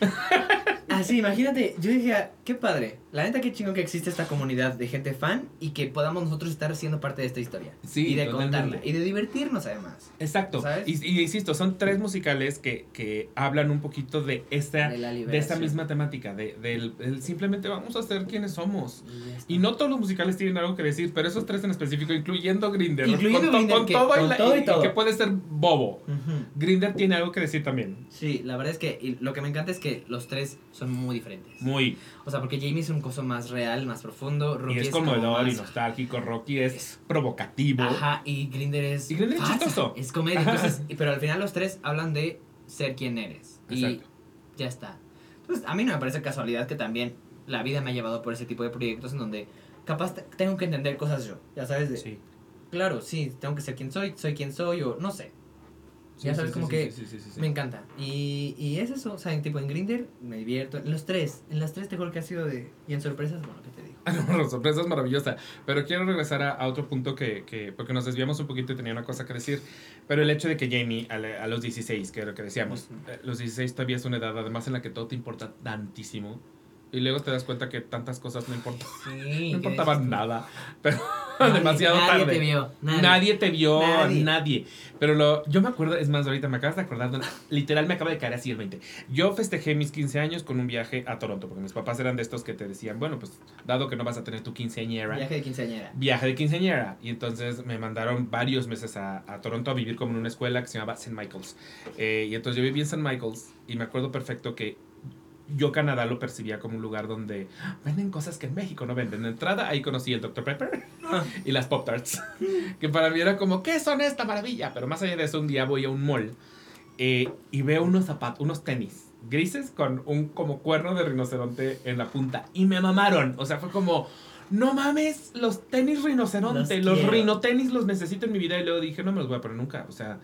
Así, imagínate, yo dije, qué padre. La neta, qué chingón que existe esta comunidad de gente fan y que podamos nosotros estar siendo parte de esta historia. Sí, y de totalmente. contarla. Y de divertirnos además. Exacto. ¿Sabes? Y, y insisto, son tres musicales que, que hablan un poquito de esta, De de esta misma temática, de, del, del simplemente vamos a ser quienes somos. Y no todos los musicales tienen algo que decir, pero esos tres en específico, incluyendo Grinder, Incluyendo con, Grindr, con que- todo, y con la- todo y y- y todo. que puede ser bobo. Ujú. Grinder tiene algo que decir también. Sí, la verdad es que y lo que me encanta es que los tres son muy diferentes. Muy. O sea, porque Jamie es un coso más real, más profundo. Rocky y es como conmovedor y nostálgico. Rocky es Es- provocativo. Ajá, y Grinder es. Y Grinder es chistoso. Es comedia. Entonces, pero al final los tres hablan de ser quien eres. Exacto. Y ya está. Entonces, a mí no me parece casualidad que también la vida me ha llevado por ese tipo de proyectos en donde capaz te- tengo que entender cosas yo. Ya sabes, de, Sí. claro, sí, tengo que ser quien soy, soy quien soy, o no sé. Sí, Ya sabes, sí, como que. Me encanta. Y, y es eso, o sea, en, tipo en Grinder me divierto. En los tres, en las tres te juro que ha sido de. Y en sorpresas, bueno, ¿qué te digo? [LAUGHS] No, la sorpresa es maravillosa. Pero quiero regresar a, a otro punto que, que- porque nos desviamos un poquito y tenía una cosa que decir. Pero el hecho de que Jamie, a, la- a los 16, que era lo que decíamos, Ujú. eh, los 16 todavía es una edad, además en la que todo te importa tantísimo. Y luego te das cuenta que tantas cosas no importan. Sí, [LAUGHS] No importaban nada. [LAUGHS] Pero nadie- demasiado nadie tarde. te vio. Nadie. Nadie, te vio, nadie. Nadie. Pero lo, yo me acuerdo, es más, ahorita me acabas de acordar, literal me acaba de caer así el 20. Yo festejé mis 15 años con un viaje a Toronto, porque mis papás eran de estos que te decían, bueno, pues dado que no vas a tener tu quinceañera, Viaje de quinceañera. viaje de quinceañera. Y entonces me mandaron varios meses a, a Toronto a vivir como en una escuela que se llamaba St. Michael's. Eh, y entonces yo viví en St. Michael's y me acuerdo perfecto que yo Canadá lo percibía como un lugar donde "Ah, venden cosas que en México no venden. De entrada ahí conocí el Dr. Pepper Ah. [LAUGHS] y las Pop Tarts. [LAUGHS] que para mí era como, ¿qué son esta maravilla? Pero más allá de eso, un día voy a un mall eh, y veo unos zapatos, unos tenis grises con un como cuerno de rinoceronte en la punta. Y me mamaron. O sea, fue como, no mames, los tenis rinoceronte, Los los, rinotenis los necesito en mi vida. Y luego dije, no me los voy a poner nunca. O sea,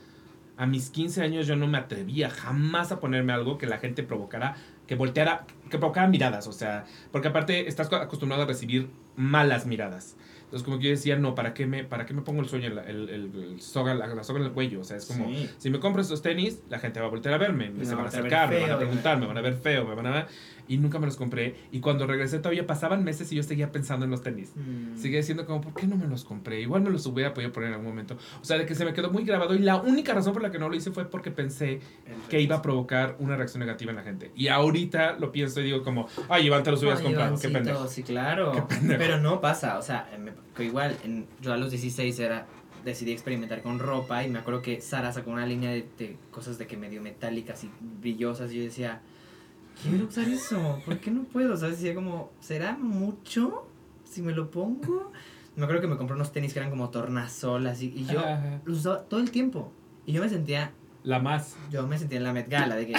a mis 15 años yo no me atrevía jamás a ponerme algo que la gente provocara, que volteara, que provocara miradas. O sea, porque aparte estás acostumbrado a recibir malas miradas. Entonces, como que yo decía, no, ¿para qué me, para qué me pongo el sueño, el, el- el soga, la, la soga en el cuello? O sea, es como, Sí. si me compro estos tenis, la gente va a voltear a verme, se me van a van a acercar, me van a preguntar, me van a ver feo, me van a. Y nunca me los compré. Y cuando regresé todavía pasaban meses y yo seguía pensando en los tenis. Mm. Seguía diciendo como, ¿por qué no me los compré? Igual me los hubiera podido poner en algún momento. O sea, de que se me quedó muy grabado. Y la única razón por la que no lo hice fue porque pensé que iba a provocar una reacción negativa en la gente. Y ahorita lo pienso y digo como, ay, Iván, te los hubieras Ay, comprado. Qué pendejo. Sí, claro. Qué pendejo. Pero no pasa, o sea, me- que igual, en- yo a los 16 era, decidí experimentar con ropa y me acuerdo que Sara sacó una línea de, de cosas de que medio metálicas y brillosas y yo decía, quiero usar eso, ¿por qué no puedo? Sea, decía como, ¿será mucho si me lo pongo? Me acuerdo que me compré unos tenis que eran como tornasol así y yo Ajá. los usaba todo el tiempo y yo me sentía La más. yo me sentía en la Met Gala, de que,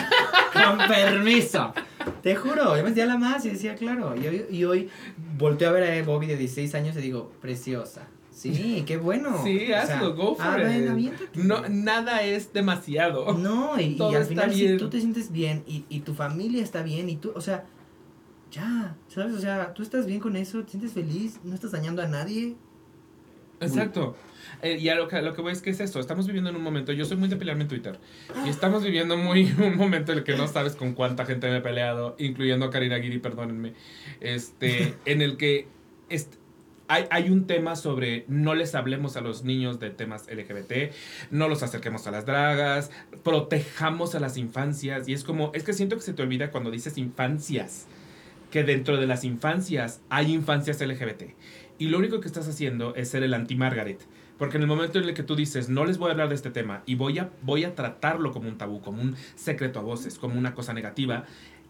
con permiso. Te juro, yo me sentía la más y decía, claro. Y hoy, y hoy volteo a ver a Bobby de 16 años y digo, preciosa. Sí, qué bueno. Sí, O sea, hazlo, go for ah, it. aviéntate. No, nada es demasiado. No, y, y al está final bien. si tú te sientes bien y, y tu familia está bien y tú, o sea, ya, ¿sabes? O sea, tú estás bien con eso, te sientes feliz, no estás dañando a nadie. Exacto. Eh, y a lo que, a lo que voy es que es esto. Estamos viviendo en un momento. Yo soy muy de pelearme en Twitter. Y estamos viviendo muy [LAUGHS] un momento en el que no sabes con cuánta gente me he peleado, incluyendo a Karina Guiri, perdónenme. Este, en el que est- hay, un tema sobre no les hablemos a los niños de temas LGBT, no los acerquemos a las dragas, protejamos a las infancias. Y es como, es que siento que se te olvida cuando dices infancias, que dentro de las infancias hay infancias LGBT. Y lo único que estás haciendo es ser el anti-Margaret. Porque en el momento en el que tú dices, no les voy a hablar de este tema y voy a, voy a tratarlo como un tabú, como un secreto a voces, como una cosa negativa,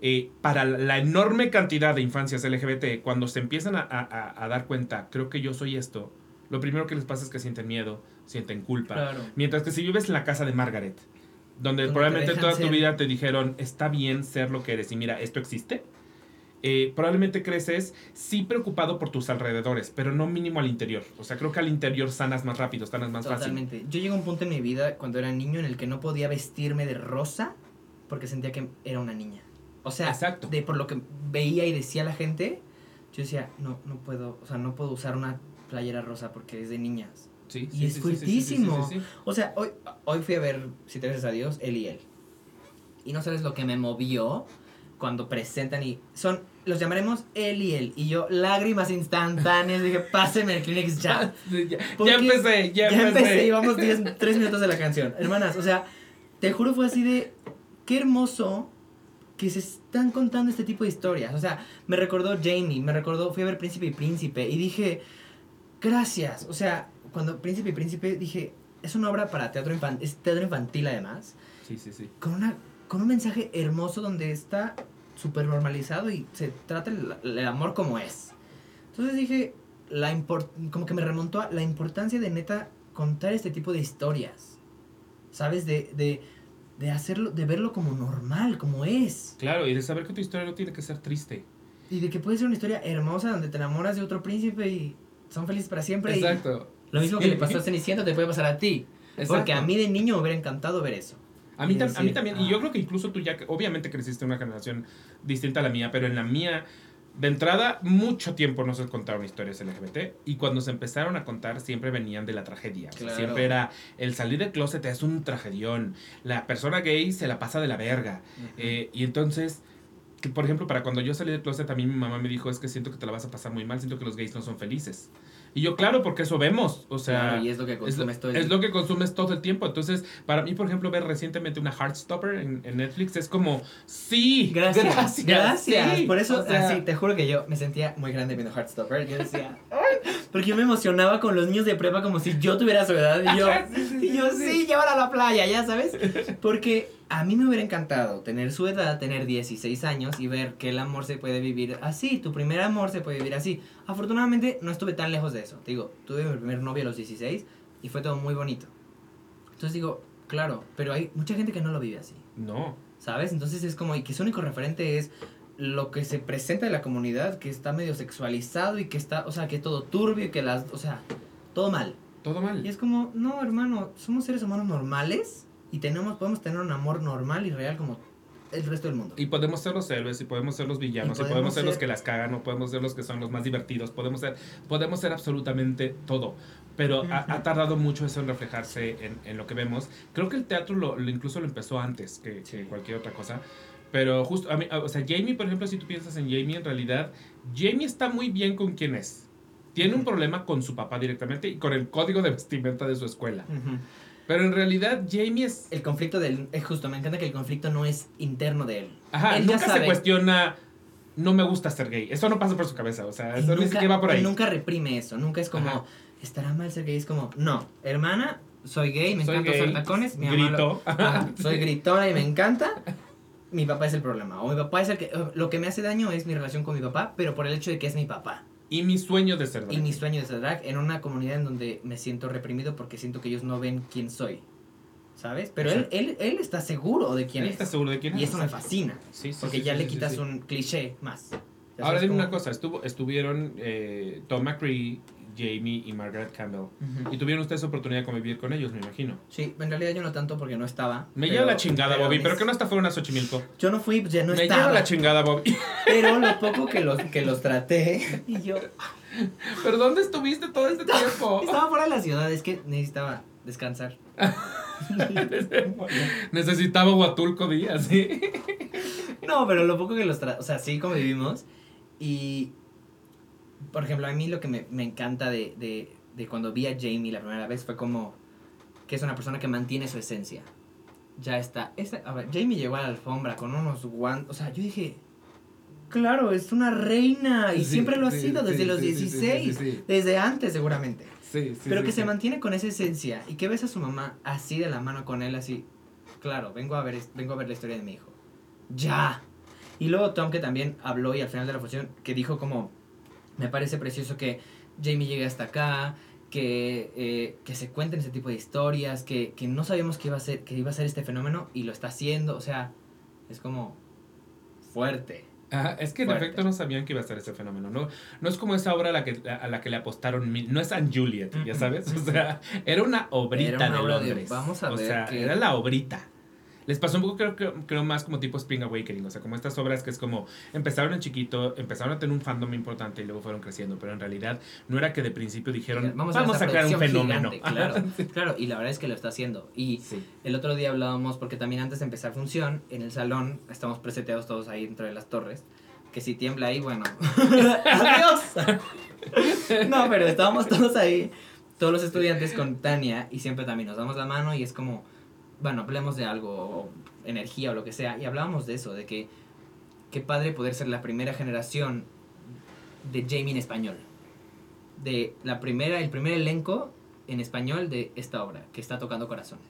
eh, para la enorme cantidad de infancias LGBT, cuando se empiezan a, a- a dar cuenta, creo que yo soy esto, lo primero que les pasa es que sienten miedo, sienten culpa. Claro. Mientras que si vives en la casa de Margaret, donde Donde te probablemente toda tu ser. vida te dijeron, está bien ser lo que eres y mira, esto existe, eh, probablemente creces sí preocupado por tus alrededores, pero no mínimo al interior. O sea, creo que al interior sanas más rápido, sanas más fácil. Totalmente. Yo llegué a un punto en mi vida cuando era niño en el que no podía vestirme de rosa porque sentía que era una niña. O sea, Exacto. de por lo que veía y decía la gente, yo decía, no, no puedo, o sea, no puedo usar una playera rosa porque es de niñas. Sí, Y es sí, fuertísimo. O sea, hoy, hoy fui a ver, si te gracias a Dios, él y él. Y no sabes lo que me movió cuando presentan y son, los llamaremos él y él. Y yo, lágrimas instantáneas, dije, pásenme el Kleenex ya. [LAUGHS] Ya, ya empecé, ya, Ya empecé. 10, 3 minutos de la canción. Hermanas, o sea, te juro fue así de, qué hermoso que se están contando este tipo de historias. O sea, me recordó Jamie, me recordó, fui a ver Príncipe y Príncipe y dije, gracias. O sea, cuando Príncipe y Príncipe dije, es una obra para teatro infantil, es teatro infantil además, Sí, sí, sí. con, una, con un mensaje hermoso donde está súper normalizado y se trata el, el amor como es. Entonces dije, la import- como que me remontó a la importancia de neta contar este tipo de historias. ¿Sabes? De, de, de hacerlo, de verlo como normal, como es. Claro, y de saber que tu historia no tiene que ser triste. Y de que puede ser una historia hermosa donde te enamoras de otro príncipe y son felices para siempre. y Exacto. lo mismo que le pasó a [LAUGHS] Cenicienta te puede pasar a ti. Exacto. Porque a mí de niño me hubiera encantado ver eso. A mí, tam- a mí decir, también, ah. y yo creo que incluso tú ya, obviamente creciste en una generación distinta a la mía, pero en la mía, de entrada, mucho tiempo no se contaron historias LGBT, y cuando se empezaron a contar, siempre venían de la tragedia. O sea, Claro. siempre era, el salir del closet es un tragedión, la persona gay se la pasa de la verga, Eh, y entonces, que, por ejemplo, para cuando yo salí del closet, a mí mi mamá me dijo, es que siento que te la vas a pasar muy mal, siento que los gays no son felices. Y yo, claro, porque eso vemos. O sea, Claro, y es lo que es, consumes todo el es lo que consumes todo el tiempo. Entonces, para mí, por ejemplo, ver recientemente una Heartstopper en, en Netflix es como, sí, Gracias, gracias. gracias. sí". Por eso, O sea, así, te juro que yo me sentía muy grande viendo Heartstopper. Yo decía, [LAUGHS] porque yo me emocionaba con los niños de prepa como si yo tuviera su edad. Y yo, y yo sí, llévala a la playa, ya sabes. Porque a mí me hubiera encantado tener su edad, tener 16 años y ver que el amor se puede vivir así. Tu primer amor se puede vivir así. Afortunadamente, no estuve tan lejos de eso. Te digo, tuve mi primer novio a los 16 y fue todo muy bonito. Entonces digo, claro, pero hay mucha gente que no lo vive así. No. ¿Sabes? Entonces es como, y que su único referente es lo que se presenta en la comunidad, que está medio sexualizado y que está, o sea, que todo turbio y que las, o sea, todo mal. Todo mal. Y es como, no, hermano, somos seres humanos normales y tenemos, podemos tener un amor normal y real como el resto del mundo. Y podemos ser los héroes, y podemos ser los villanos, y Y podemos, podemos ser los ser- que las cagan, o podemos ser los que son los más divertidos, podemos ser, podemos ser absolutamente todo. Pero ha, ha tardado mucho eso en reflejarse en, en lo que vemos. Creo que el teatro lo, lo incluso lo empezó antes que, que cualquier otra cosa. Pero justo, a mí, o sea, Jamie, por ejemplo, si tú piensas en Jamie, en realidad, Jamie está muy bien con quien es. Tiene un Ujú. problema con su papá directamente y con el código de vestimenta de su escuela. Ujú. Pero en realidad, Jamie es. El conflicto del, es justo, me encanta que el conflicto no es interno de él. Ajá, Él nunca se cuestiona. No me gusta ser gay. Eso no pasa por su cabeza. O sea, eso ni siquiera va por él ahí. nunca reprime eso, nunca es como, Ajá. estará mal ser gay, es como, no, hermana, soy gay, me Soy encanta usar tacones, mi mamá lo- grito. [LAUGHS] Soy gritona y me encanta. Mi papá es el problema. O mi papá es el que. Lo que me hace daño es mi relación con mi papá, pero por el hecho de que es mi papá. Y mi sueño de ser Y drag. mi sueño de ser drag en una comunidad en donde me siento reprimido porque siento que ellos no ven quién soy. ¿Sabes? Pero él, él, él está seguro de quién ¿Él es. está seguro de quién Y es? eso me fascina. Sí, sí, Porque sí, ya le quitas un cliché más. Ahora dime una cosa. Estuvo, estuvieron eh, Tom McCree, Jamie y Margaret Campbell. Y tuvieron ustedes oportunidad de convivir con ellos, me imagino. Sí, en realidad yo no tanto porque no estaba. Me pero- lleva la chingada, Bobby. mis- ¿Pero que no hasta fueron a Xochimilco? Yo no fui, ya no me estaba. lleva la chingada, Bobby. [LAUGHS] pero lo poco que los, que los traté. Y yo. ¿Pero dónde estuviste todo este tiempo? [LAUGHS] Estaba fuera de la ciudad, es que necesitaba descansar. [LAUGHS] Necesitaba Huatulco Díaz, ¿sí? No, pero lo poco que los tra... O sea, sí convivimos. Y, por ejemplo, a mí lo que me, me encanta de, de, de cuando vi a Jamie la primera vez fue como que es una persona que mantiene su esencia. Ya está. Esta, ver, Jamie llegó a la alfombra con unos guantes. O sea, yo dije, claro, es una reina. Y Sí, siempre lo ha sí, sido desde los sí, sí, 16. sí, sí. Desde antes, seguramente. Sí, sí. Pero que se mantiene con esa esencia y que ves a su mamá así de la mano con él, así. Claro, vengo a ver, vengo a ver la historia de mi hijo. Ya. Y luego Tom que también habló y al final de la función que dijo como, me parece precioso que Jamie llegue hasta acá, que, eh, que se cuenten ese tipo de historias, que, que no sabíamos que iba, a ser, que iba a ser este fenómeno y lo está haciendo. O sea, es como fuerte. Ajá, es que en Fuerte. efecto no sabían que iba a ser ese fenómeno. No, no es como esa obra a la que, a la que le apostaron mil. No es Anne Juliet, ya sabes. O sea, era una obrita Era una de obra de, Londres. "Vamos a o ver sea, qué-". era la obrita. Les pasó un poco, creo, creo, creo, más como tipo Spring Awakening. O sea, como estas obras que es como empezaron en chiquito, empezaron a tener un fandom importante y luego fueron creciendo. Pero en realidad no era que de principio dijeron, vamos, Vamos a, a, crear un fenómeno. gigante", claro, [LAUGHS] claro, y la verdad es que lo está haciendo. Y Sí. El otro día hablábamos, porque también antes de empezar función, en el salón, estamos preseteados todos ahí dentro de las torres, que si tiembla ahí, bueno, [LAUGHS] adiós. no, pero estábamos todos ahí, todos los estudiantes con Tania, y siempre también nos damos la mano y es como, bueno, hablemos de algo, o energía o lo que sea, y hablábamos de eso, de que qué padre poder ser la primera generación de Jamie en español. De la primera, el primer elenco en español de esta obra, que está tocando corazones.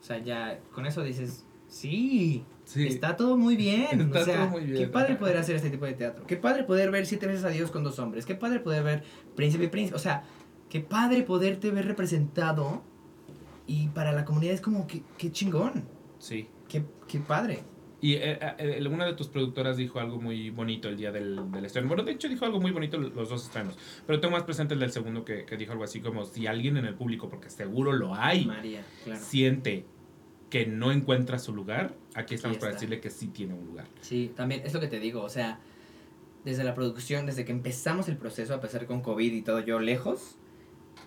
O sea, ya con eso dices, sí, Sí. está todo muy bien. Está o sea, todo muy bien, qué padre poder hacer este tipo de teatro. Qué padre poder ver siete veces a Dios con dos hombres. Qué padre poder ver Príncipe y Príncipe. O sea, qué padre poderte ver representado. Y para la comunidad es como, qué, qué chingón. Sí. Qué, qué padre. Y eh, eh, una de tus productoras dijo algo muy bonito el día del, del estreno. Bueno, de hecho dijo algo muy bonito los dos estrenos. Pero tengo más presente el del segundo que, que dijo algo así como si alguien en el público, porque seguro lo hay, María, claro. siente que no encuentra su lugar, aquí estamos para está. decirle que sí tiene un lugar. Sí, también es lo que te digo, o sea, desde la producción, desde que empezamos el proceso, a pesar con COVID y todo, yo lejos,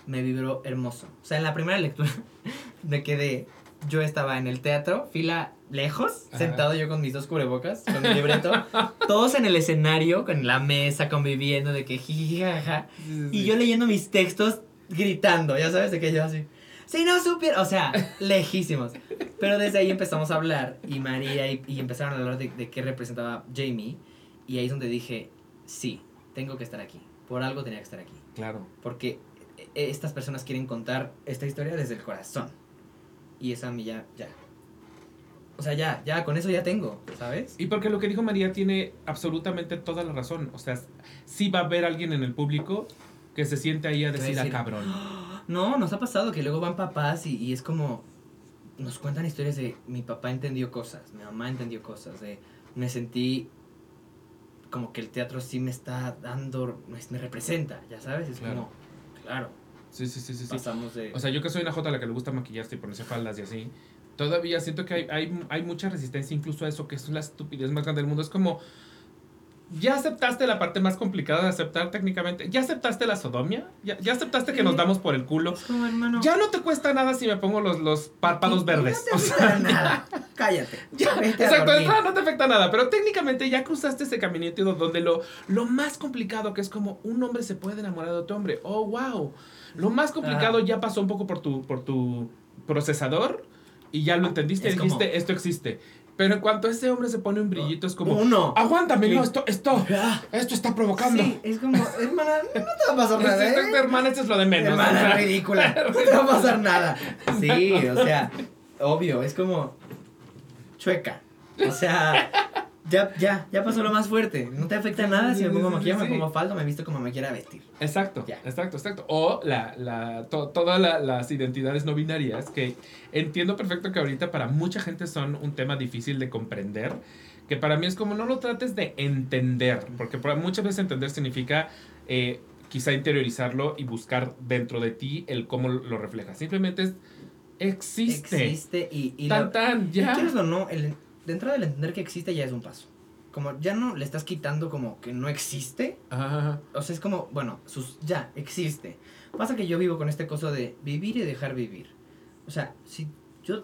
me vibró hermoso. O sea, en la primera lectura [LAUGHS] me quedé, yo estaba en el teatro, fila lejos, Ajá. sentado yo con mis dos cubrebocas, con mi libreto, [LAUGHS] todos en el escenario, con la mesa, conviviendo, de que jiji, jaja, y yo leyendo mis textos, gritando, ya sabes, de que yo así. Si no supiera, o sea, [LAUGHS] lejísimos. Pero desde ahí empezamos a hablar y María y, y empezaron a hablar de, de qué representaba Jamie. Y ahí es donde dije, sí, tengo que estar aquí. Por algo tenía que estar aquí. Claro. Porque estas personas quieren contar esta historia desde el corazón. Y eso a mí ya, ya. O sea, ya, ya, con eso ya tengo, ¿sabes? Y porque lo que dijo María tiene absolutamente toda la razón. O sea, sí va a haber alguien en el público que se siente ahí a va a decir, ah, decir, cabrón. No, nos ha pasado que luego van papás y, y es como. Nos cuentan historias de mi papá entendió cosas, mi mamá entendió cosas, de me sentí como que el teatro sí me está dando, me, me representa, ya sabes, es Claro. como, claro, Sí, sí, sí, sí. sí. pasamos de... O sea, yo que soy una jota a la que le gusta maquillarse y ponerse faldas y así, todavía siento que hay, hay, hay mucha resistencia incluso a eso, que es la estupidez más grande del mundo. Es como, ya aceptaste la parte más complicada de aceptar técnicamente, ya aceptaste la sodomia, ya, ya aceptaste que Sí. nos damos por el culo. es como, hermano, Ya no te cuesta nada si me pongo los, los párpados verdes. No O te sea, afecta [LAUGHS] nada, cállate. Ya, exacto, no, no te afecta nada, pero técnicamente ya cruzaste ese caminito donde lo, lo más complicado que es como un hombre se puede enamorar de otro hombre. Oh, wow. Lo más complicado Ajá. ya pasó un poco por tu, por tu procesador y ya lo entendiste y Es dijiste, como- esto existe. Pero en cuanto ese hombre se pone un brillito, es como, Uno. aguántame, Sí. no, esto, esto, Ah, esto está provocando. Sí, es como, hermana, no te va a pasar [LAUGHS] Este- nada, este- ¿eh? hermana, esto es lo de menos. o Hermana sea. [LAUGHS] ridícula, [LAUGHS] no te va a pasar nada. Sí, o sea, obvio, es como chueca. O sea, ya, ya, ya pasó lo más fuerte. No te afecta nada si me pongo maquillaje, sí. me pongo falda, me visto como me quiera vestir. Exacto, Ya. exacto, exacto. O la, la, to- todas la- las identidades no binarias, que entiendo perfecto que ahorita para mucha gente son un tema difícil de comprender, que para mí es como no lo trates de entender, porque muchas veces entender significa eh, quizá interiorizarlo y buscar dentro de ti el cómo lo refleja. Simplemente es, existe. Existe y, y tan, la- tan, y ya. quieres o no, el, de entrada el entender que existe ya es un paso. Como ya no le estás quitando como que no existe, Ajá, O sea, es como, bueno, sus, ya, existe. Pasa que yo vivo con este coso de vivir y dejar vivir. O sea, si yo,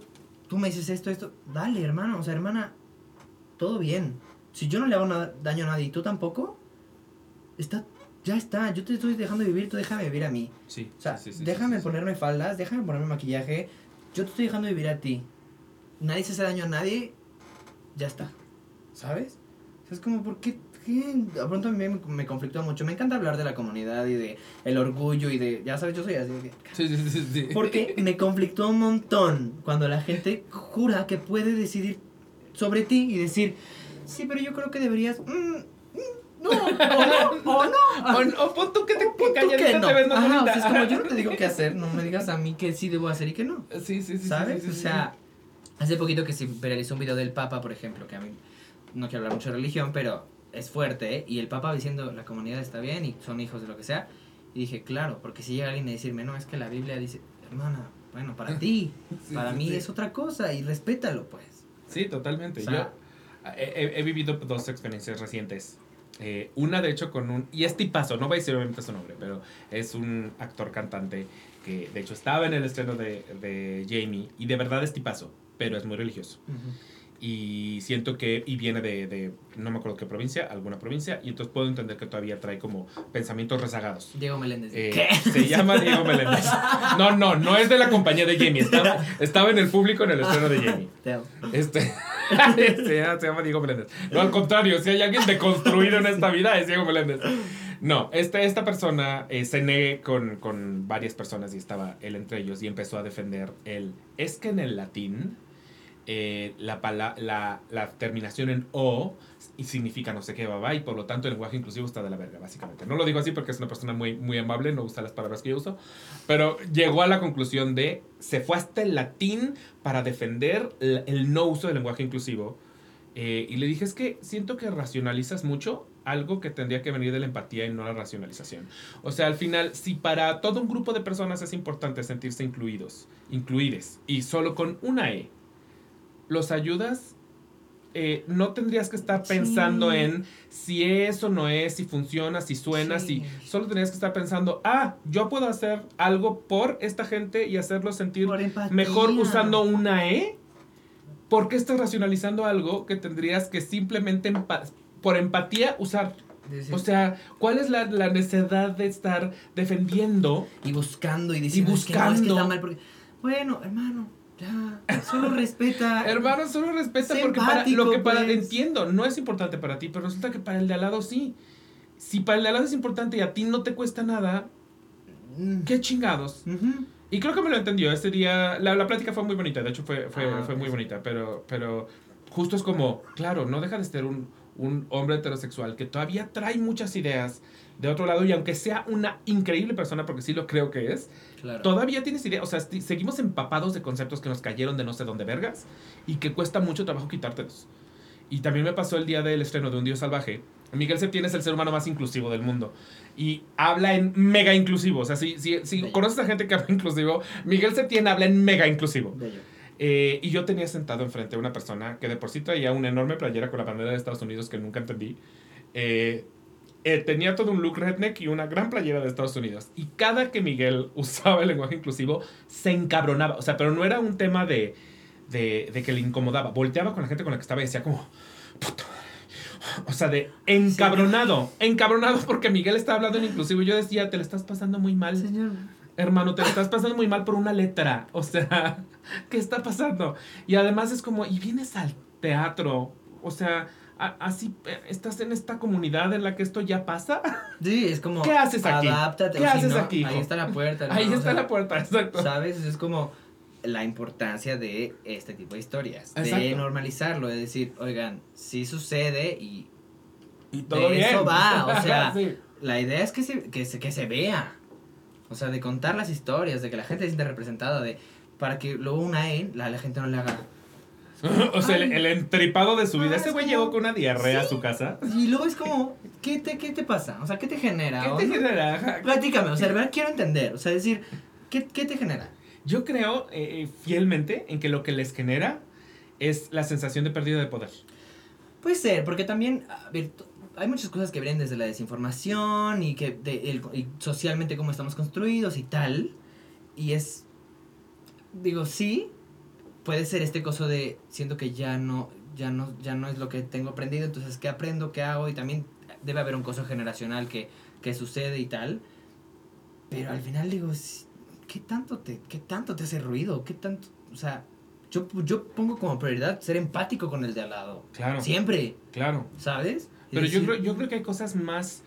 tú me dices esto, esto, dale, hermano, o sea, hermana, todo bien. Si yo no le hago nada- daño a nadie y tú tampoco, está, ya está, yo te estoy dejando vivir, tú déjame vivir a mí. sí. O sea, sí, sí, déjame sí. ponerme faldas, déjame ponerme maquillaje, yo te estoy dejando vivir a ti. Nadie se hace daño a nadie, ya está. ¿Sabes? O sea, es como, ¿por qué? qué? De pronto a mí me, me conflictúa mucho. Me encanta hablar de la comunidad y de el orgullo y de, ya sabes, yo soy así. de- Sí, sí, sí, sí. Porque me conflictúa un montón cuando la gente jura que puede decidir sobre ti y decir, sí, pero yo creo que deberías... mm, mm, no, o no, o no. [LAUGHS] O, o pon tú que te Pon que que no. te ves más Ajá, o sea, es como yo no te digo [LAUGHS] qué hacer, no me digas a mí que sí debo hacer y que no. Sí, sí, sí. ¿Sabes? sí, sí, o sí. sea, hace poquito que se viralizó un video del Papa, por ejemplo, que a mí no quiero hablar mucho de religión, pero es fuerte, ¿eh? Y el Papa diciendo, la comunidad está bien y son hijos de lo que sea. Y dije, claro, porque si llega alguien a decirme, no, es que la Biblia dice, hermana, bueno, para [LAUGHS] ti, Sí, para sí, mí sí. es otra cosa y respétalo, pues. Sí, totalmente. O sea, Yo he, he- vivido dos experiencias recientes. Eh, una, de hecho, con un... Y es tipazo, no voy a decir obviamente su nombre, pero es un actor cantante que, de hecho, estaba en el estreno de, de Jamie y de verdad es tipazo, pero es muy religioso. Y siento que... Y viene de, de no me acuerdo qué provincia, alguna provincia, y entonces puedo entender que todavía trae como pensamientos rezagados. Diego Meléndez. Eh, ¿Qué? Se llama Diego Meléndez. No, no, no es de la compañía de Jamie. Estaba, estaba en el público en el estreno de Jamie. Este. [LAUGHS] se, llama, se llama Diego Meléndez. No, al contrario, si hay alguien deconstruido en esta vida es Diego Meléndez. No, este, esta persona eh, cené con, con varias personas y estaba él entre ellos y empezó a defender el. Es que en el latín eh, la, la, la terminación en O y significa no sé qué, babá, y por lo tanto el lenguaje inclusivo está de la verga, básicamente. No lo digo así porque es una persona muy, muy amable, no gusta las palabras que yo uso, pero llegó a la conclusión de, se fue hasta el latín para defender el, el no uso del lenguaje inclusivo. Eh, y le dije, es que siento que racionalizas mucho algo que tendría que venir de la empatía y no la racionalización. O sea, al final, si para todo un grupo de personas es importante sentirse incluidos, incluides, y solo con una E, los ayudas eh, no tendrías que estar pensando Sí. en si es o no es, si funciona, si suena, Sí. si... Solo tendrías que estar pensando, ah, yo puedo hacer algo por esta gente y hacerlo sentir mejor usando una E. ¿Por qué estás racionalizando algo que tendrías que simplemente empa- por empatía usar? O sea, ¿cuál es la, la necesidad de estar defendiendo? y buscando y diciendo, "Es que no, es que buscando. está mal porque... Bueno, hermano, ya, solo respeta. [LAUGHS] Hermano, solo respeta porque para lo que para pues. entiendo, no es importante para ti, pero resulta que para el de al lado sí. Si para el de al lado es importante y a ti no te cuesta nada, Mm. qué chingados. Ujú. Y creo que me lo entendió. Ese día, la, la plática fue muy bonita. De hecho, fue, fue, Ah, fue muy bonita. Pero, pero justo es como, claro, no deja de ser un, un hombre heterosexual que todavía trae muchas ideas de otro lado. Y aunque sea una increíble persona, porque sí lo creo que es, Claro. todavía tienes ideas. O sea, seguimos empapados de conceptos que nos cayeron de no sé dónde vergas y que cuesta mucho trabajo quitártelos. Y también me pasó el día del estreno de Un Dios Salvaje. Miguel Septién es el ser humano más inclusivo del mundo. Y habla en mega inclusivo. O sea, si, si, conoces a gente que habla inclusivo, Miguel Septién habla en mega inclusivo. Eh, y yo tenía sentado enfrente a una persona que de por sí traía una enorme playera con la bandera de Estados Unidos que nunca entendí. Eh, eh, tenía todo un look redneck y una gran playera de Estados Unidos. Y cada que Miguel [LAUGHS] usaba el lenguaje inclusivo, se encabronaba. O sea, pero no era un tema de, de, de que le incomodaba. Volteaba con la gente con la que estaba y decía como... "Puta madre". O sea, de encabronado. Encabronado porque Miguel estaba hablando en inclusivo. Y yo decía, te le estás pasando muy mal. Señor. Hermano, te lo estás pasando muy mal por una letra. O sea, [LAUGHS] ¿qué está pasando? Y además es como, y vienes al teatro. O sea, así eh, estás en esta comunidad en la que esto ya pasa. [LAUGHS] Sí, es como. ¿Qué haces aquí? Adáptate. ¿Qué o si haces no, aquí, Ahí hijo? está la puerta. [LAUGHS] ¿no? Ahí O está sea, la puerta, exacto. ¿Sabes? Es como la importancia de este tipo de historias. De Exacto. normalizarlo, de decir, oigan, sí sucede y Y todo de bien. eso va, o [LAUGHS] sea, Sí. la idea es que se, que se, que se vea. O sea, de contar las historias, de que la gente se sienta representada, de para que luego una E, la, la gente no le haga. [LAUGHS] o sea, el, entripado de su vida. Ah, Ese es güey llegó con una diarrea a su casa. Y luego es como, ¿qué te, qué te pasa? O sea, ¿qué te genera? ¿Qué O te no- genera? Platícame, o sea, de verdad quiero entender. O sea, decir, ¿qué, qué te genera? Yo creo eh, fielmente en que lo que les genera es la sensación de pérdida de poder. Puede ser, porque también a ver, t- hay muchas cosas que vienen desde la desinformación y que de, el- y socialmente cómo estamos construidos y tal. Y es, digo, sí, puede ser este coso de siento que ya no, ya no, ya no es lo que tengo aprendido, entonces qué aprendo, qué hago y también debe haber un coso generacional que, que sucede y tal. Pero al final digo, ¿qué tanto te, qué tanto te hace ruido? ¿Qué tanto, o sea, yo, yo pongo como prioridad ser empático con el de al lado. Claro. Siempre, Claro. ¿sabes? Pero yo creo, yo creo que hay cosas más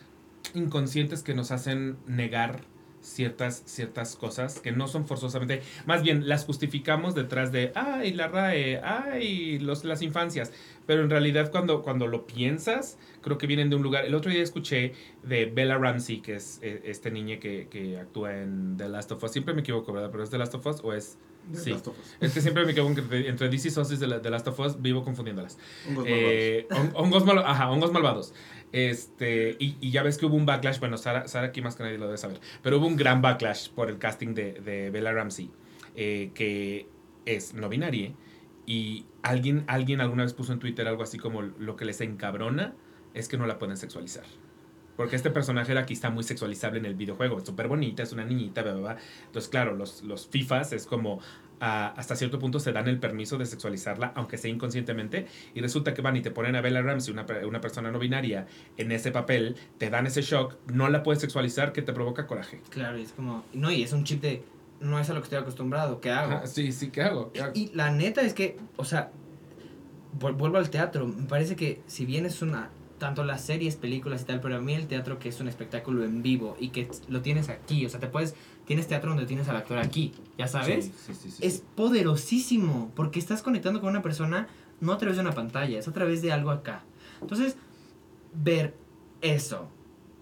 inconscientes que nos hacen negar ciertas, ciertas cosas que no son forzosamente, más bien las justificamos detrás de, ay, la RAE, ay, los, las infancias, pero en realidad cuando, cuando lo piensas, creo que vienen de un lugar, el otro día escuché de Bella Ramsey, que es eh, este niña que, que actúa en The Last of Us, siempre me equivoco, ¿verdad? Pero es The Last of Us o es... De Sí. Last of Us. Es que siempre me equivoco entre, entre DC Sauces de, la- The Last of Us, vivo confundiéndolas. Hongos Eh, hon- hongos, mal- ajá, hongos malvados. Este, y, y ya ves que hubo un backlash, bueno, Sara, Sara aquí más que nadie lo debe saber, pero hubo un gran backlash por el casting de, de Bella Ramsey, eh, que es no binaria, y alguien, alguien alguna vez puso en Twitter algo así como lo que les encabrona es que no la pueden sexualizar. Porque este personaje era aquí está muy sexualizable en el videojuego. Es súper bonita, es una niñita, bla, bla, bla. Entonces, claro, los, los FIFAs es como hasta cierto punto se dan el permiso de sexualizarla, aunque sea inconscientemente. Y resulta que van y te ponen a Bella Ramsey, una, una persona no binaria, en ese papel, te dan ese shock, no la puedes sexualizar, que te provoca coraje. Claro, y es como, no, y es un chip de, no es a lo que estoy acostumbrado, ¿qué hago? Ajá, sí, sí, ¿qué hago? ¿Qué hago? Y la neta es que, o sea, vuelvo al teatro, me parece que si bien es una, tanto las series, películas y tal, pero a mí el teatro que es un espectáculo en vivo y que lo tienes aquí, o sea, te puedes, tienes teatro donde tienes al actor aquí, ya sabes, Sí, sí, sí, es sí. poderosísimo porque estás conectando con una persona no a través de una pantalla, es a través de algo acá. Entonces, ver eso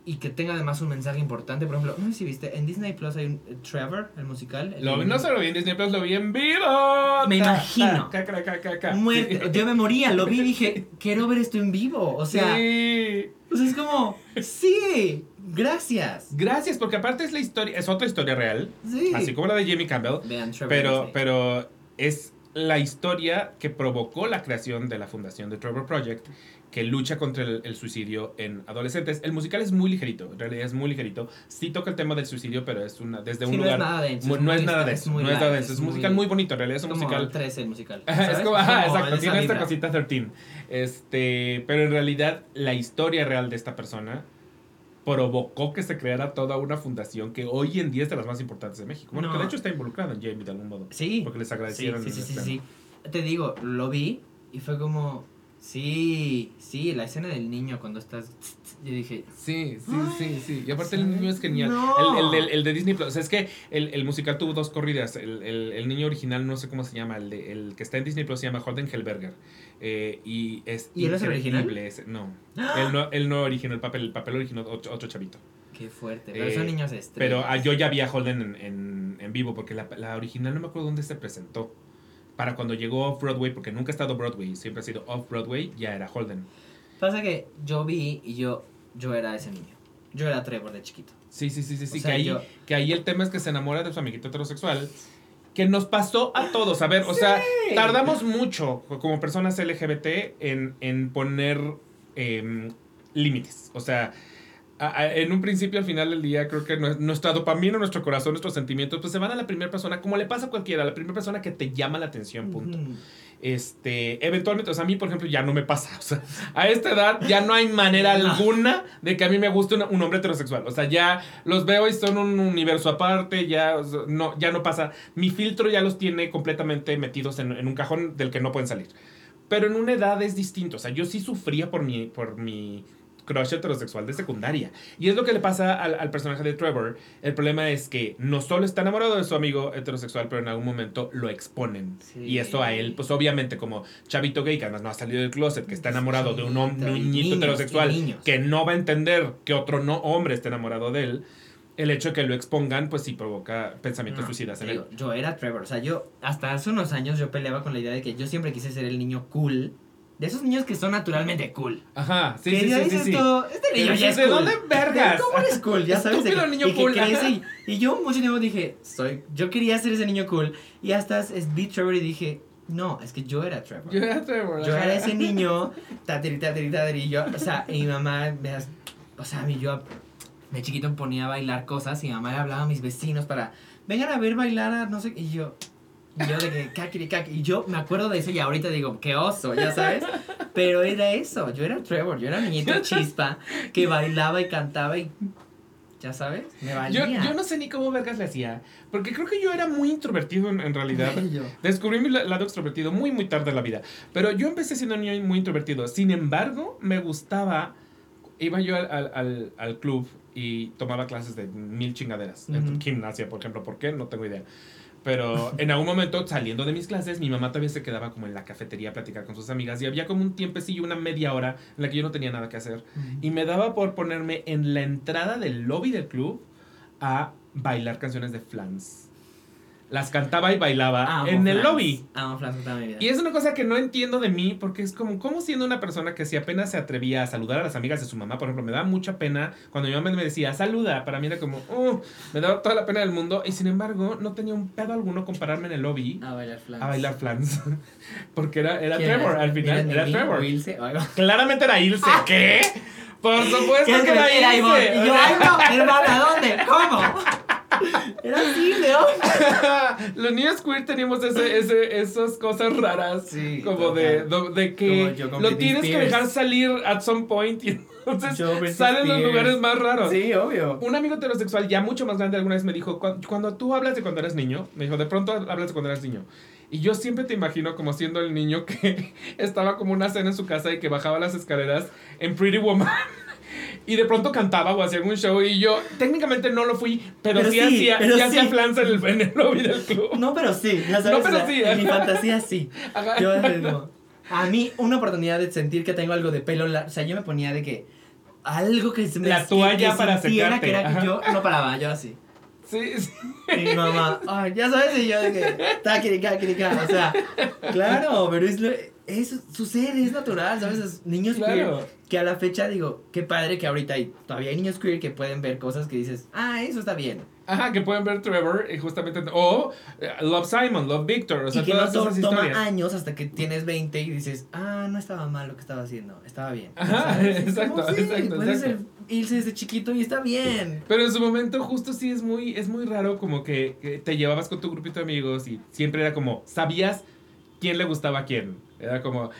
y que tenga además un mensaje importante, por ejemplo, no sé si viste, en Disney Plus hay un eh, Trevor, el musical. el- Lo vi, no solo vi en Disney Plus, lo vi en vivo. Me Ta, imagino. ta. Muerte. Yo me moría, lo vi y dije, [LAUGHS] quiero ver esto en vivo. O sea, sí. o sea, es como, sí, gracias. Gracias, porque aparte es la historia, es otra historia real, Sí. así como la de Jamie Campbell, Vean Trevor pero, pero es la historia que provocó la creación de la fundación de Trevor Project, que lucha contra el, el suicidio en adolescentes. El musical es muy ligerito, en realidad es muy ligerito. Sí toca el tema del suicidio, pero es una, desde un Sí, no lugar... es nada denso. mu- es no muy- es nada de es eso, muy no es nada light, de eso. Es un musical muy bonito, en realidad es un como musical... 13 el musical. Ajá, [LAUGHS] es ¿sabes? como, ajá, Como exacto, tiene esta cosita 13. Este, pero en realidad la historia real de esta persona provocó que se creara toda una fundación que hoy en día es de las más importantes de México. Bueno, No. que de hecho está involucrada en Jamie de algún modo. Sí. Porque les Sí, agradecieron. sí, sí, sí, estreno. sí. Te digo, lo vi y fue como, sí, sí, la escena del niño cuando estás, yo dije, Sí, sí, sí, sí. Y aparte el niño es genial. No. El, el, el de Disney Plus. O sea, es que el, el musical tuvo dos corridas. El, el, el niño original, no sé cómo se llama. El, de- el que está en Disney Plus se llama Holden Hellberger. Eh, y es ¿Y él es el original? ese- No. Él no, él no originó el papel. El papel originó otro, otro chavito. qué fuerte, pero Eh, son niños estrellas. Pero ah, yo ya vi a Holden en, en, en vivo. Porque la, la original no me acuerdo dónde se presentó. Para cuando llegó Off-Broadway, porque nunca ha estado Broadway, siempre ha sido Off-Broadway, ya era Holden. Pasa que yo vi y yo, yo era ese niño. Yo era Trevor de chiquito. Sí, sí, sí, sí, sí. O sea, que, ahí, yo- que ahí el tema es que se enamora de su amiguito heterosexual. Que nos pasó a todos. A ver, o sea, tardamos mucho como personas LGBT en, en poner em, límites. O sea, a- a- en un principio, al final del día, creo que nue- nuestra dopamina, nuestro corazón, nuestros sentimientos, pues se van a la primera persona, como le pasa a cualquiera, a la primera persona que te llama la atención, punto. Ujú. Este, eventualmente, o sea, a mí, por ejemplo, ya no me pasa. [LAUGHS] O sea, a esta edad ya no hay manera alguna de que a mí me guste una- un hombre heterosexual. O sea, ya los veo y son un universo aparte, ya, o sea, no, ya no pasa. Mi filtro ya los tiene completamente metidos en, en un cajón del que no pueden salir. Pero en una edad es distinto. O sea, yo sí sufría por mi, por mi crush heterosexual de secundaria. Y es lo que le pasa al, al personaje de Trevor. El problema es que no solo está enamorado de su amigo heterosexual, pero en algún momento lo exponen. Sí. Y eso a él, pues obviamente como chavito gay, que además no ha salido del closet, que está enamorado de un hom- Sí, y niñito niños, heterosexual, que no va a entender que otro no hombre esté enamorado de él, el hecho de que lo expongan, pues sí provoca pensamientos No, suicidas en él. yo era Trevor. O sea, yo hasta hace unos años yo peleaba con la idea de que yo siempre quise ser el niño cool. De esos niños que son naturalmente cool. Ajá, sí, que sí, sí, dices sí. tú, este niño ya es ¿de cool. dónde vergas? ¿Cómo eres cool? Ya sabes. de Estúpido que- niño y que cool, crece ajá. y, y yo mucho tiempo dije, soy, yo quería ser ese niño cool. Y hasta es, vi Trevor y dije, no, es que yo era Trevor. Yo era Trevor. Yo era ese niño, [LAUGHS] tatiri, tatiri, y yo, o sea, y mi mamá, me as- o sea, a mí yo de chiquito ponía a bailar cosas y mi mamá le hablaba a mis vecinos para, vengan a ver bailar a no sé, qué", y yo, y yo de que, kakiri, kakiri, y yo me acuerdo de eso y ahorita digo, qué oso, ya sabes, pero era eso, yo era Trevor, yo era niñito [LAUGHS] chispa que bailaba y cantaba y, ya sabes, me Yo, valía. yo no sé ni cómo vergas le hacía. Porque creo que yo era muy introvertido en, en realidad. Yo. Descubrí mi la- lado extrovertido muy, muy tarde en la vida. Pero yo empecé siendo un niño muy introvertido. Sin embargo, me gustaba. Iba yo al, al, al- al club y tomaba clases de mil chingaderas. En Ujú. gimnasia, por ejemplo. ¿Por qué? No tengo idea. Pero en algún momento, saliendo de mis clases, mi mamá todavía se quedaba como en la cafetería a platicar con sus amigas. Y había como un tiempecillo, una media hora, en la que yo no tenía nada que hacer. Y me daba por ponerme en la entrada del lobby del club a bailar canciones de Flans. Las cantaba y bailaba Amo en el Flans. lobby. Amo Flans toda mi vida. Y es una cosa que no entiendo de mí, porque es como, ¿cómo siendo una persona que si apenas se atrevía a saludar a las amigas de su mamá, por ejemplo, me daba mucha pena cuando mi mamá me decía, saluda, para mí era como, "Uh", me daba toda la pena del mundo, y sin embargo, no tenía un pedo alguno compararme en el lobby A bailar Flans. a bailar flans. [LAUGHS] porque era, era ¿Quién Trevor, era? al final ¿Era era Trevor. Ilse? Claramente era Ilse, ¿qué? Por supuesto ¿Qué que era. Ilse. Y yo, ay no, hermana, ¿dónde? ¿Cómo? [LAUGHS] Era así, León. [LAUGHS] Los niños queer teníamos ese, ese, esas cosas raras. Sí, como de, de, de que Como lo tienes que dejar salir at some point y entonces salen los lugares más raros. Sí, obvio. Un amigo heterosexual ya mucho más grande alguna vez me dijo, "Cu- cuando tú hablas de cuando eres niño, me dijo, de pronto hablas de cuando eras niño. Y yo siempre te imagino como siendo el niño que [LAUGHS] estaba como una cena en su casa y que bajaba las escaleras en Pretty Woman. Y de pronto cantaba o hacía algún show y yo técnicamente no lo fui, pero, Pero sí, hacía, pero sí hacía en el, en el lobby del club. No, pero sí, ya sabes. No, pero o sea, sí, En mi fantasía sí. [LAUGHS] Ajá. Yo digo, a mí una oportunidad de sentir que tengo algo de pelo, la- o sea, yo me ponía de que algo que se me La toalla que para secarte, que era que yo no paraba, yo así. Sí, sí. Y mi mamá, ay, ya sabes, y yo de que, taquirica, quirica, o sea, claro, pero es lo, eso sucede, es natural, ¿sabes? Es niños Claro. queer, que a la fecha digo, qué padre que ahorita hay, todavía hay niños queer que pueden ver cosas que dices, ah, eso está bien. Ajá, que pueden ver Trevor y justamente. O eh, Love Simon, Love Victor. O sea, y que no todas to- esas toma historias. años hasta que tienes 20 y dices, ah, no estaba mal lo que estaba haciendo, estaba bien. Ajá, ¿Sabes? Es [LAUGHS] exacto, sí, exacto, Puedes exacto. irse desde chiquito y está bien. Pero en su momento justo sí es muy, es muy raro como que, que te llevabas con tu grupito de amigos y siempre era como, sabías quién le gustaba a quién. Era como...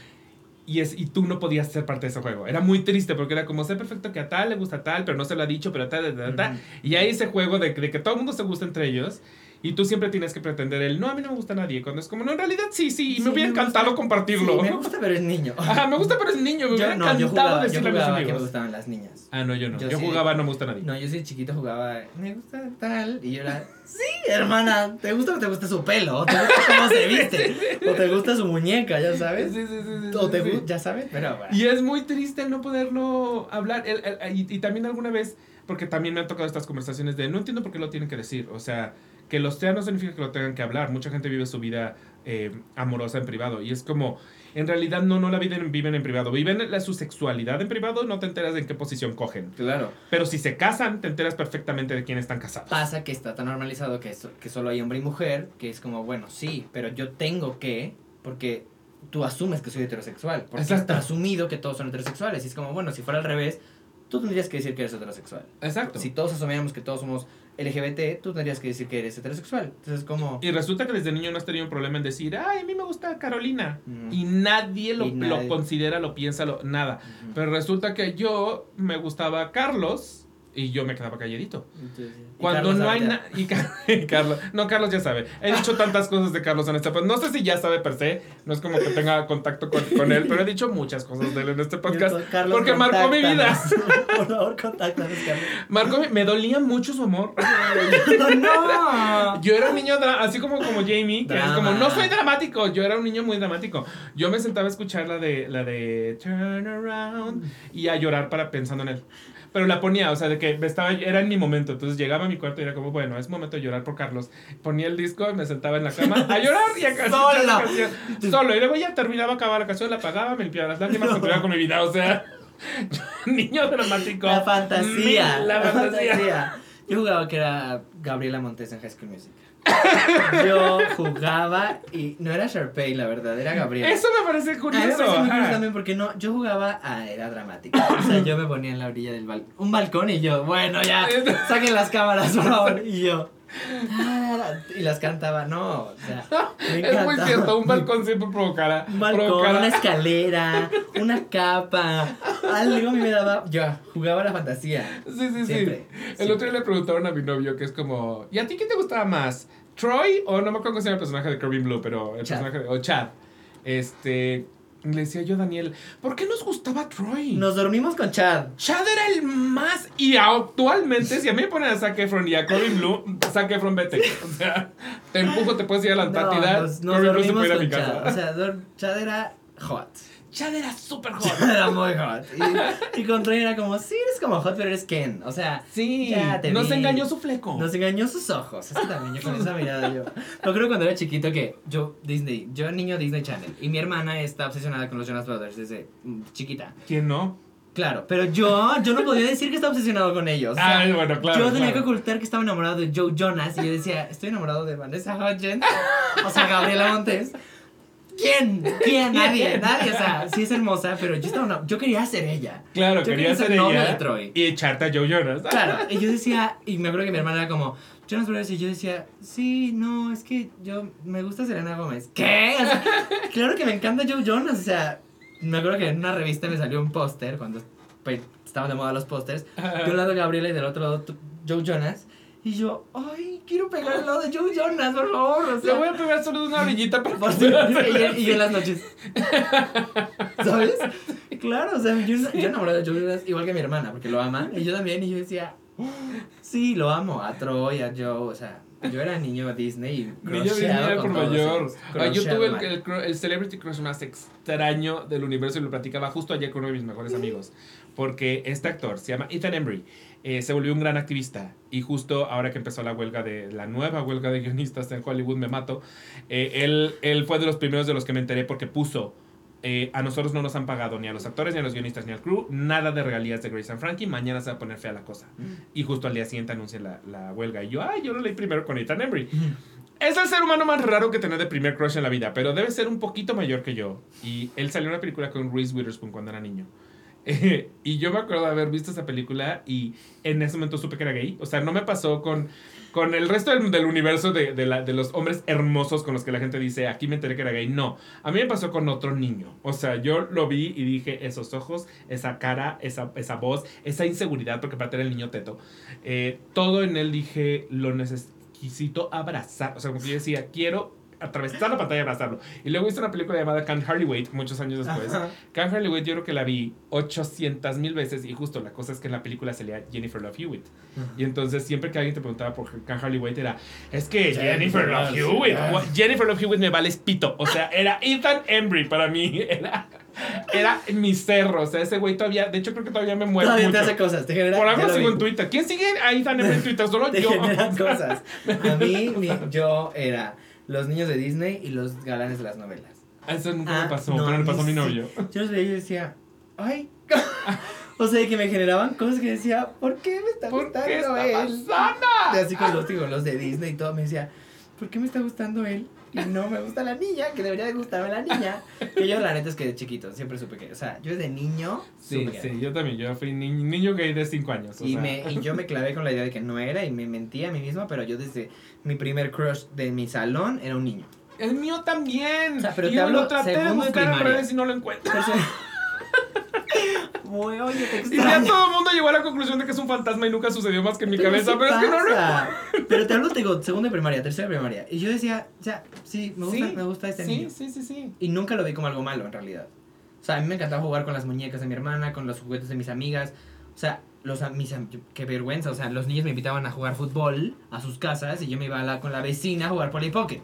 Y, es, y tú no podías ser parte de ese juego. Era muy triste porque era como, sé perfecto que a tal le gusta a tal, pero no se lo ha dicho, pero a tal, tal, tal. Y hay ese juego de, de que todo el mundo se gusta entre ellos. Y tú siempre tienes que pretender el, no, a mí no me gusta nadie. Cuando es como, no, en realidad sí, sí. Y Sí, me hubiera me encantado gusta. compartirlo. Sí, me gusta, pero es niño. [LAUGHS] Ajá, me gusta, pero es niño. Me hubiera Yo no, yo jugaba, yo decirle a mis jugaba que me gustaban las niñas. Ah, no, yo no. Yo, Yo sí. jugaba, no me gusta nadie. No, yo soy chiquito jugaba, me gusta tal, y yo era, sí, hermana, ¿te gusta o te gusta su pelo? ¿O te gusta cómo se viste? [LAUGHS] ¿O te gusta su muñeca, ya sabes? Sí, sí, sí, sí, ¿O sí, te sí. gusta, ya sabes? Pero bueno. Y es muy triste el no poderlo hablar. El- el- y, y también alguna vez, porque también me han tocado estas conversaciones de no entiendo por qué lo tienen que decir. O sea, que los sea no significa que lo tengan que hablar. Mucha gente vive su vida eh, amorosa en privado. Y es como, en realidad no, no la viven, viven en privado. Viven la, su sexualidad en privado, no te enteras de en qué posición cogen. Claro. Pero si se casan, te enteras perfectamente de quién están casados. Pasa que está tan normalizado que, so- que solo hay hombre y mujer, que es como, bueno, sí, pero yo tengo que, porque tú asumes que soy heterosexual, porque Exacto. está asumido que todos son heterosexuales. Y es como, bueno, si fuera al revés, tú tendrías que decir que eres heterosexual. Exacto. Si todos asumiéramos que todos somos LGBT, tú tendrías que decir que eres heterosexual. Entonces, como... Y resulta que desde niño no has tenido un problema en decir, ay, a mí me gusta Carolina. Y nadie lo, Y nadie. lo considera, lo piensa, lo, nada. Pero resulta que yo me gustaba Carlos y yo me quedaba calladito. Entonces, Cuando no hay nada. Y, Car- [LAUGHS] y Carlos. No, Carlos ya sabe. He dicho tantas cosas de Carlos en este podcast. No sé si ya sabe per se. No es como que tenga contacto con, con él, pero he dicho muchas cosas de él en este podcast. Carlos, porque marcó mi vida. [LAUGHS] Por favor, contáctanos, Carlos. Marcó mi- Me dolía mucho su amor. [LAUGHS] no. Yo era un niño, así como, como Jamie, que es Drama. como, no soy dramático, yo era un niño muy dramático. Yo me sentaba a escuchar la de, la de Turn Around y a llorar para pensando en él. Pero la ponía, o sea, de que me estaba, era en mi momento. Entonces llegaba a mi cuarto y era como, bueno, es momento de llorar por Carlos. Ponía el disco y me sentaba en la cama a llorar y a cantar Solo. la canción. Solo. Y luego ya terminaba, acababa la canción, la apagaba, me limpiaba las lágrimas, continuaba con mi vida. O sea, [LAUGHS] niño dramático. La fantasía. Mil- La fantasía. Yo jugaba que era Gabriela Montes en High School Music. [COUGHS] Yo jugaba y no era Sharpay, la verdad, era Gabriela. Eso me parece A mí me curioso. parece muy curioso también porque no, yo jugaba, ah, era dramática. O sea, yo me ponía en la orilla del balcón, un balcón y yo, bueno, ya, [LAUGHS] saquen las cámaras, por favor. Y yo, y las cantaba, no, o sea, [LAUGHS] me Es muy cierto, un balcón siempre provocará. Un balcón, provocará- una escalera, una capa, algo a mí me daba, yo jugaba la fantasía. Sí, sí, Siempre, sí. El otro día le preguntaron a mi novio que es como, ¿y a ti qué te gustaba más? ¿Troy? O no me acuerdo cómo se llama el personaje de Kirby Blue, pero el Chad. personaje de. O Chad. Este. Le decía yo a Daniel, ¿por qué nos gustaba Troy? Nos dormimos con Chad. Chad era el más. Y actualmente, si a mí me ponen a Zac Efron y a Corbin Blue, Zac Efron vete. O sea, te empujo, te puedes ir a la Antártida. No, nos, nos Corbin Blue se dormimos con mi casa. Chad. O sea, Chad era hot. Chad era súper hot. Era muy hot. Y, y con Troy era como, sí, eres como hot, pero eres Ken. O sea, Sí, Ya te nos vi. engañó su fleco. nos engañó sus ojos. Es que también yo con esa mirada yo. Yo creo cuando era chiquito que yo, Disney, yo niño Disney Channel. Y mi hermana está obsesionada con los Jonas Brothers desde mm, chiquita. ¿Quién no? Claro, pero yo, yo no podía decir que estaba obsesionado con ellos. O sea, Ay, bueno, claro. yo tenía claro. que ocultar que estaba enamorado de Joe Jonas y yo decía, estoy enamorado de Vanessa Hudgens, o sea, Gabriela Montes. ¿Quién? ¿Quién? [LAUGHS] Nadie, nadie. O sea, sí es hermosa, pero yo estaba enam- yo quería ser ella. Claro, Yo quería quería ser ser ella de Troy. y echarte a Joe Jonas. Claro, [LAUGHS] y yo decía, y me acuerdo que mi hermana era como, Jonas Brothers, y yo decía, sí, no, es que yo me gusta Selena Gómez. ¿Qué? O sea, [LAUGHS] claro que me encanta Joe Jonas, o sea, me acuerdo que en una revista me salió un póster cuando pues, estaban de moda los pósters, de un lado Gabriela y del otro Joe Jonas. Y yo, ay, quiero pegar al lado de Joe Jonas, por favor. O Le sea, voy a pegar solo de una orillita para si- y, yo, y yo en las noches. [LAUGHS] ¿Sabes? Claro, o sea, yo, yo enamorado de Joe Jonas igual que mi hermana, porque lo ama. Y yo también, y yo decía, sí, lo amo, a Troy, a Joe, o sea, yo era niño Disney y Niño Disney por mayor. Ah, yo tuve el, el, el Celebrity Crush más extraño del universo y lo platicaba justo ayer con uno de mis mejores amigos. Porque este actor se llama Ethan Embry. Eh, se volvió un gran activista y justo ahora que empezó la huelga de la nueva huelga de guionistas en Hollywood me mato eh, él, él fue de los primeros de los que me enteré porque puso eh, a nosotros no nos han pagado ni a los actores, ni a los guionistas, ni al crew, nada de regalías de Grace and Frankie. Mañana se va a poner fea la cosa. Y justo al día siguiente anuncia la, la huelga. Y yo, ay, yo lo leí primero con Ethan Embry. Es el ser humano más raro que tener de primer crush en la vida, pero debe ser un poquito mayor que yo. Y él salió en una película con Reese Witherspoon cuando era niño. [LAUGHS] y yo me acuerdo de haber visto esa película y en ese momento supe que era gay. O sea, no me pasó con, con el resto del, universo de, de, la, de, los hombres hermosos con los que la gente dice, aquí me enteré que era gay. No, a mí me pasó con otro niño. O sea, yo lo vi y dije, esos ojos, esa cara, esa, esa voz, esa inseguridad, porque para tener el niño teto, eh, todo en él dije, lo necesito abrazar. O sea, como que yo decía, quiero atravesar la pantalla y abrazarlo. Y luego hice una película llamada Can't Hardly Wait, muchos años después. Ajá. Can't Hardly Wait yo creo que la vi 800 mil veces y justo la cosa es que en la película salía Jennifer Love Hewitt. Ajá. Y entonces siempre que alguien te preguntaba por Can't Hardly Wait era, es que Jennifer, Love Hewitt, Jennifer Love Hewitt me vale pito. O sea, era Ethan Embry para mí, [LAUGHS] era... Era mi cerro, o sea, ese güey todavía, de hecho creo que todavía me mueve todavía mucho. te hace cosas, te genera Por algo sigo en Twitter. ¿Quién sigue a Ethan Embry en Twitter? Solo te yo. generan [LAUGHS] cosas. A mí, mi, yo era los niños de Disney y los galanes de las novelas. Eso nunca ah, me pasó, no, pero le pasó a mi novio. Yo los veía y decía, ay. [LAUGHS] o sea, que me generaban cosas que decía, ¿por qué me está ¿Por gustando qué está él? Pasando? Así con los, digo, los de Disney y todo, me decía, ¿por qué me está gustando él? Y no me gusta la niña, que debería de gustarme la niña. Que yo, la neta, es que de chiquito siempre supe que, o sea, yo desde niño. Sí, sí, yo también. Yo fui ni, niño gay de 5 años. y, sea. me, y yo me clavé con la idea de que no era y me mentía a mí mismo, pero yo desde mi primer crush de mi salón era un niño. El mío también. O sea, pero y te yo hablo lo traté de buscar en redes y no lo encuentro. [LAUGHS] Muy, oye, te y ya todo el mundo llegó a la conclusión de que es un fantasma y nunca sucedió más que en mi cabeza, sí pero pasa. es que no Pero te hablo, te digo, segunda de primaria, tercera de primaria. Y yo decía, ya, sí, me gusta, Sí, me gusta este Sí, niño. sí, sí, sí. Y nunca lo vi como algo malo, en realidad. O sea, a mí me encantaba jugar con las muñecas de mi hermana, con los juguetes de mis amigas. O sea, los, mis, qué vergüenza. O sea, los niños me invitaban a jugar fútbol a sus casas y yo me iba a la, con la vecina a jugar Polly Pocket.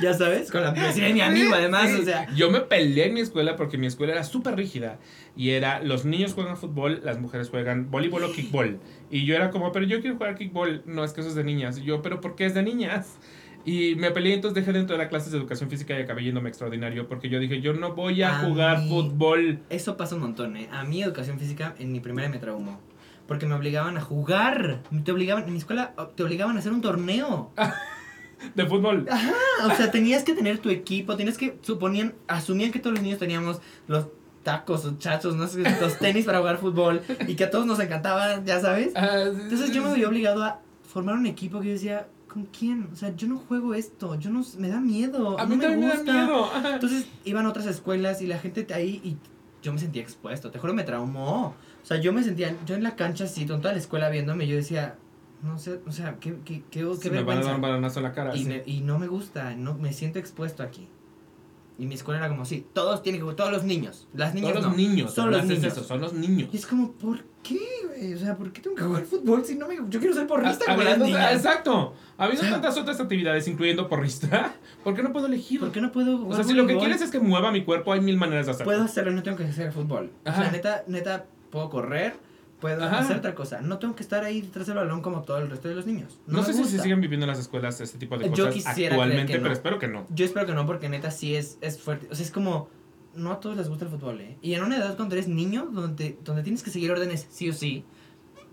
¿Ya sabes? Con la vecina de mi amigo, además. O sea, Yo me peleé en mi escuela porque mi escuela era súper rígida. Y era, los niños juegan fútbol, las mujeres juegan voleibol o kickball. Y yo era como, pero yo quiero jugar kickball. No, es que eso es de niñas. Y yo, pero ¿por qué es de niñas? Y me peleé, entonces dejé dentro de las clases de educación física y acabé yéndome extraordinario porque yo dije, yo no voy a, A jugar mí- fútbol. eso pasa un montón, ¿eh? A mí, educación física, en mi primaria me traumó. Porque me obligaban a jugar. Te obligaban, en mi escuela te obligaban a hacer un torneo. [LAUGHS] De fútbol. Ajá, o sea, tenías que tener tu equipo, tenías que, suponían, asumían que todos los niños teníamos los tacos o chachos, no sé, los tenis para jugar fútbol y que a todos nos encantaba, ya sabes. Ah, Entonces yo me vi obligado a formar un equipo que yo decía, ¿con quién? O sea, yo no juego esto, yo no, me da miedo, A no mí me también gusta. me da miedo. Entonces iban a otras escuelas y la gente ahí y yo me sentía expuesto, te juro me traumó. O sea, yo me sentía, yo en la cancha así, con toda la escuela viéndome, yo decía, no sé, o sea, qué, qué, qué, qué Se me van a dar un balonazo en la cara. Y, sí. me- y no me gusta, no me siento expuesto aquí. Y mi escuela era como, sí, todos tienen que todos los niños, las niñas Todos no, los niños. solo los niños. eso, son los niños. Y es como, ¿por qué, güey? O sea, ¿por qué tengo que jugar fútbol si no me... Yo quiero ser porrista como las habiendo- niñas. Exacto. Habiendo O sea- tantas otras actividades, incluyendo porrista, [LAUGHS] ¿por qué no puedo elegir? ¿Por qué no puedo O jugar sea, si lo que quieres es que mueva mi cuerpo, hay mil maneras de hacerlo. Puedo hacerlo, no tengo que hacer fútbol. O Ajá. sea, neta, neta, puedo correr, puedo Ajá. hacer otra cosa. No tengo que estar ahí detrás del balón como todo el resto de los niños. No, No, sé si gusta. se siguen viviendo en las escuelas este tipo de Yo cosas actualmente, no. pero espero que no. Yo espero que no, porque neta sí es, es fuerte. O sea, es como. No a todos les gusta el fútbol, ¿eh? Y en una edad cuando eres niño, donde, donde tienes que seguir órdenes sí o sí,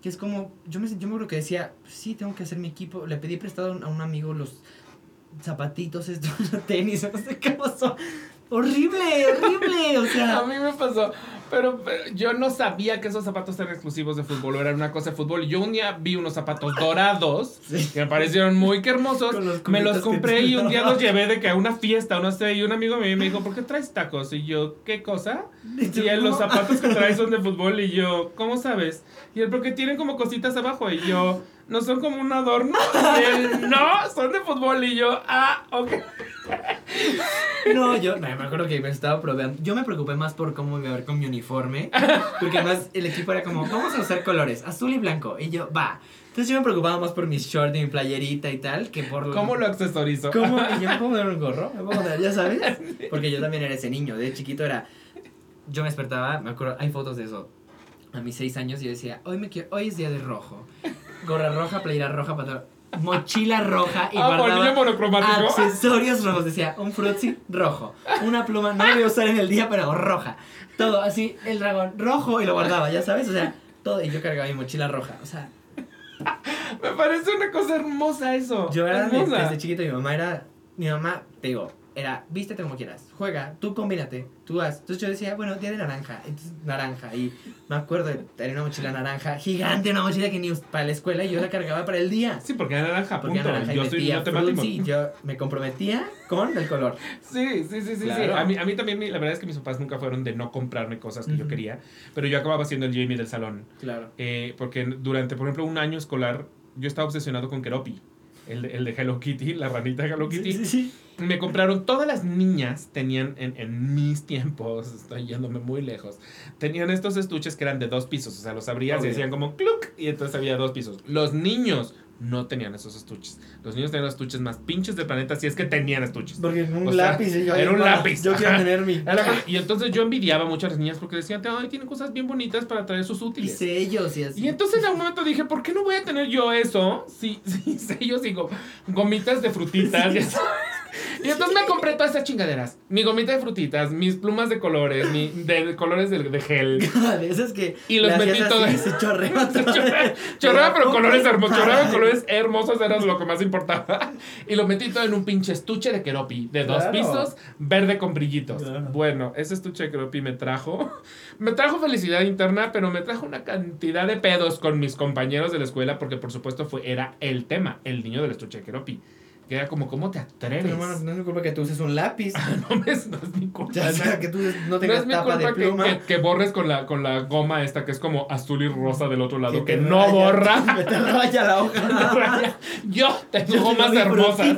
que es como. Yo me, yo me acuerdo que decía, sí, tengo que hacer mi equipo. Le pedí prestado a un amigo los zapatitos, estos, los tenis, [LAUGHS] no sé qué pasó. Horrible, horrible. O [LAUGHS] A sea, mí me pasó, pero, pero yo no sabía que esos zapatos eran exclusivos de fútbol o eran una cosa de fútbol. Yo un día vi unos zapatos dorados [LAUGHS] Sí. que me parecieron muy que hermosos. Los Me los compré y un día los llevé de que a una fiesta o no sé. Y un amigo me, me dijo, ¿por qué traes tacos? Y yo, ¿qué cosa? Y él, los zapatos que traes son de [LAUGHS] fútbol. Y yo, ¿cómo sabes? Y él, porque tienen como cositas abajo. Y yo, ¿no son como un adorno? Y él, no, son de fútbol. Y yo, ah, ok. [LAUGHS] No, yo me acuerdo que me estaba probando. Yo me preocupé más por cómo iba a ver con mi uniforme. Porque además el equipo era como, vamos a usar colores, azul y blanco. Y yo, va. Entonces yo me preocupaba más por mis shorts y mi playerita y tal, que por ¿Cómo lo accesorizo? ¿Cómo? ¿Y yo me puedo poner un gorro? ¿Me puedo poner, ya sabes? [LAUGHS] Porque yo también era ese niño. De chiquito era. Yo me despertaba, me acuerdo, hay fotos de eso. A mis seis años yo decía, hoy, me quiero, hoy es día de rojo. Gorra roja, playera roja, pantalón. Mochila roja y Ah, guardaba accesorios rojos. Decía, un frutzi rojo. Una pluma, no la voy a usar en el día, pero roja. Todo así, el dragón rojo y lo guardaba, ya sabes, o sea, todo. Y yo cargaba mi mochila roja, o sea, Me parece una cosa hermosa eso. yo era hermosa. desde chiquito, mi mamá era, mi mamá, te digo, era, vístete como quieras, juega, tú combínate, tú haz. Entonces yo decía, bueno, día de naranja, entonces naranja. Y me acuerdo de tener una mochila naranja, gigante, una mochila que ni para la escuela y yo la cargaba para el día. Sí, porque era naranja, Porque punto. era naranja y yo soy metía no temático. fruits y yo me comprometía con el color. Sí, sí, sí, sí, sí. Claro. A mí, a mí también, la verdad es que mis papás nunca fueron de no comprarme cosas que yo Ujú. quería, pero yo acababa siendo el Jamie del salón. Claro. Eh, porque durante, por ejemplo, un año escolar, yo estaba obsesionado con Keropi, el, de- el de Hello Kitty, la ranita de Hello Kitty. Sí, sí, sí. Me compraron, todas las niñas tenían en, en mis tiempos, estoy yéndome muy lejos, tenían estos estuches que eran de dos pisos, o sea, los abrías y decían como cluck, y entonces había dos pisos. Los niños no tenían esos estuches. Los niños tenían los estuches más pinches del planeta, si es que tenían estuches. Porque un O sea, lápiz. y yo, era un "Ay, lápiz, Yo quiero tener mi. [LAUGHS] Y entonces yo envidiaba mucho a las niñas porque decían, ay, tienen cosas bien bonitas para traer sus Y útiles. sellos y así. Y entonces en algún momento dije, ¿por qué no voy a tener yo eso? Sí, [LAUGHS] sí, sellos y go- gomitas de frutitas. [LAUGHS] y entonces me compré todas esas chingaderas. Mi gomita de frutitas, mis plumas de colores, mi, de, de colores de, de gel. [LAUGHS] de esas que. Y los metí y Se chorrea [LAUGHS] todo. Chorreaba, chorreaba, pero colores hermosos. Chorreaba colores hermosos era lo que más importaba. [LAUGHS] Y lo metí todo en un pinche estuche de keropi de dos Claro. pisos, verde con brillitos. Claro. Bueno, ese estuche de keropi me trajo. Me trajo felicidad interna, pero me trajo una cantidad de pedos con mis compañeros de la escuela, porque por supuesto fue, era el tema, el niño del estuche de keropi. Que era como, ¿cómo te atreves? Pero no es mi culpa que tú uses un lápiz. [LAUGHS] no, es, no es mi culpa. Ya sea que tú no tengas No es tapa de culpa que, pluma. que- que borres con la, con la goma esta que es como azul y rosa del otro lado, que, te no raya- borra. [LAUGHS] que te raya la hoja. [LAUGHS] Yo tengo Yo gomas tengo hermosas.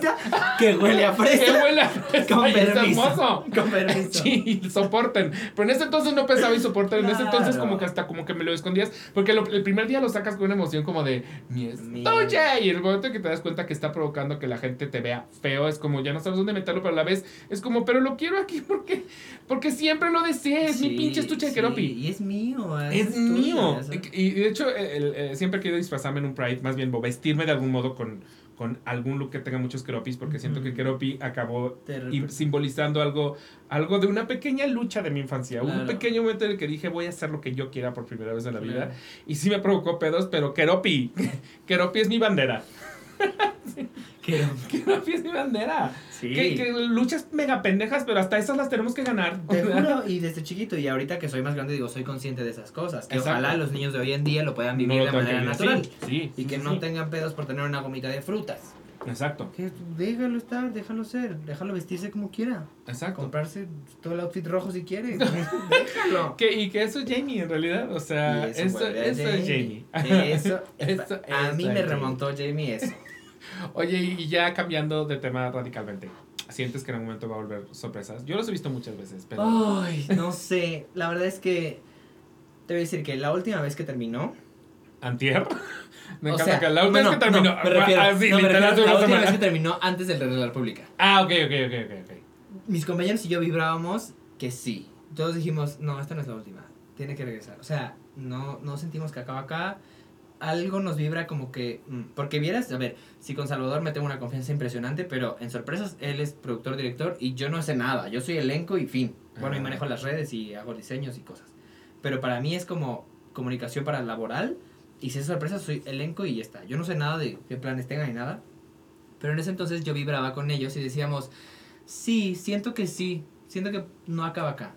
Que huele a ¡Qué fresa. huele a fresa! Con y es permiso. hermoso! Con permiso. Sí, soporten. Pero en ese entonces no pensaba y soporten. En ese entonces como que hasta como que me lo escondías. Porque lo- el primer día lo sacas con una emoción como de mi Mi- estuche. Y el momento que te das cuenta que está provocando que la gente te vea feo, es como ya no sabes dónde meterlo, pero a la vez es como, pero lo quiero aquí porque, porque siempre lo deseé. Es mi pinche estuche de sí. Y es mío. Es mío. Y, y de hecho, el- el- siempre he querido disfrazarme en un Pride, más bien, o vestirme de algún modo con, con algún look que tenga muchos keropis, porque siento que Ujú. keropi acabó simbolizando algo, algo de una pequeña lucha de mi infancia. Un pequeño momento en el que dije, voy a hacer lo que yo quiera por primera vez en la vida. Y sí me provocó pedos, pero keropi. [LAUGHS] keropi es mi bandera. [LAUGHS] Keropi es mi bandera. Sí. Que, que luchas mega pendejas, pero hasta esas las tenemos que ganar. Te juro, [LAUGHS] y desde chiquito, y ahorita que soy más grande, digo, soy consciente de esas cosas. Que Exacto. ojalá los niños de hoy en día lo puedan vivir de que manera natural. Sí, sí, Y sí, que sí, no tengan pedos por tener una gomita de frutas. Exacto, Que déjalo estar, déjalo ser, déjalo vestirse como quiera. exacto. Comprarse todo el outfit rojo si quiere. [LAUGHS] déjalo. Que, y que eso es Jamie en realidad, o sea, eso, a eso es Jamie. Eso, [LAUGHS] Eso a mí me Jamie. remontó Jamie eso. Oye, y ya cambiando de tema radicalmente, ¿sientes que en algún momento va a volver sorpresas? Yo los he visto muchas veces, pero... Ay, no sé. La verdad es que te voy a decir que la última vez que terminó. ¿Antier? [LAUGHS] Me o encanta sea, que la última no, vez que terminó... no, me refiero, así, no, me refiero, la última vez que terminó antes del Rey de la República. Ah, ok, ok, ok, ok, ok. Mis compañeros y yo vibrábamos que sí. Todos dijimos, no, esta no es la última. Tiene que regresar. O sea, no, no sentimos que acaba acá. Algo nos vibra como que. mm, Porque vieras, a ver, si con Salvador me tengo una confianza impresionante, pero en sorpresas él es productor, director y yo no sé nada. Yo soy elenco y fin. Bueno, y manejo las redes y hago diseños y cosas. Pero para mí es como comunicación para laboral. Y si es sorpresa, soy elenco y ya está. Yo no sé nada de qué planes tengan ni nada. Pero en ese entonces yo vibraba con ellos y decíamos, sí, siento que sí, siento que no acaba acá.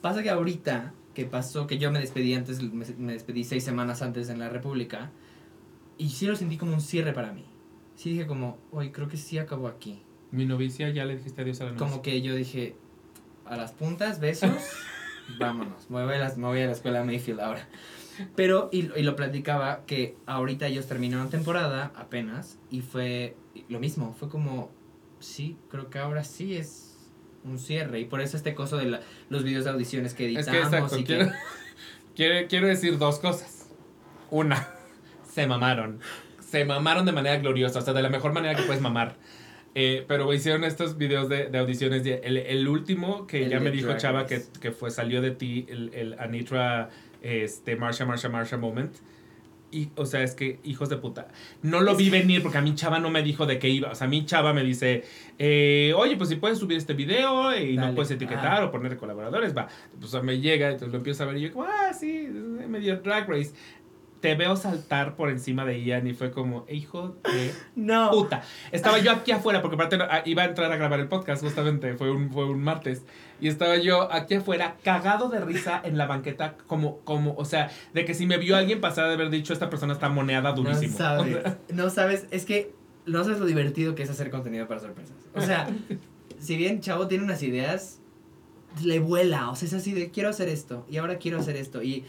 Pasa que ahorita que pasó, que yo me despedí antes, me, me despedí seis semanas antes en la República, y sí lo sentí como un cierre para mí. Sí dije como, hoy creo que sí acabó aquí. Mi novicia, ya le dijiste adiós a la novicia. Como que yo dije, a las puntas, besos, [LAUGHS] vámonos. Me voy, a la, me voy a la escuela Mayfield ahora. Pero, y, y lo platicaba, que ahorita ellos terminaron temporada apenas, y fue lo mismo, fue como, sí, creo que ahora sí es un cierre, y por eso este coso de la- los videos de audiciones que Es editamos que exacto, y que- quiero, quiero, quiero decir dos cosas. Una, se mamaron. Se mamaron de manera gloriosa, o sea, de la mejor manera que puedes mamar. Eh, pero hicieron estos videos de, de audiciones. de- el, el último que El ya me dijo Chava que, que fue, salió de ti, el, el Anitra este, Marsha, Marsha, Marsha moment. Y, o sea, es que, hijos de puta. No lo vi venir porque a mi chava no me dijo de qué iba. O sea, mi chava me dice, eh, oye, pues si puedes subir este video y no Dale. puedes etiquetar Ah. o poner colaboradores, va. Pues me llega, entonces lo empiezo a ver y yo, como, ah, sí, medio drag race. Te veo saltar por encima de Ian y fue como, hijo de [GASPS] No. puta. Estaba yo aquí afuera, porque aparte ah, iba a entrar a grabar el podcast, justamente, fue un, fue un martes. Y estaba yo aquí afuera, cagado de risa en la banqueta, como, como, o sea, de que si me vio alguien pasar de haber dicho, esta persona está moneada durísimo. No sabes. [LAUGHS] No sabes. Es que no sabes lo divertido que es hacer contenido para sorpresas. O sea, [LAUGHS] si bien Chavo tiene unas ideas, le vuela. O sea, es así de quiero hacer esto. Y ahora quiero hacer esto. Y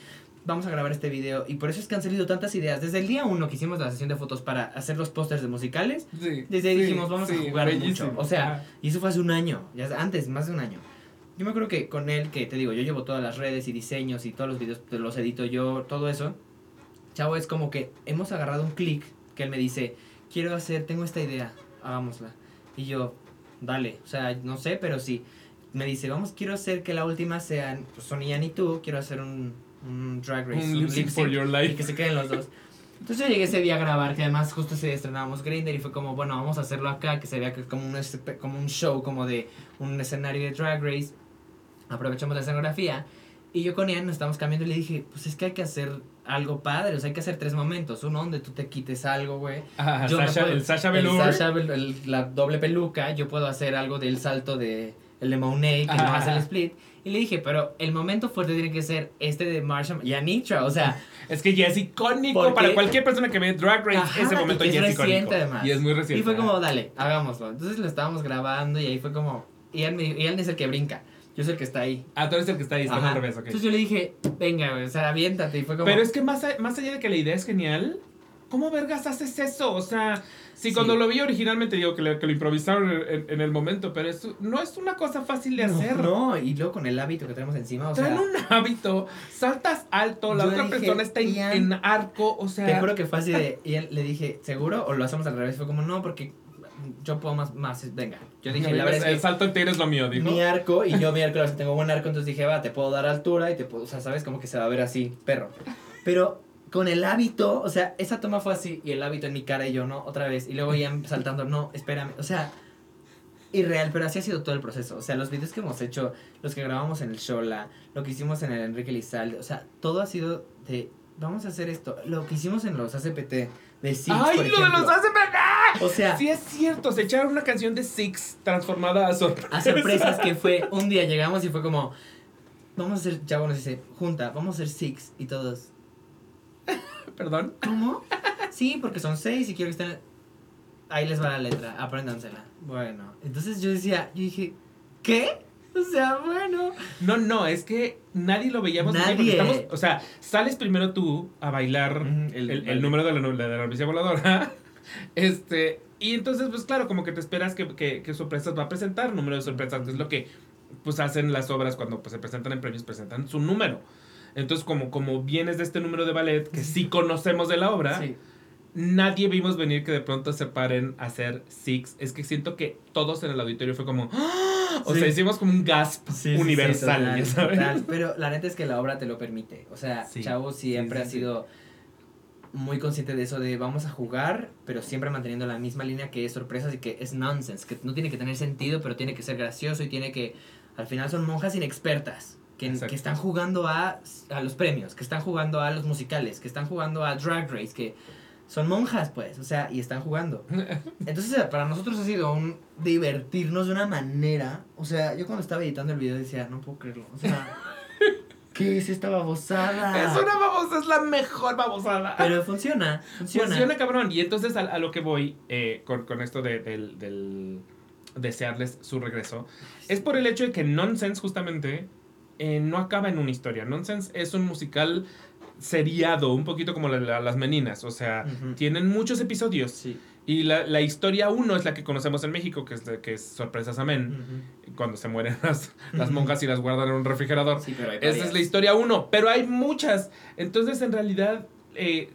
vamos a grabar este video. Y por eso es que han salido tantas ideas. Desde el día uno que hicimos la sesión de fotos para hacer los pósters de musicales. Sí, Desde ahí sí, dijimos, vamos a sí, jugar bellísimo. mucho. O sea, y eso fue hace un año. Ya antes, más de un año. Yo me acuerdo que con él, que te digo, yo llevo todas las redes y diseños y todos los videos los edito yo, todo eso. Chavo, es como que hemos agarrado un clic que él me dice, quiero hacer, tengo esta idea, hagámosla. Y yo, dale, o sea, no sé, pero sí. Me dice, vamos, quiero hacer que la última sean pues, son Ian y tú, quiero hacer un, un drag race, Un lip sync for your y life. que se queden los dos. Entonces yo llegué ese día a grabar, que además justo día estrenábamos Grindr y fue como, bueno, vamos a hacerlo acá, que se vea como un, como un show, como de un escenario de Drag Race. Aprovechamos la escenografía. Y yo con Ian nos estábamos cambiando y le dije, pues es que hay que hacer algo padre, o sea, hay que hacer tres momentos. Uno donde tú te quites algo, güey. Me Sasha- puedo- el Sasha el Velour. Sasha Vel- el- la doble peluca, yo puedo hacer algo del salto de el de Monet, que no Ajá. hace el split. Y le dije, pero el momento fuerte tiene que ser este de Marshall y Anitra, o sea, [LAUGHS] Es que ya es icónico Porque- para cualquier persona que ve Drag Race. Ajá, ese momento que ya es es icónico. reciente, además. Y es muy reciente. Y fue como, dale, hagámoslo. Entonces lo estábamos grabando y ahí fue como. Y él, me, y él es el que brinca. Yo soy el que está ahí. Ah, tú eres el que está ahí, está al revés, ok. Entonces yo le dije, venga, güey, o sea, aviéntate. Y fue como. Pero es que más, a- más allá de que la idea es genial, ¿cómo vergas haces eso? O sea, si Sí. cuando lo vi originalmente digo que, lo- que lo improvisaron en, en el momento, pero eso no es una cosa fácil de hacer. No, y luego con el hábito que tenemos encima, o Traen sea. un hábito, saltas alto, la otra dije, persona está en arco, o sea... Te juro que fue así de. Y él, le dije, ¿seguro? O lo hacemos al revés. Fue como, no, porque yo puedo más. más venga. Yo dije, la verdad el es que. salto en tigre es lo mío, dijo. Mi arco y yo mi arco, tengo buen arco, entonces dije, va, te puedo dar altura y te puedo, o sea, sabes, como que se va a ver así, perro. Pero con el hábito, o sea, esa toma fue así y el hábito en mi cara y yo, no, otra vez. Y luego ya saltando, no, espérame, o sea, irreal, pero así ha sido todo el proceso. O sea, los videos que hemos hecho, los que grabamos en el Shola, lo que hicimos en el Enrique Lizalde, o sea, todo ha sido de, vamos a hacer esto. Lo que hicimos en los ACPT de Six, ¡Ay, por lo de los hace ¡Ah! O sea, Sí es cierto, se echaron una canción de Six transformada a sorpresa. a sorpresas que fue [LAUGHS] un día llegamos y fue como vamos a hacer chavo nos dice junta vamos a hacer six y todos Perdón. ¿cómo? sí porque son seis y quiero que estén ahí les va la letra apréndansela bueno entonces yo decía yo dije ¿qué? O sea bueno No, no, es que nadie lo veíamos venir, Nadie. porque estamos, o sea, sales primero tú a bailar el, el- el número de la, de la novicia voladora. [LAUGHS] Este, y entonces, pues claro, como que te esperas que, que, que sorpresas va a presentar, número de sorpresas, que es lo que pues hacen las obras cuando pues, se presentan en premios, presentan su número. Entonces, como, como vienes de este número de ballet, que sí conocemos de la obra, sí nadie vimos venir que de pronto se paren a hacer Six. Es que siento que todos en el auditorio fue como, ¡Ah! [LAUGHS] o Sí. sea, hicimos como un gasp Sí, universal, total, ya sabes. total. Pero la neta es que la obra te lo permite. O sea, Chavo siempre ha sido muy consciente de eso de vamos a jugar, pero siempre manteniendo la misma línea que es sorpresas y que es nonsense, que no tiene que tener sentido, pero tiene que ser gracioso y tiene que al final son monjas inexpertas. Que, que están jugando a, a los premios, que están jugando a los musicales, que están jugando a Drag Race, que son monjas, pues, o sea, y están jugando. [LAUGHS] Entonces, para nosotros ha sido un divertirnos de una manera. O sea, yo cuando estaba editando el video decía, no puedo creerlo. O sea, [LAUGHS] ¿qué es esta babosada? Es una babosa, es la mejor babosada. Pero funciona, funciona. Funciona cabrón. Y entonces a, a lo que voy eh, con, con esto de, del, del desearles su regreso es por el hecho de que Nonsense justamente eh, no acaba en una historia. Nonsense es un musical seriado, un poquito como la- la- las meninas. O sea, tienen muchos episodios. Sí. Y la, la historia uno es la que conocemos en México, que es, de- que es Sorpresas Amén. Cuando se mueren [LAUGHS] las, las monjas y las guardan en un refrigerador. Sí, pero hay Esa es la historia uno, pero hay muchas. Entonces, en realidad, eh,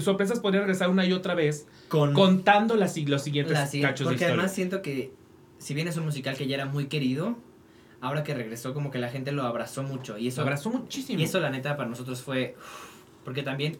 sorpresas podría regresar una y otra vez Con, contando las, los siguientes la siguiente- cachos de Porque además siento que, si bien es un musical que ya era muy querido, ahora que regresó, como que la gente lo abrazó mucho. Y eso, Lo abrazó muchísimo. y eso la neta, para nosotros fue. Porque también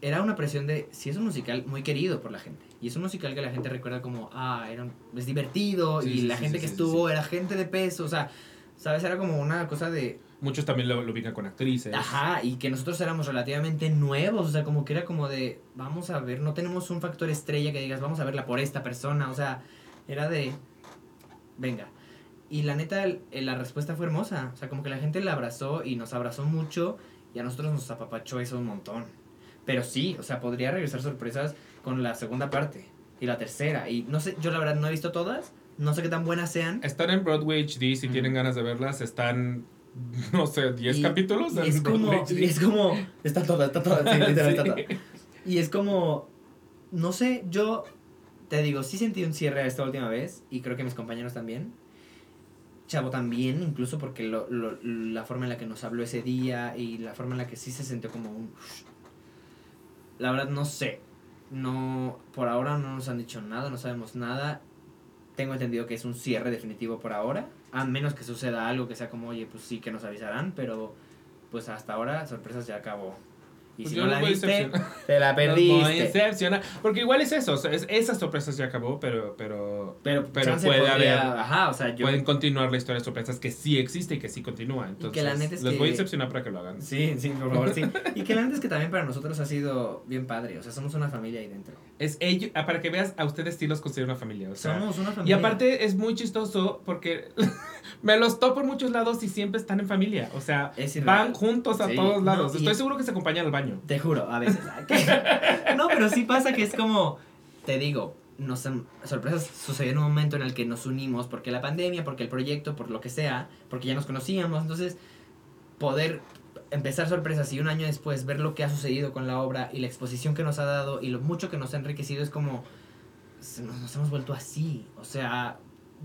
era una presión de, si es un musical muy querido por la gente, y es un musical que la gente recuerda como, ah, era, es divertido, Sí, y sí, la sí, gente sí, que sí, estuvo era gente de peso, o sea, ¿sabes? Era como una cosa de, Muchos también lo, lo con actrices. Ajá, y que nosotros éramos relativamente nuevos, o sea, como que era como de, vamos a ver, no tenemos un factor estrella que digas, vamos a verla por esta persona, o sea, era de, venga. Y la neta, el- el- la respuesta fue hermosa, o sea, como que la gente la abrazó y nos abrazó mucho y a nosotros nos apapachó eso un montón. Pero sí, o sea, podría regresar sorpresas con la segunda parte y la tercera, y no sé, yo la verdad no he visto todas, no sé qué tan buenas sean. Están en Broadway HD, si tienen ganas de verlas, están, [LAUGHS] no sé, 10 Y- capítulos y es como, y es como, está toda, está toda, sí, literal, está [LAUGHS] Sí. toda. Y es como, no sé, yo te digo, sí sentí un cierre esta última vez y creo que mis compañeros también. Chavo también, incluso porque lo, lo- la forma en la que nos habló ese día y la forma en la que sí se sintió como un... La verdad no sé, no, por ahora no nos han dicho nada, no sabemos nada. Tengo entendido que es un cierre definitivo por ahora, a menos que suceda algo que sea como, oye, pues sí que nos avisarán, pero pues hasta ahora sorpresas ya acabó. Y Pues si no los la viste, te la Los perdiste. decepcionar. Porque igual es eso, o sea, es- esas sorpresas ya acabó, pero, pero Pero, Pero puede podría- haber- Ajá, o sea, yo. pueden continuar la historia de sorpresas que sí existe y que sí continúa. Entonces, que la neta es les que- voy a decepcionar para que lo hagan. Sí, sí, por favor, sí. [LAUGHS] Y que la neta es que también para nosotros ha sido bien padre. O sea, somos una familia ahí dentro. Es ello, ah, para que veas, a ustedes sí los considero una familia. O sea, somos una y familia. aparte es muy chistoso porque [LAUGHS] me los topo en muchos lados y siempre están en familia. O sea, van juntos a Sí, todos no, lados. y Estoy es- seguro que se acompañan al baño. Te juro, a veces. [LAUGHS] no, pero sí pasa que es como. Te digo, nos sorpresas sucedió en un momento en el que nos unimos porque la pandemia, porque el proyecto, por lo que sea, porque ya nos conocíamos. Entonces, poder empezar sorpresas y un año después ver lo que ha sucedido con la obra y la exposición que nos ha dado y lo mucho que nos ha enriquecido es como. Nos, nos hemos vuelto así. O sea,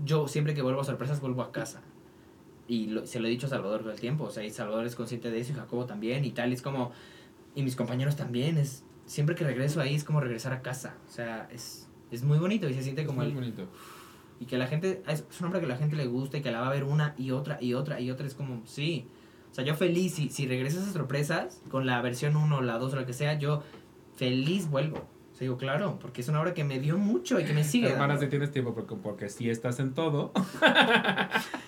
yo siempre que vuelvo a sorpresas vuelvo a casa. Y lo- se lo he dicho a Salvador todo el tiempo. O sea, y Salvador es consciente de eso y Jacobo también y tal. y es como. Y mis compañeros también. Es, siempre que regreso ahí es como regresar a casa. O sea, es, es muy bonito y se siente como Muy el, bonito. y que la gente, es es una obra que la gente le gusta y que la va a ver una y otra y otra y otra. Es como, sí. O sea, yo feliz, si, si regresas a sorpresas con la versión 1, la 2 o la que sea, yo feliz vuelvo. O sea, digo, claro, porque es una obra que me dio mucho y que me sigue. Hermana, si tienes tiempo, porque, porque si estás en todo. [LAUGHS]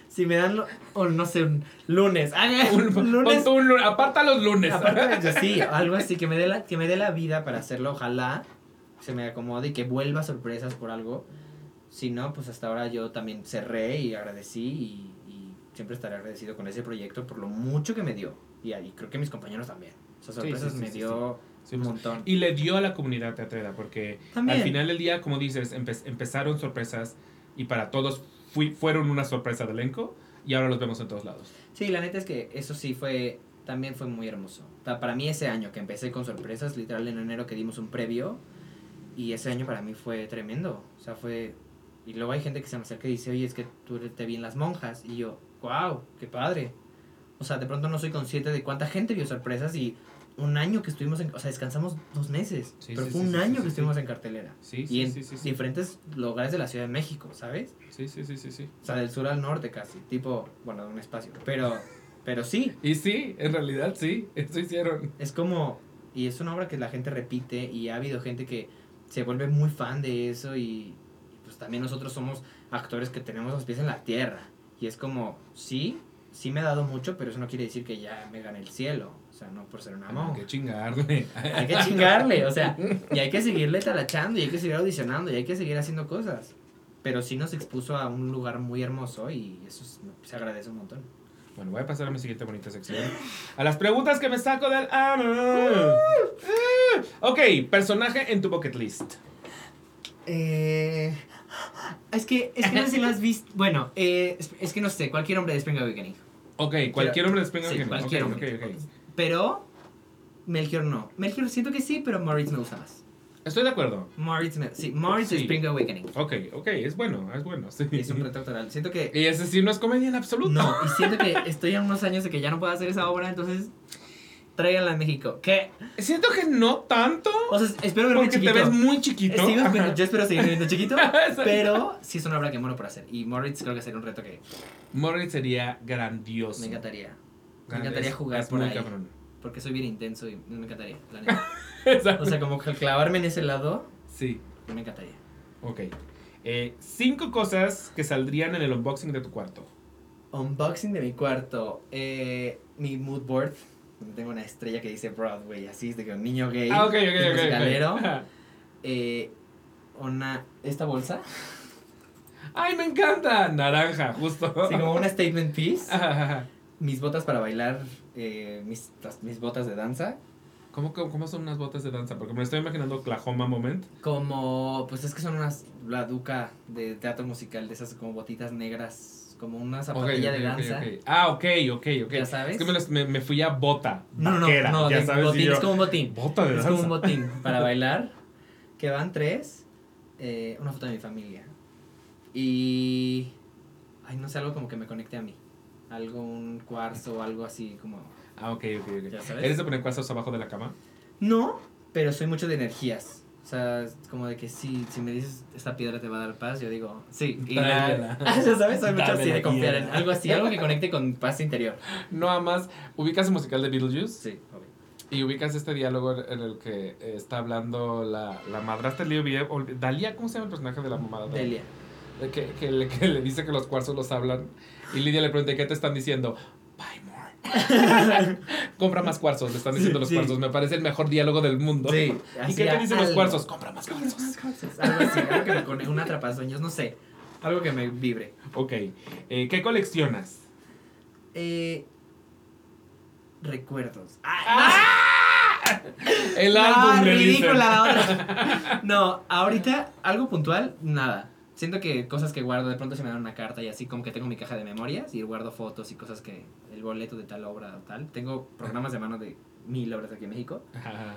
Si me dan, o no sé, un lunes. Ah, Un, un lunes. un aparta los lunes. Eso, [LAUGHS] sí, algo así, que me, dé la, que me dé la vida para hacerlo, ojalá se me acomode y que vuelva sorpresas por algo. Si no, pues hasta ahora yo también cerré y agradecí y, y siempre estaré agradecido con ese proyecto por lo mucho que me dio. Y ahí creo que mis compañeros también. Esas Sí, sorpresas sí, sí, me dio Sí, un pues, montón. Y le dio a la comunidad teatrera, porque También. al final del día, como dices, empe- empezaron sorpresas y para todos fui- fueron una sorpresa de elenco y ahora los vemos en todos lados. Sí, la neta es que eso sí fue, también fue muy hermoso. Para mí ese año que empecé con sorpresas, literal en enero que dimos un previo, y ese año para mí fue tremendo. O sea, fue... Y luego hay gente que se me acerca y dice, oye, es que tú te vi en las monjas. Y yo, wow, qué padre. O sea, de pronto no soy consciente de cuánta gente vio sorpresas y un año que estuvimos en... O sea, descansamos dos meses. Sí, pero sí, fue un sí, año que estuvimos en cartelera. Sí, y sí, en sí, sí, sí. diferentes lugares de la Ciudad de México, ¿sabes? Sí, sí, sí, sí, sí. O sea, del sur al norte casi. Tipo, bueno, de un espacio. Pero, pero sí, Y sí, en realidad sí, eso hicieron. es como y es una obra que la gente repite y ha habido gente que se vuelve muy fan de eso y, pues también nosotros somos actores que tenemos los pies en la tierra y es como sí sí me ha dado mucho pero eso no quiere decir que ya me gane el cielo sea no por ser una Hay monja que chingarle. [LAUGHS] hay que chingarle o sea y hay que seguirle talachando y hay que seguir audicionando y hay que seguir haciendo cosas pero sí nos expuso a un lugar muy hermoso y eso es- se agradece un montón Bueno, voy a pasar a mi siguiente bonita sección. A las preguntas que me saco del. Ok, personaje en tu bucket list. Eh, es que, es que no sé si lo has visto. Bueno, eh, es, es que no sé, cualquier hombre de Spring Awakening. Ok, cualquier hombre de Spring Sí, Awakening. cualquier Ok, hombre. ok, ok. Pero, Melchior no. Melchior siento que sí, pero Moritz me gusta más. Estoy de acuerdo. Moritz me, sí, Moritz Sí. Spring Awakening. Ok, ok, es bueno, es bueno. Sí. Es un reto actoral. Siento que. Y ese sí no es comedia en absoluto. No, y siento que [LAUGHS] estoy a unos años de que ya no puedo hacer esa obra, entonces. Tráiganla a México. ¿Qué? Siento que no tanto. O sea, espero verme Porque chiquito. te ves muy chiquito. Ajá. yo espero seguir viendo chiquito, [LAUGHS] pero sí es una obra que muero por hacer. Y Moritz creo que sería un reto que Moritz sería grandioso. me encantaría. Me encantaría es- jugar es por ahí. cabrón. porque soy bien intenso y me encantaría, la [LAUGHS] neta. Exacto. O sea, como que clavarme en ese lado, sí. me encantaría. Ok. Eh, cinco cosas que saldrían en el unboxing de tu cuarto. Unboxing de mi cuarto. Eh, mi mood board. Tengo una estrella que dice Broadway, así es de que un niño gay. Ah, ok, ok, ok. ok. musicalero. [LAUGHS] Ajá. Eh, una. Esta bolsa. [LAUGHS] ¡Ay, me encanta! Naranja, justo. Así como una statement piece. Ajá, ajá. Mis botas para bailar. eh, mis, las- mis botas de danza. ¿Cómo, cómo, cómo son unas botas de danza? Porque me estoy imaginando Oklahoma Moment. Como. Pues es que son unas. La duca de teatro musical, de esas como botitas negras. Como una zapatilla de danza. Ah, ok, ok, ok. ¿Ya sabes? Es que me, los- me, me fui a bota. No, no, no, vaquera, no, ya de sabes. y botín, yo, es como un botín. Bota de Es danza. como un botín para [LAUGHS] bailar. Que van tres. eh, una foto de mi familia. Y. Ay, no sé, algo como que me conecte a mí. Algo, un cuarzo o algo así como. Ah, ok, ok, ok. ¿Ya sabes? ¿Eres de poner cuarzos abajo de la cama? No, pero soy mucho de energías. O sea, como de que sí, si me dices esta piedra te va a dar paz, yo digo, sí. Y la, [LAUGHS] ya sabes, soy mucho así de confiar en algo así, algo que conecte con paz interior. No amas. ¿Ubicas el musical de Beetlejuice? Sí, obvio. Y ubicas este diálogo en el que está hablando la, la madrastra de Leo Dalia, ¿cómo se llama el personaje de la mamada? Delia. Que, que, le, que le dice que los cuarzos los hablan. Y Lidia le pregunta, ¿qué te están diciendo? Buy more. [LAUGHS] Compra más cuarzos, le están diciendo Sí, los sí. cuarzos. Me parece el mejor diálogo del mundo. Sí, ¿Y qué te dicen los algo. cuarzos? Compra más cuarzos. Algo así, algo que me conecte, un atrapasueños, no sé. Algo que me vibre. Ok. Eh, ¿Qué coleccionas? Eh, recuerdos. [LAUGHS] El No, álbum, ridícula [LAUGHS] la. No, ahorita algo puntual, nada. Siento que cosas que guardo, de pronto se me dan una carta y así como que tengo mi caja de memorias y guardo fotos y cosas que, el boleto de tal obra o tal. Tengo programas de mano de mil obras aquí en México. Ajá.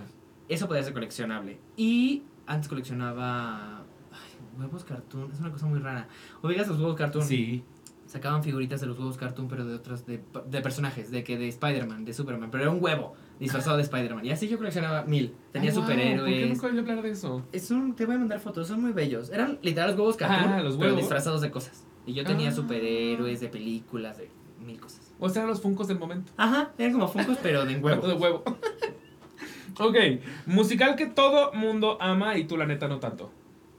Eso podría ser coleccionable. Y antes coleccionaba ay, huevos cartoon, es una cosa muy rara. ¿Ubicas los huevos cartoon? Sí. Sacaban figuritas de los huevos cartoon, pero de otros, de, de personajes, de que de Spider-Man, de Superman, pero era un huevo disfrazado de Spider-Man. Y así yo coleccionaba mil. Tenía Ah, wow, ¿Por qué superhéroes. nunca oí hablar de eso? Es un, te voy a mandar fotos, son muy bellos. Eran literal los huevos cartoon, Ah, los pero huevos. disfrazados de cosas. Y yo tenía Ah. superhéroes, de películas, de mil cosas. O sea, eran los funcos del momento. Ajá, eran como funcos, pero de huevo. [LAUGHS] De huevo. ok. Musical que todo mundo ama y tú la neta no tanto.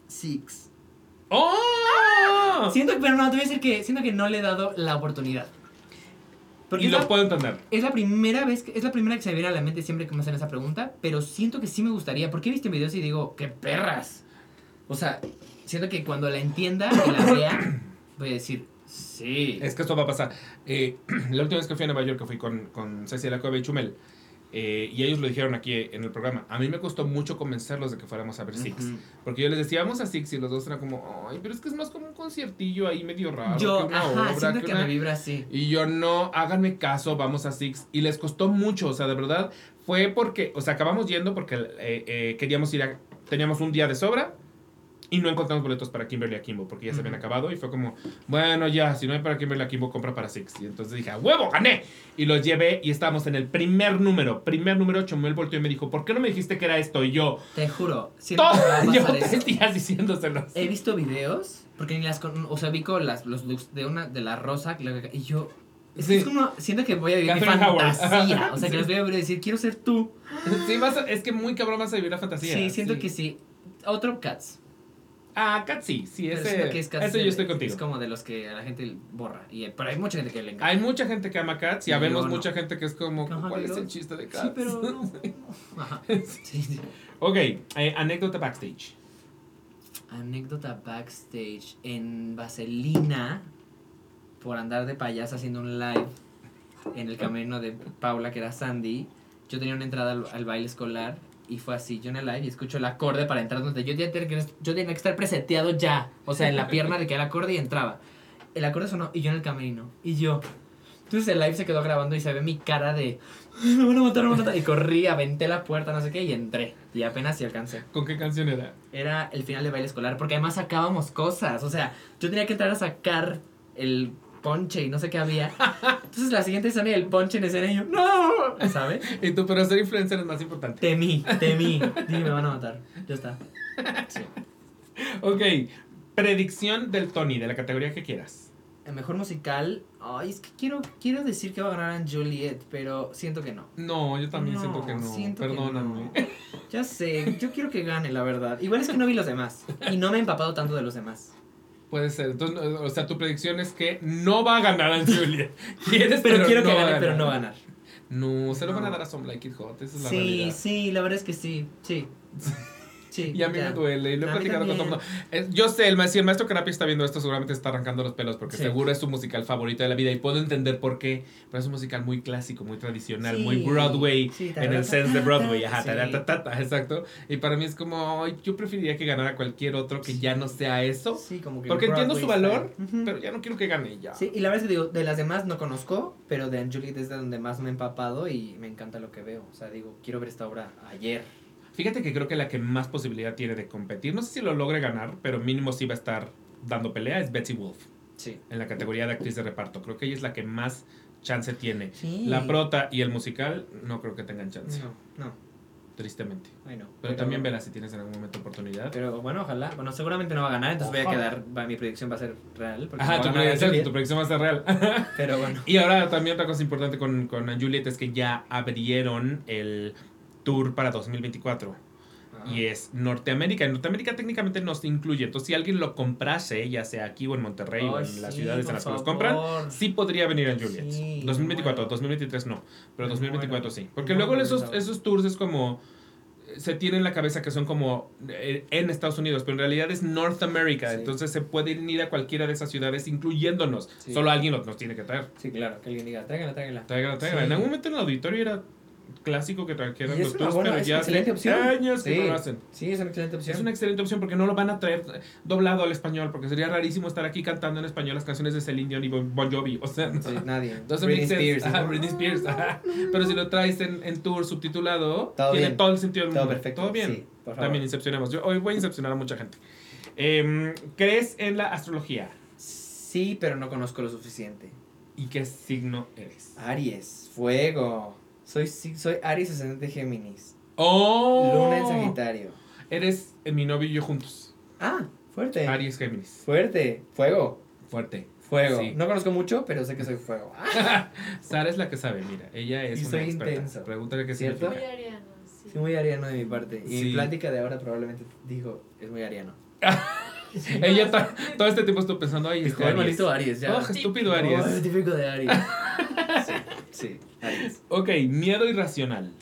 Six. ¡Oh! Siento, pero no, te voy a decir que siento que no le he dado la oportunidad. Porque y lo la- puedo entender. Es la primera vez, que, es la primera que se me viene a la mente siempre que me hacen esa pregunta, pero siento que sí me gustaría, porque he visto videos y digo, ¡qué perras! O sea, siento que cuando la entienda y la vea, voy a decir, sí. Es que esto va a pasar. Eh, [CLEARS THROAT] la última vez que fui a Nueva York, que fui con, con Ceci de la Cueva y Chumel, eh, y ellos lo dijeron aquí en el programa. A mí me costó mucho convencerlos de que fuéramos a ver Six. Porque yo les decía, vamos a Six, y los dos eran como, ay, pero es que es más como un conciertillo ahí medio raro. Yo, que una ajá, obra, que que una- me vibra así. Y yo no, háganme caso, vamos a Six. Y les costó mucho, o sea, de verdad, fue porque, o sea, acabamos yendo porque eh, eh, queríamos ir a, teníamos un día de sobra y no encontramos boletos para Kimberly Akimbo porque ya se habían acabado y fue como, bueno, ya, si no hay para Kimberly Akimbo, compra para Six. Y entonces dije, ¡a huevo, gané! Y los llevé y estábamos en el primer número, primer número, Chomuel volteó y me dijo, ¿por qué no me dijiste que era esto? Y yo, Te juro, siento todo, que me va a yo pasar tres eso. días diciéndoselos. He visto videos, porque ni las con- o sea, vi con las, los looks de una, de la rosa, que- y yo, es, que Sí. como, siento que voy a vivir mi Catherine Howard. fantasía, o sea, [LAUGHS] que Sí. los voy a decir, quiero ser tú. Sí, vas a- es que muy cabrón vas a vivir la fantasía. Sí, siento que sí. Otro Cats. Ah, Cat sí, sí, ese, siento que es Cats ese yo estoy contigo. Es como de los que a la gente borra. Y, pero hay mucha gente que le encanta. Hay mucha gente que ama Cats y Yo habemos no. mucha gente que es como, Ajá, ¿cuál es el chiste de Cats? Sí, pero no. [LAUGHS] Ajá. [LAUGHS] Sí, sí. ok, eh, anécdota backstage. Anécdota backstage en Vaselina por andar de payasa haciendo un live en el camerino de Paula, que era Sandy. Yo tenía una entrada al, al baile escolar y fue así, yo en el live y escucho el acorde para entrar donde yo tenía que, yo tenía que estar preseteado ya, o sea, en la pierna de que era el acorde y entraba. El acorde sonó y yo en el camerino y yo. Entonces el live se quedó grabando y se ve mi cara de me van a matar, me van a matar. Y corrí, aventé la puerta, no sé qué, y entré. Y apenas si alcancé ¿Con qué canción era? era el final de baile escolar, porque además sacábamos cosas, o sea, yo tenía que entrar a sacar el ponche y no sé qué había. Entonces la siguiente escena y el ponche en escena y yo, ¡no! ¿Sabes? Y tú, pero ser influencer es más importante. Temí, temí. Dije, me van a matar. Ya está. Sí. Ok, predicción del Tony, de la categoría que quieras. El mejor musical. Ay, es que quiero, quiero decir que va a ganar Juliet, pero siento que no. No, yo también siento que no. siento que Perdóname. no. Ya sé, yo quiero que gane, la verdad. Igual es que no vi los demás. Y no me he empapado tanto de los demás. Puede ser. Entonces, o sea, tu predicción es que no va a ganar a Julia. [LAUGHS] Quieres, Pero, quiero que no gane, pero no va a ganar. No, se lo van a dar a Some Like It Hot. Esa es la Sí, realidad. sí, la verdad es que sí. Sí. [LAUGHS] Sí. Y a mí ya. me duele, y lo he platicado con todo el mundo. Eh, Yo sé, el, ma- si el maestro Carapi está viendo esto, seguramente está arrancando los pelos, porque Sí. seguro es su musical favorito de la vida, y puedo entender por qué, pero es un musical muy clásico, muy tradicional, Sí, muy Broadway, sí, en el sense de Broadway, ajá, sí. taratatata, exacto. Y para mí es como, ay, yo preferiría que ganara cualquier otro que ya no sea eso, Sí, como que porque entiendo su Broadway valor, style. Ujú. pero ya no quiero que gane ya. Sí, y la verdad es que digo, de las demás no conozco, pero de Juliet es de donde más me he empapado y me encanta lo que veo. O sea, digo, quiero ver esta obra ayer. Fíjate que creo que la que más posibilidad tiene de competir, no sé si lo logre ganar, pero mínimo sí va a estar dando pelea, es Betsy Wolf. Sí. en la categoría de actriz de reparto. Creo que ella es la que más chance tiene. Sí. La prota y el musical no creo que tengan chance, No, no, tristemente. ay no. Pero, también vela si tienes en algún momento oportunidad. Pero bueno, ojalá. Bueno, seguramente no va a ganar, entonces voy a quedar. va- mi predicción va a ser real. Ajá, no tu predicción va a ser real. Pero bueno. [LAUGHS] y ahora también otra cosa importante con, con Juliet es que ya abrieron el tour para 2024. Ah. Y es Norteamérica. En Norteamérica técnicamente nos incluye. Entonces, si alguien lo comprase, ya sea aquí o en Monterrey o en las ciudades en las que los compran, sí podría venir en Juliet. Sí, 2024, me muero. 2023 no, pero Me 2024 muero. sí. Porque luego esos, esos tours es como. Se tiene en la cabeza que son como eh, en Estados Unidos, pero en realidad es North America. Sí. Entonces se pueden ir a cualquiera de esas ciudades, incluyéndonos. Sí. Solo alguien nos tiene que traer. Sí, claro, que alguien diga, tráigala. Sí. En algún momento en el auditorio era clásico que es los tours, pero ya hace opción. años que Sí. no lo hacen. Sí, es una excelente opción. Es una excelente opción porque no lo van a traer doblado al español, porque sería rarísimo estar aquí cantando en español las canciones de Celine Dion y Bon Jovi. O sea, Sí, nadie. [LAUGHS] Doesn't Britney. Spears, ¿no? Britney Spears. Pero si lo traes en, en tour subtitulado, Todo tiene bien. todo el sentido del Todo mundo. perfecto. Todo bien. Sí, por favor. También incepcionemos. Yo hoy voy a incepcionar a mucha gente. Em, ¿Crees en la astrología? Sí, pero no conozco lo suficiente. ¿Y qué signo eres? Aries, fuego. Soy, soy Aries ascendente Géminis. ¡Oh! Luna en Sagitario. Eres eh, mi novio y yo juntos. Ah, fuerte. Aries Géminis. Fuerte. Fuego. Fuerte. Fuego. Sí. No conozco mucho, pero sé que soy fuego. Ah, [LAUGHS] Sara es la que sabe, mira. Ella es Y una soy experta. intenso. Pregúntale qué ¿Cierto? significa. Muy ariano, sí. sí, muy ariano de mi parte. Y Sí. mi plática de ahora probablemente dijo, es muy ariano. [LAUGHS] Ella to- todo este tiempo estuvo pensando, ay, este Aries. Aries, ya. Oh, estúpido Oh, Aries. típico de Aries. [LAUGHS] sí, sí, Aries. Ok, miedo irracional.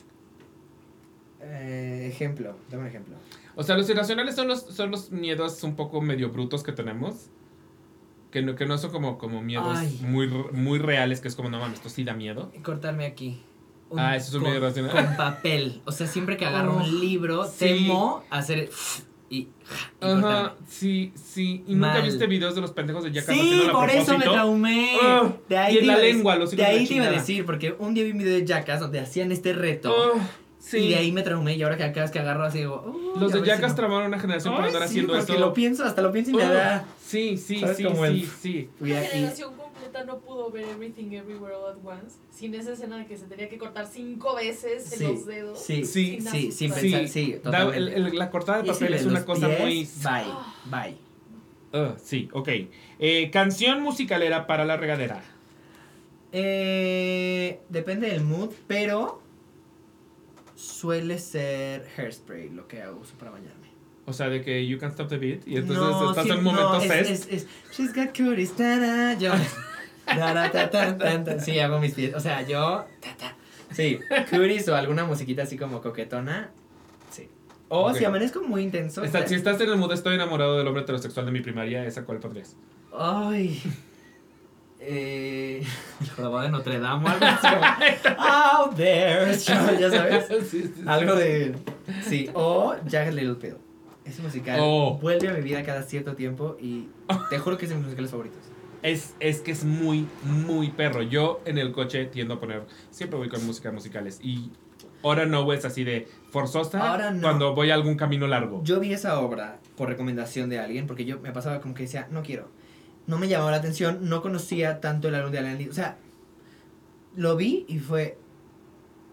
Eh, ejemplo, dame un ejemplo. O sea, los irracionales son los, son los miedos un poco medio brutos que tenemos. Que no, que no son como, como miedos Ay. muy, muy reales, que es como, no mames, esto sí da miedo. Cortarme aquí. Ah, eso es un con, medio irracional. Con papel. O sea, siempre que agarro Oh, un libro, sí. temo hacer y, y cortarme. Ajá, sí, sí. ¿Y nunca Mal. viste videos de los pendejos de Jackass Sí, por eso me traumé. Oh, de ahí y en la iba a dec- lengua, los De de ahí te iba a decir, porque un día vi un video de Jackass donde hacían este reto. Oh, sí. Y de ahí me traumé. Y ahora que vez que agarro así digo. oh, Los de ves si Jackass no- tramaron una generación por Ay, andar sí, haciendo porque eso. lo pienso, hasta lo pienso y me Oh, da. Sí, sí, ¿Sabes sí, cómo el- sí, sí. Una generación no pudo ver Everything Everywhere All at Once sin esa escena de que se tenía que cortar cinco veces Sí, en los dedos. sí, Sí, sí, sin Sí. pensar, sí, Da- totalmente. el- el- la cortada de papel es una cosa pies, muy... Bye, bye. Ah, sí, ok. Eh, canción musicalera para la regadera. Eh, depende del mood, pero suele ser hairspray lo que hago uso para bañarme. O sea, de que you can stop the beat y entonces No, estás sí, en un momento no, es, fest. es, es, She's got cuties, ta-da, yo. [LAUGHS] Sí, hago mis pies. O sea, yo. Sí, cuties o alguna musiquita así como coquetona. Sí. O Ok. si amanezco muy intenso. Está- si estás en el mood estoy enamorado del hombre heterosexual de mi primaria, ¿esa cuál pondrías? Ay. Eh. [LAUGHS] El jorobado de Notre Dame o algo así como. [LAUGHS] Out there. Ya sabes. [LAUGHS] Sí, sí, sí. Algo de. Sí, o Jagged Little Pill. Ese musical Oh. vuelve a mi vida cada cierto tiempo y te juro que es de mis musicales favoritos. Es, es que es muy, muy perro. Yo en el coche tiendo a poner, siempre voy con música musicales y ahora no es así de forzosa Ahora no. cuando voy a algún camino largo. Yo vi esa obra por recomendación de alguien porque yo me pasaba como que decía, no quiero. No me llamaba la atención, no conocía tanto el álbum de Alan Lee. O sea, lo vi y fue.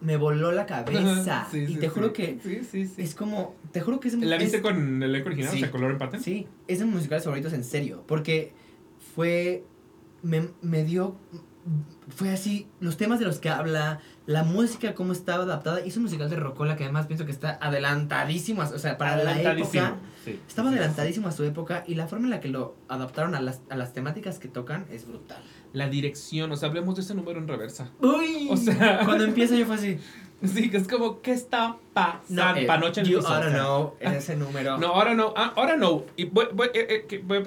Me voló la cabeza. [LAUGHS] Sí, y te sí. juro que Sí, sí, sí. es como. Te juro que es ¿La viste es- con el elenco original? O sea, color empate. Sí, es de mis musicales favoritos en serio. Porque fue me, me dio, fue así, los temas de los que habla, la música, cómo estaba adaptada, hizo un musical de Rocola que además pienso que está adelantadísimo, o sea, para la época, Sí, estaba sí, adelantadísimo a su época y la forma en la que lo adaptaron a las, a las temáticas que tocan es brutal. La dirección, o sea, hablemos de ese número en reversa. Uy, O sea- [LAUGHS] cuando empieza yo fue así, [LAUGHS] Sí, que es como, ¿qué está pasando? eh, Panoche en el you piso, oughta o sea. know, ese número. [LAUGHS] No, ahora no, ah, ahora no. Y voy, voy, eh, eh, voy-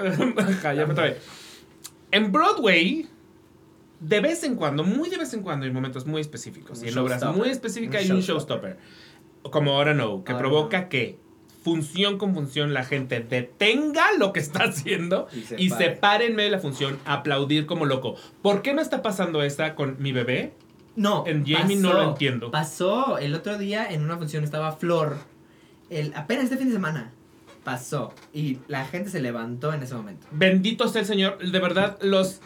cállame otra vez. En Broadway, de vez en cuando, muy de vez en cuando, hay momentos muy específicos. Un Y en obras muy específicas hay un showstopper. Como ahora no, que Ahora provoca no. que función con función la gente detenga lo que está haciendo Y se y pare. se pare en medio de la función a aplaudir como loco. ¿Por qué no está pasando esta con mi bebé? No, En Jamie no lo entiendo. Pasó, el otro día en una función estaba Flor, el, apenas este fin de semana, pasó y la gente se levantó en ese momento. Bendito sea el Señor. De verdad, los.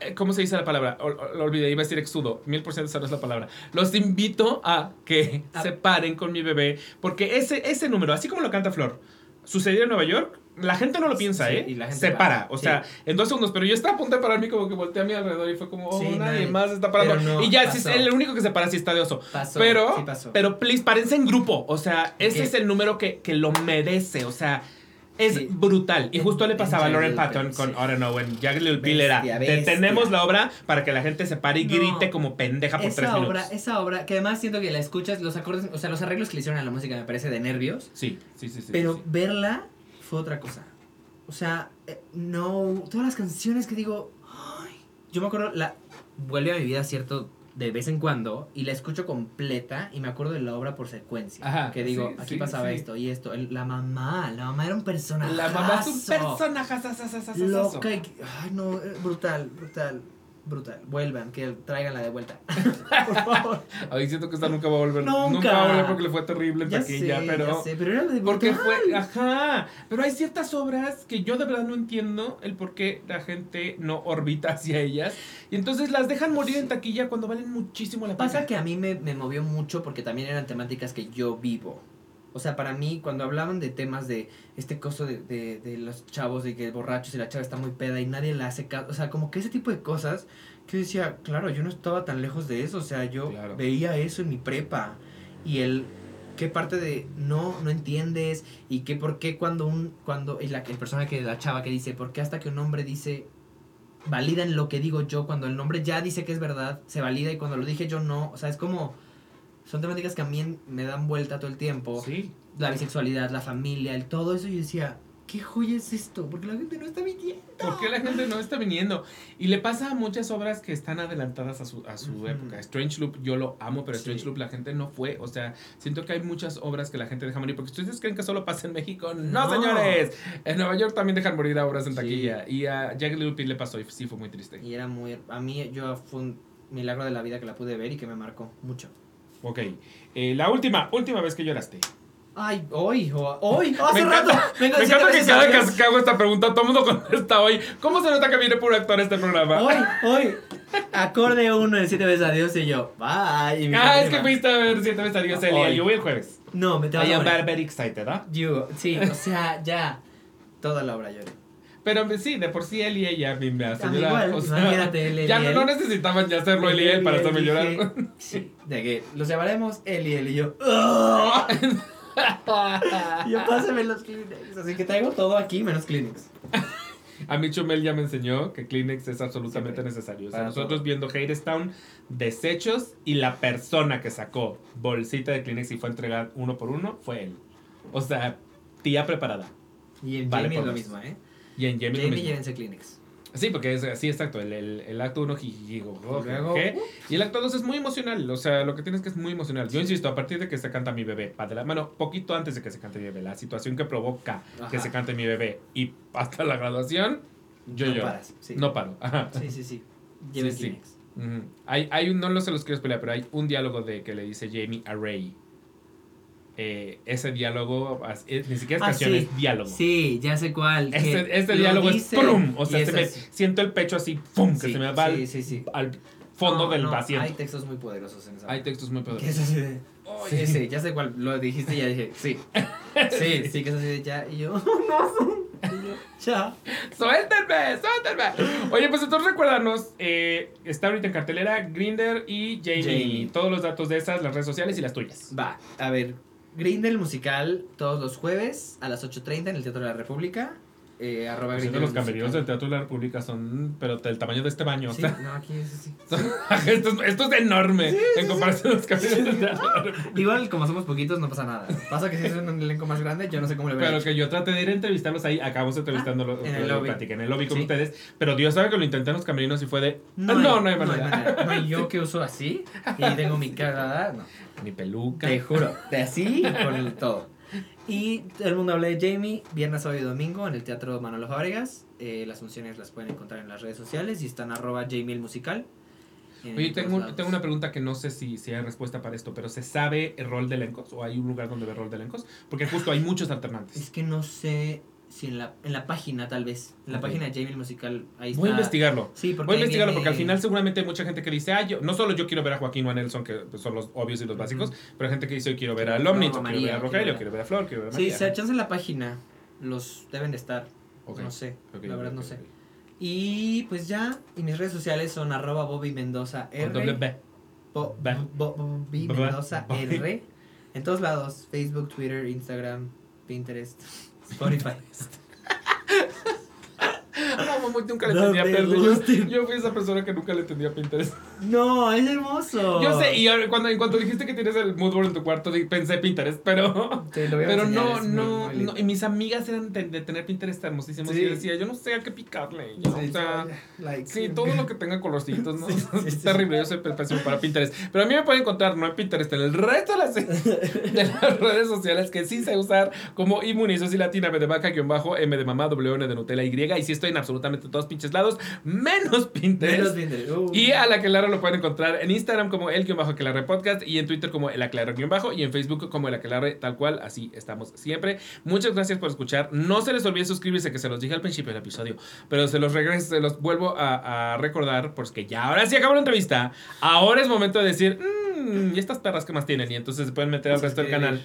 eh, ¿Cómo se dice la palabra? O- o- Lo olvidé, iba a decir exudo. Mil por ciento esa no es la palabra. Los invito a que se paren con mi bebé. Porque ese, ese número, así como lo canta Flor, sucedió en Nueva York. La gente no lo piensa, Sí, ¿eh? y la gente se para. O Sí. sea, en dos segundos. Pero yo estaba a punto de pararme como que volteé a mi alrededor y fue como, oh, Sí, nadie, nadie. más está parando. No, y ya, si el único que se para sí está de oso. Pasó, Pero, sí pasó. pero please, párense en grupo. O sea, ese ¿Qué? es el número que, que lo merece. O sea, es Sí. brutal. Y En- justo le pasaba a Lauren Patton con sí. I don't know, en Jagged Little Pill era detenemos la obra para que la gente se pare y No. grite como pendeja por tres Esa minutos. obra, esa obra, que además siento que la escuchas, los acordes, o sea, los arreglos que le hicieron a la música me parece de nervios, Sí, sí, sí, sí. pero sí. verla fue otra cosa. O sea, eh, no, todas las canciones que digo, ay, yo me acuerdo, la vuelve a mi vida cierto de vez en cuando y la escucho completa y me acuerdo de la obra por secuencia. Ajá, que digo, sí, aquí sí, pasaba sí. esto y esto. El- la mamá, la mamá era un personaje. La mamá es un personaje. Loca y. Ay, no, brutal, brutal, brutal. Vuelvan, que traigan la de vuelta. [LAUGHS] por favor. Ay, siento que esta nunca va a volver. Nunca. va a volver porque le fue terrible en taquilla, pero. ya sé, pero era de Porque brutal. fue, ajá, pero hay ciertas obras que yo de verdad no entiendo el por qué la gente no orbita hacia ellas y entonces las dejan morir en taquilla cuando valen muchísimo la pena. Pasa que a mí me, me movió mucho porque también eran temáticas que yo vivo. O sea, para mí, cuando hablaban de temas de este coso de, de, de los chavos, de que borrachos y la chava está muy peda y nadie le hace caso, o sea, como que ese tipo de cosas, que yo decía, claro, yo no estaba tan lejos de eso, o sea, yo Claro. veía eso en mi prepa. Y el, qué parte de no, no entiendes, y qué por qué cuando un, cuando, y la, el personaje de la chava que dice, ¿por qué hasta que un hombre dice, validan lo que digo yo, cuando el nombre ya dice que es verdad, se valida y cuando lo dije yo no, o sea, es como, son temáticas que a mí me dan vuelta todo el tiempo, Sí. la bisexualidad, la familia, el todo eso, y yo decía, ¿qué joya es esto? Porque la gente no está mintiendo. ¿Por qué la gente no está viniendo? Y le pasa a muchas obras que están adelantadas a su, a su época. Strange Loop yo lo amo, pero Sí. Strange Loop la gente no fue. O sea, siento que hay muchas obras que la gente deja morir. Porque ustedes creen que solo pasa en México. No, No. señores. En Nueva York también dejan morir a obras en Sí. taquilla. Y a Little Pill le pasó y sí fue muy triste. Y era muy, a mí yo fue un milagro de la vida que la pude ver y que me marcó mucho. Ok. Eh, la última, última vez que lloraste. Ay, hoy, hoy, hace me rato. encanta, me encanta que cada al que que hago esta pregunta todo el mundo contesta hoy. ¿Cómo se nota que viene puro actor este programa? Hoy, hoy. Acorde uno en siete veces a Dios y yo, bye. Y Ah, es que fuiste a ver siete veces a Dios Elia. Yo voy el jueves. No, me te vas I am very excited, ¿ah? You, sí, o sea, ya. Toda la obra lloré. Pero pues, sí, de por sí él y ella a mí me hacen llorar. igual, o sea, imagínate, él y ya no, él. no necesitaban ya hacerlo él y él para hacerme llorar. [LAUGHS] Sí, de que los llevaremos él y él y yo. Y [LAUGHS] yo pásame los Kleenex. Así que traigo todo aquí menos Kleenex. [LAUGHS] A mí Chumel ya me enseñó que Kleenex es absolutamente necesario. O sea, nosotros todo. viendo Hadestown, desechos y la persona que sacó bolsita de Kleenex y fue a entregar uno por uno fue él. O sea, tía preparada. Y en Vale, Jamie es lo mismo, ¿eh? Y en Jamie, lo Jamie llévense Kleenex. Sí, porque es así, exacto. El, el, el acto uno jijijigo, Luego, ¿qué? Y el acto 2 es muy emocional. O sea, lo que tienes que es muy emocional. Yo insisto, a partir de que se canta mi bebé, la mano, poquito antes de que se cante mi bebé, la situación que provoca que se cante mi bebé y hasta la graduación, yo no lloro. paras. Sí. No paro. Ajá. Sí, sí, sí. Lleven Sí. Hay, hay un, no lo se los quiero pelear, pero hay un diálogo de que le dice Jamie a Ray. Eh, ese diálogo, es- ni siquiera es Ah, canción, sí. es diálogo. Sí, ya sé cuál. que Este, este lo diálogo dice es ¡prum! O sea, se me, siento el pecho así, ¡pum! Que se me va al, Sí, fondo No, del no. Hay textos muy poderosos en esa. Hay textos muy Que poderosos. es así de. Sí, sí, ya sé cuál. Lo dijiste y ya dije, sí. [LAUGHS] Sí, sí, que es así de ya. Y yo, [LAUGHS] no. Chao. ¡Suéltenme! ¡Suéltenme! Oye, pues entonces recuérdanos, eh, está ahorita en cartelera Grinder y Jamie. Jamie. Todos los datos de esas, las redes sociales y las tuyas. Va, a ver. Grindel musical todos los jueves a las 8.30 en el Teatro de la República. Eh, arroba Grindel los camerinos del. Teatro de la República son, pero del tamaño de este baño. o Sí, sea, no, aquí es así. [LAUGHS] esto, es, esto es enorme en comparación a los camerinos del Teatro de la República. Igual, como somos poquitos, no pasa nada. Pasa que si es un elenco más grande, yo no sé cómo le voy Pero que yo traté de ir a entrevistarlos ahí, acabamos entrevistándolo, Ah, en el lo lobby. platiqué en el lobby con Sí. ustedes, pero Dios sabe que lo intenté en los camerinos y fue de, no, no, no hay manera. No, hay yo [LAUGHS] que uso así y tengo mi cara, no. Ni peluca. Te juro, de así con el todo. Y todo el mundo habla de Jamie, viernes, sábado y domingo en el Teatro Manolo Fábregas. Eh, las funciones las pueden encontrar en las redes sociales y están arroba Jamie el musical. Oye, tengo, tengo una pregunta que no sé si, si hay respuesta para esto, pero ¿se sabe el rol de elencos? ¿O hay un lugar donde ve rol de elencos? Porque justo hay muchos alternantes. Es que no sé si en la, en la página tal vez, en la página de Jamie el musical, ahí está. Voy a investigarlo. Sí, porque Voy a investigarlo viene- porque al final seguramente hay mucha gente que dice, ah, yo, no solo yo quiero ver a Joaquín o a Nelson, que pues, son los obvios y los básicos, pero hay gente que dice, yo quiero ver a Quiero Lomnitz, quiero María, ver a quiero Rogelio, quiero ver a Flor, quiero ver a Sí, María. se chance en la página. Los deben de estar. No sé, la verdad no sé. Y pues ya, y mis redes sociales son arroba Bobby Mendoza R. B. Bo- Bo- Bobby Mendoza. R. En todos lados. Facebook, Twitter, Instagram, Pinterest, Spotify. No, mamá, nunca le No entendía Pinterest. Yo, yo fui esa persona que nunca le entendía Pinterest. no, es hermoso. Yo sé, y ahora, cuando, en cuanto dijiste que tienes el mood board en tu cuarto, pensé Pinterest, pero... Te lo voy a Pero enseñar, no, muy, no, muy no, y mis amigas eran de, de tener Pinterest hermosísimos Sí. y yo decía, yo no sé a qué picarle. yo, Sí, o sea, like- sí, todo lo que tenga colorcitos, ¿no? [LAUGHS] Sí, sí, es sí. terrible, yo soy pésimo para Pinterest. Pero a mí me pueden encontrar, no en Pinterest, en el resto de las, [LAUGHS] de las redes sociales que sí sé usar como Inmunizo y Latina, M de vaca, guion bajo, M de mamá, W, N de Nutella, Y, y sí estoy en absolutamente todos pinches lados, menos Pinterest. Menos Pinterest. Uh. Y a la Aquelarre lo pueden encontrar en Instagram como el guion bajo Aquelarre Podcast y en Twitter como el Aquelarre guion bajo y en Facebook como el Aquelarre tal cual, así estamos siempre. Muchas gracias por escuchar. No se les olvide suscribirse, que se los dije al principio del episodio, pero se los regreso, se los vuelvo a, a recordar porque ya ahora sí acabó la entrevista. Ahora es momento de decir, mmm, ¿y estas perras que más tienen? Y entonces se pueden meter al resto del canal.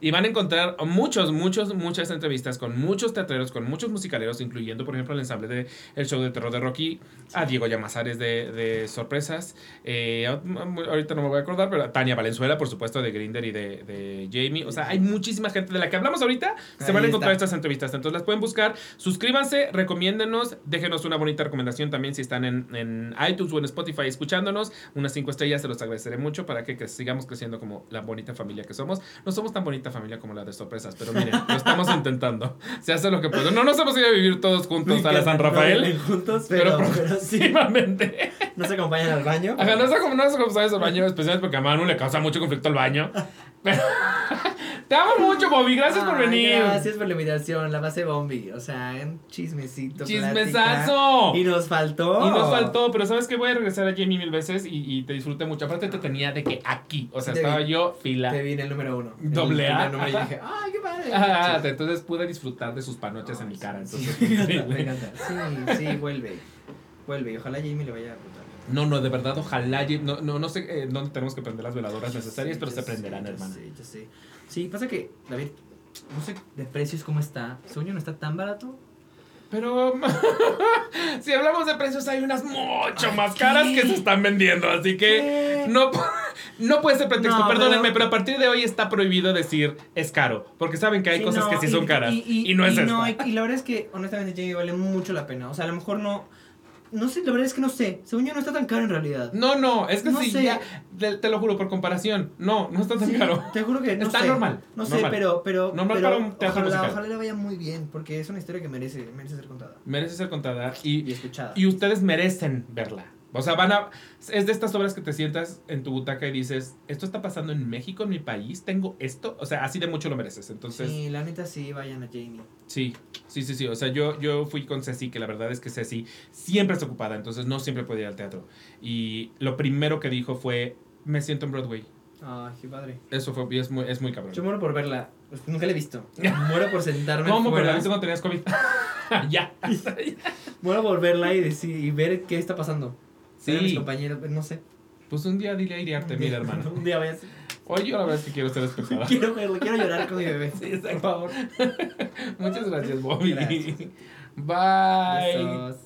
Y van a encontrar muchos, muchos, muchas entrevistas con muchos teatreros, con muchos musicaleros, incluyendo, por ejemplo, el ensamble de El Show de Terror de Rocky, a Diego Llamazares de, de Sorpresas, eh, ahorita no me voy a acordar, pero a Tania Valenzuela, por supuesto, de Grinder y de, de Jamie. O sea, hay muchísima gente de la que hablamos ahorita, se Ahí van a encontrar está. estas entrevistas. Entonces las pueden buscar, suscríbanse, recomiéndenos, déjenos una bonita recomendación también si están en, en iTunes o en Spotify escuchándonos. Unas cinco estrellas se los agradeceré mucho para que, que sigamos creciendo como la bonita familia que somos. No somos tan bonita familia como la de sorpresas, pero miren, lo estamos intentando. [LAUGHS] Se hace lo que puedo. No nos hemos ido a vivir todos juntos a la San No Rafael, viven juntos, pero, pero, pero sí. [LAUGHS] No se acompañan al baño. Ajá, no cómo no cómo sabes el baño, especialmente porque a Manu le causa mucho conflicto el baño. [LAUGHS] Te amo mucho, Bobby. Gracias por venir. Gracias por la invitación, la base Bombi. O sea, un chismecito. ¡Chismesazo! plática. Y nos faltó. Y nos faltó, pero ¿sabes qué? Voy a regresar a Jamie mil veces y, y te disfruté mucho. Aparte te tenía de que aquí, o sea, Te estaba vi. yo fila. Te vi en el número uno. El Doble A. número y dije, ¡ay, qué padre! [LAUGHS] Ah, Sí. entonces pude disfrutar de sus panoches en mi cara. Sí, Entonces, increíble. [LAUGHS] me encanta. Sí, sí, vuelve. Vuelve. Y ojalá Jamie le vaya a. No, no, de verdad, ojalá. No, no, no sé eh, dónde tenemos que prender las veladoras necesarias, Sí, pero yo se prenderán, yo hermano. sé, yo sé. Sí, pasa que, David, no sé de precios cómo está. Según yo no está tan barato. Pero [LAUGHS] si hablamos de precios, hay unas mucho más ¿qué? caras que se están vendiendo. Así que ¿Qué? no, no puede ser pretexto. No, Perdónenme, pero- pero... a partir de hoy está prohibido decir es caro. Porque saben que hay Sí, cosas no, que sí y- son caras. Y, Y, y- no es esta. no, y, la verdad es que, honestamente, Jamie vale mucho la pena. O sea, a lo mejor no. No sé, la verdad es que no sé. Según yo no está tan caro en realidad. No, no, es que No sí, sé. ya, te, te lo juro, por comparación. No, no está tan Sí, caro. Te juro que no Está sé. normal, No sé, normal. pero, pero, Normal pero para un teatro ojalá, musical. ojalá le vaya muy bien, porque es una historia que merece, merece ser contada Merece ser contada y y, escuchada. y ustedes merecen verla. O sea, van a. Es de estas obras que te sientas en tu butaca y dices, ¿esto está pasando en México, en mi país? ¿Tengo esto? O sea, así de mucho lo mereces. Entonces, sí, la neta sí, vayan a Jamie. Sí, sí, sí, sí. O sea, yo, yo fui con Ceci, que la verdad es que Ceci siempre está ocupada, entonces no siempre puede ir al teatro. Y lo primero que dijo fue, me siento en Broadway. Ay, qué padre. Eso fue, y es muy, es muy cabrón. Yo muero por verla. Pues, nunca la he visto. [LAUGHS] Muero por sentarme ¿Cómo? Pero la viste cuando tenías COVID. [LAUGHS] ya. [LAUGHS] Muero por verla y, decir, y ver qué está pasando. A mis Sí. compañeros, no sé. Pues un día dile a Iriarte, mira, hermano. [LAUGHS] Un día vaya a. Hoy yo la verdad es que quiero ser espectador. [LAUGHS] Quiero verlo, quiero llorar con mi bebé. Sí, por favor. [LAUGHS] Muchas gracias, Bobby. Gracias. Bye. Besos.